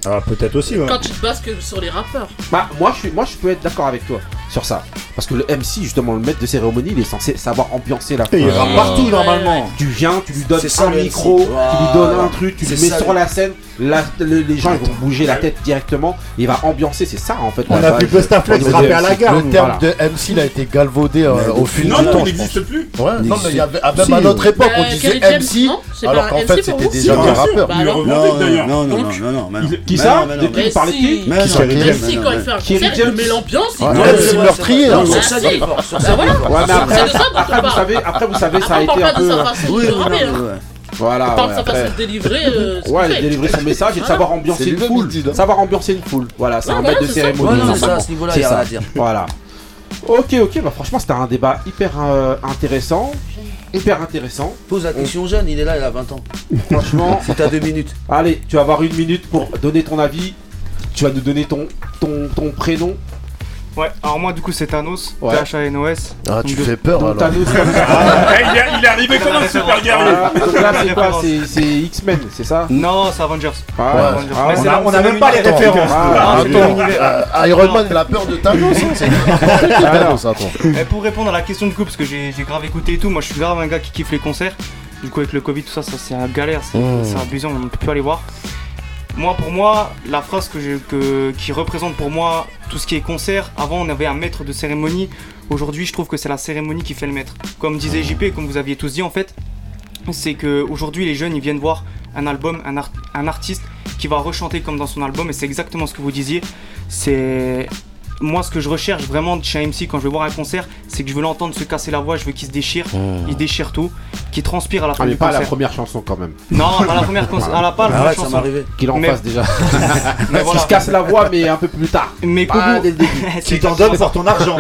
Ah, peut-être aussi, ouais. Quand tu te bases que sur les rappeurs. Bah, moi je, suis, moi, je peux être d'accord avec toi sur ça. Parce que le MC, justement, le maître de cérémonie, il est censé savoir ambiancer la Et il rappe partout, normalement. Tu viens, tu lui donnes un micro, tu lui donnes un truc, tu le mets ça, sur la scène, la- le- les gens ils vont bouger la tête directement, il va ambiancer, c'est ça en fait. On a vu. Bustaflex Au niveau rapper du à la gare, Le terme de MC il a été galvaudé euh, au fil Non, du non, temps. il je pense. n'existe plus. Ouais, non, mais il y avait, même à notre époque, on Bah, disait MC, non alors qu'en un fait c'était déjà Il alors. revendique Non, non, non, non, non, non, non. Qui ça non, non, De qui vous parlez de qui non, non, MC, non, quand il fait un concert, il met l'ambiance, il MC meurtrier. Non, Bah voilà. après, vous savez, après, vous savez, ça a été un peu. Hein. Voilà, ouais, sa après. façon de délivrer. euh, Ouais, fait. délivrer son message et de Voilà. savoir ambiancer C'est une foule. Savoir ambiancer une foule. Voilà, c'est Ouais, un voilà, maître de c'est cérémonie. Ouais, non, mais normalement. ça, à ce niveau-là, C'est y a à dire. Voilà. Ok, ok, bah franchement, c'était un débat hyper euh, intéressant. Hyper intéressant. Pose la question jeune, il est là, il a 20 ans. Franchement, (laughs) C'est à deux minutes. allez, tu vas avoir une minute pour donner ton avis. Tu vas nous donner ton, ton, ton prénom. Ouais, alors moi du coup c'est Thanos, Ouais. T-H-A-N-O-S. Ah, tu Donc, fais peur Donc, alors. Thanos ça. Eh, il, est, (laughs) il est arrivé comme un super guerrier. Ah, là, c'est quoi C'est X-Men, c'est ça? Non, c'est Avengers. Ah, Ouais. Avengers. ah, Mais on c'est a- la- on a c'est même pas les références. Ah, Ah. Euh, Iron Man il a peur de Thanos, hein, (laughs) Thanos, attends. Mais pour répondre à la question du coup, parce que j'ai grave écouté et tout, moi je suis grave un gars qui kiffe les concerts. Du coup avec le Covid tout ça, ça c'est un galère, c'est Mmh. c'est abusant, on ne peut plus aller voir. Moi pour moi, la phrase que qui représente pour moi tout ce qui est concert, avant on avait un maître de cérémonie, aujourd'hui je trouve que c'est la cérémonie qui fait le maître. Comme disait JP, comme vous aviez tous dit en fait, c'est que aujourd'hui les jeunes ils viennent voir un album, un, un artiste qui va rechanter comme dans son album et c'est exactement ce que vous disiez. C'est moi ce que je recherche vraiment chez un MC quand je vais voir un concert, c'est que je veux l'entendre se casser la voix, je veux qu'il se déchire, il déchire tout, qu'il transpire à la fin Ah, mais du pas la première chanson quand même. Non, pas la première (laughs) concert, ah, la pas la première Arrête, ça chanson. arrivé. Qu'il en Mais- fasse déjà. (laughs) Mais Il se casse la voix, mais un peu plus tard. (laughs) Mais Pas Kobo- dès le début. C'est Qui t'en donne pour ton argent.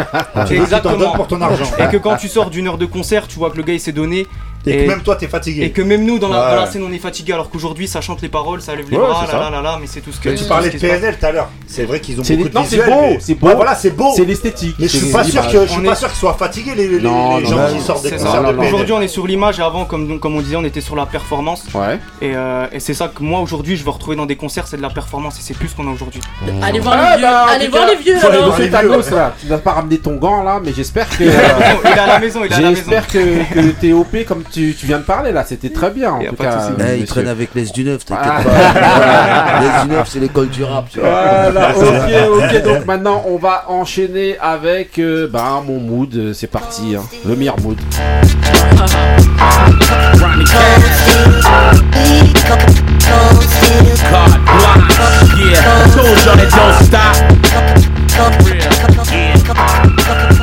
Tu t'en Exactement. pour ton argent. Et que quand tu sors d'une heure de concert, tu vois que le gars il s'est donné. Et que même toi, t'es fatigué. Et que même nous dans la, Ouais. dans la scène on est fatigué alors qu'aujourd'hui ça chante les paroles, ça lève les Ouais, bras, là, là là là, mais c'est tout ce que Tu tout parlais de. PNL tout à l'heure. C'est vrai qu'ils ont beaucoup des- de non, c'est beau, mais- c'est beau. Ouais, voilà, c'est beau. C'est l'esthétique. Mais je suis pas sûr que je suis On pas sûr qu'ils soient fatigués les, les- Non, les non, gens non, qui sortent des concerts ça. de PNL. Aujourd'hui on est sur l'image et avant comme, comme on disait on était sur la performance. Ouais. Et, euh, et c'est ça que moi aujourd'hui je veux retrouver dans des concerts, c'est de la performance et c'est plus ce qu'on a aujourd'hui. Allez voir les vieux, bah, en allez voir les vieux alors. Thanos, là. Tu n'as pas ramené ton gant là, mais j'espère que. (laughs) Il est à la maison, il est à la maison. J'espère que, que t'es OP comme tu, tu viens de parler là, c'était très bien en tout cas. Eh, il traîne avec les du 9, t'inquiète Ah. pas. (laughs) Les du 9, c'est l'école du rap, tu vois. Voilà, (laughs) ok, ok, donc maintenant on va enchaîner avec euh, bah, mon mood, euh, c'est parti, hein, le meilleur mood.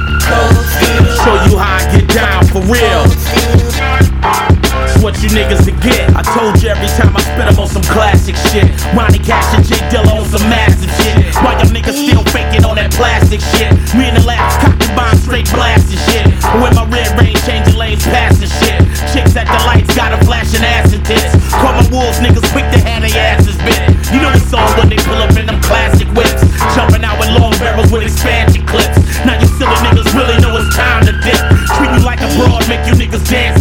Show you how I get down for real. What you niggas to get. I told you every time I spit I'm on some classic shit. Ronnie Cash and J Dilla on some massive shit. Why y'all niggas still faking on that plastic shit? We in the labs, cocking bombs, straight blasting shit. With my red rain changing lanes, passing shit. Chicks at the lights, got a flashing ass and tits. Call my wolves, niggas quick to hand their asses bit. You know it's on when they pull up in them classic whips. Jumping out with long barrels with expansion clips. Now you silly niggas really know it's time to dip. Treat you like a broad, make you niggas dance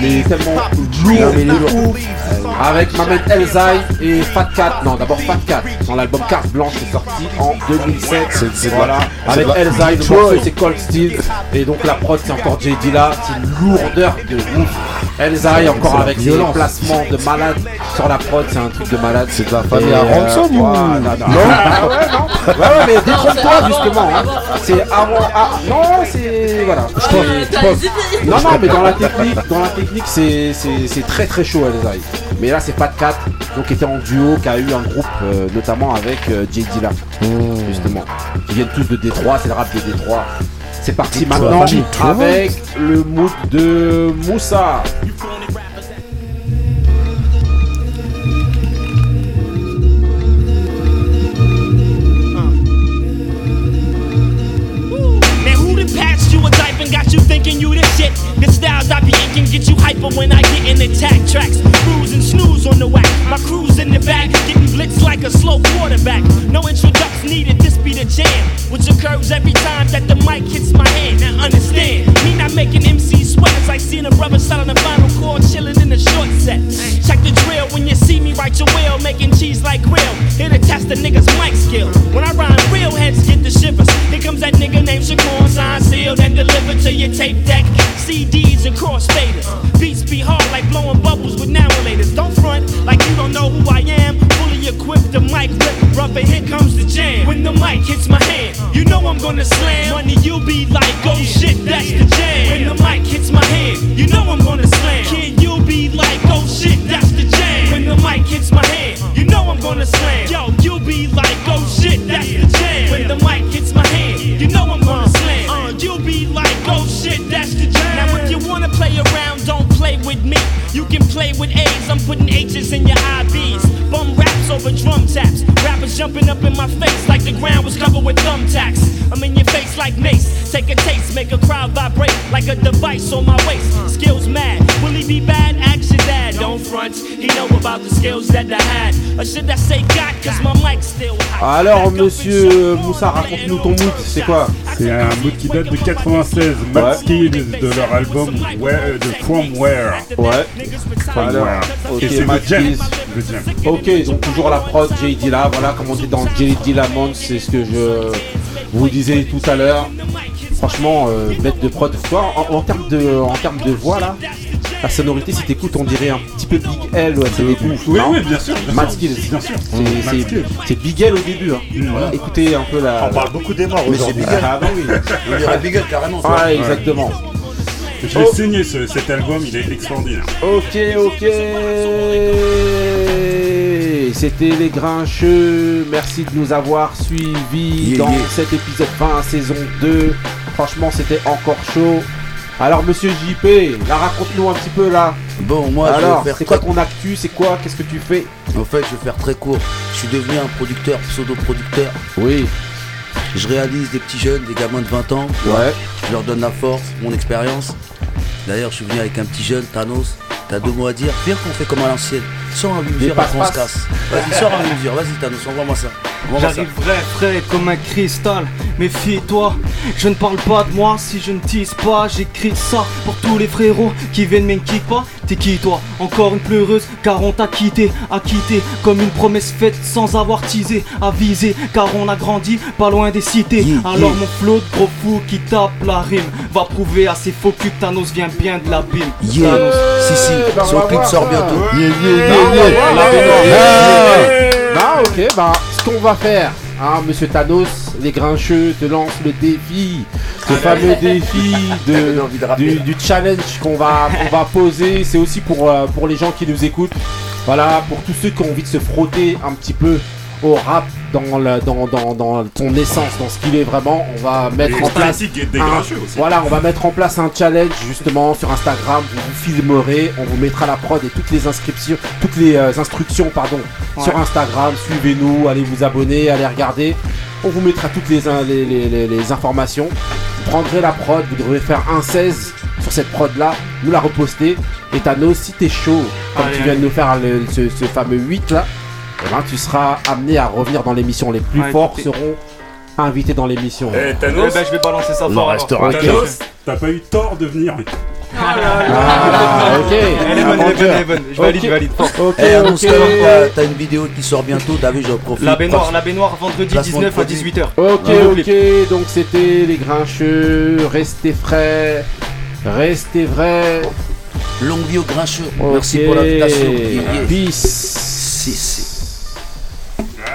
mais tellement lourd, mais lourd. Avec Mamed Elzai et Fat Cat. Non, d'abord Fat Cat. Dans l'album Carte Blanche qui est sorti en 2007. c'est voilà. Avec Elzai, le morceau c'est Cold Steel. Et donc la prod c'est encore J.D. là. C'est une lourdeur de ouf. Elzai encore avec ses placements de malade sur la prod, c'est un truc de malade. C'est de la famille à euh, ransom ou ouais, non, non, Non Ah ouais, non. Ouais, ouais, mais détrompe-toi justement. hein. C'est avant. non, c'est. Voilà. Je pense- je pense- Non, non, mais dans la technique, dans la technique, c'est c'est- c'est très très chaud Elzai. Mais là, c'est pas de 4, donc était en duo, qui a eu un groupe, euh, notamment avec euh, Jay Dilla, justement. Qui viennent tous de Détroit, c'est le rap de Détroit. C'est parti Détroit. maintenant avec le mood de Moussa. The styles I be get you hyper when I get in attack tracks. Cruise and snooze on the whack. My crew's in the back, getting blitzed like a slow quarterback. No introduction needed, this be the jam. Which occurs every time that the mic hits my hand. Now understand, me not making MC sweat as I seen a brother selling the final chord, chilling in the short set. Check the drill when you see me write your will, making cheese like grill. Here to test the nigga's mic skill. When I rhyme, real heads get the shivers. Here comes that nigga named Shakur, signed, sealed, and delivered to your tape deck. CDs and crossfaders. Beats be hard like blowing bubbles with narrators. Don't front like you don't know who I am. Fully equipped, the mic rip, rubber, here comes the jam. When the mic hits my hand, you know I'm gonna slam. Money, you'll be like, oh shit, that's the jam. When the mic hits my hand, you know I'm gonna slam. Kid, you'll be like, oh shit, that's the jam. When the mic hits my hand, you know I'm gonna slam. Yo, you'll be like, oh shit, that's the jam. When the mic hits my hand, you know I'm gonna slam. Uh, you be like, oh shit, that's the jam. You wanna play around, don't play with me. You can play with A's, I'm putting H's in your IVs. Bum raps over drum taps. Rappers jumping up in my face like the ground was covered with thumbtacks. I'm in your face like mace. Take a taste, make a crowd vibrate like a device on my waist. Skills mad, will he be bad? Your dad. Don't front, he know about the skills that I had. Or should I say got, cause my mic's still hot. Alors, monsieur Moussa, raconte-nous ton mood, c'est quoi C'est un mood qui date de 96, Mad Skills de leur album Where, de From Where. Ouais. From Alors, Where. Et c'est le jam. Le jam. Ok, donc toujours la prod J Dilla, voilà comme on dit dans J Dilla Month, c'est ce que je vous disais tout à l'heure. Franchement, euh, bête de prod. Toi, en, en termes de, en termes de voix là, la sonorité, si t'écoutes, on dirait un petit peu Big L à ses débuts. Oui, non oui, bien sûr, Mad Skills. bien sûr. C'est- c'est-. C'est Big L au début. hein. Voilà. Écoutez un peu la. On parle beaucoup des morts Mais c'est aujourd'hui. Big L. Ah bah oui. On dirait Bigel carrément. Ah, vois. exactement. Je l'ai Oh. saigné ce- cet album, il est extraordinaire. Ok, ok. C'était les grincheux. Merci de nous avoir suivis Yeah, dans yeah. cet épisode 20, saison 2. Franchement, c'était encore chaud. Alors, monsieur JP, là, raconte-nous un petit peu là. Bon, moi, je Alors, vais faire c'est quoi ton actu C'est quoi Qu'est-ce que tu fais? En fait, je vais faire très court. Je suis devenu un producteur, pseudo-producteur. Oui. Je réalise des petits jeunes, des gamins de 20 ans. Ouais. Je leur donne la force, mon expérience. D'ailleurs, je suis venu avec un petit jeune, Thanos. T'as deux mots à dire Viens qu'on fait comme à l'ancienne. Sors un Des mesure on se casse. Vas-y, sors un mesure. Vas-y, Thanos, envoie-moi ça. J'arriverai frais comme un cristal. Méfie-toi, je ne parle pas de moi si je ne tease pas. J'écris ça pour tous les frérots qui viennent mais ne pas. T'es qui toi Encore une pleureuse car on t'a quitté, à quitter comme une promesse faite sans avoir teasé, avisé car on a grandi pas loin des cités. Alors mon flot de gros fou qui tape la rime va prouver à ces faux culs que Thanos vient bien de l'abîme. Yeah. Thanos. Si, si, bah, on son va clip voir sort ça. bientôt. Yeah, yeah, Bah. Bah bah ce qu'on va faire, hein, monsieur Thanos, les grincheux te lancent le défi, ce fameux défi de, (laughs) du, du challenge qu'on va, qu'on va poser, c'est aussi pour, euh, pour les gens qui nous écoutent, voilà, pour tous ceux qui ont envie de se frotter un petit peu au rap dans, la, dans, dans, dans son essence, dans ce qu'il est vraiment, on va mettre Et en place un- aussi. voilà, on va mettre en place un challenge justement sur Instagram. Vous vous filmerez, on vous mettra la prod et toutes les inscriptions, toutes les euh, instructions, pardon, Ouais. sur Instagram. Suivez-nous, allez vous abonner, allez regarder. On vous mettra toutes les, in- les, les- les- les informations. Vous prendrez la prod, vous devrez faire un 16 sur cette prod là, nous la reposter. Et Thanos, si t'es chaud, comme Allez, tu viens de nous faire le- ce, ce fameux 8 là, eh ben, tu seras amené à revenir dans l'émission. Les plus Ouais, forts seront invités dans l'émission. Eh, Thanos, Eh ben, je vais balancer ça Il fort. restera Ok. Thanos, t'as pas eu tort de venir. Ah, ok. Elle est bonne, elle est bonne, elle est bonne. Je valide, Ok. je valide. Ok, Eh, annonce ok. alors, t'as- une vidéo qui sort bientôt, t'as vu, j'en profite. La baignoire, la baignoire vendredi Placement de 19 à produit. 18h. Ok, ok, donc c'était les grincheux, restez frais, restez vrais. Longue vie au grincheux. Merci pour l'invitation. Peace. Si, si.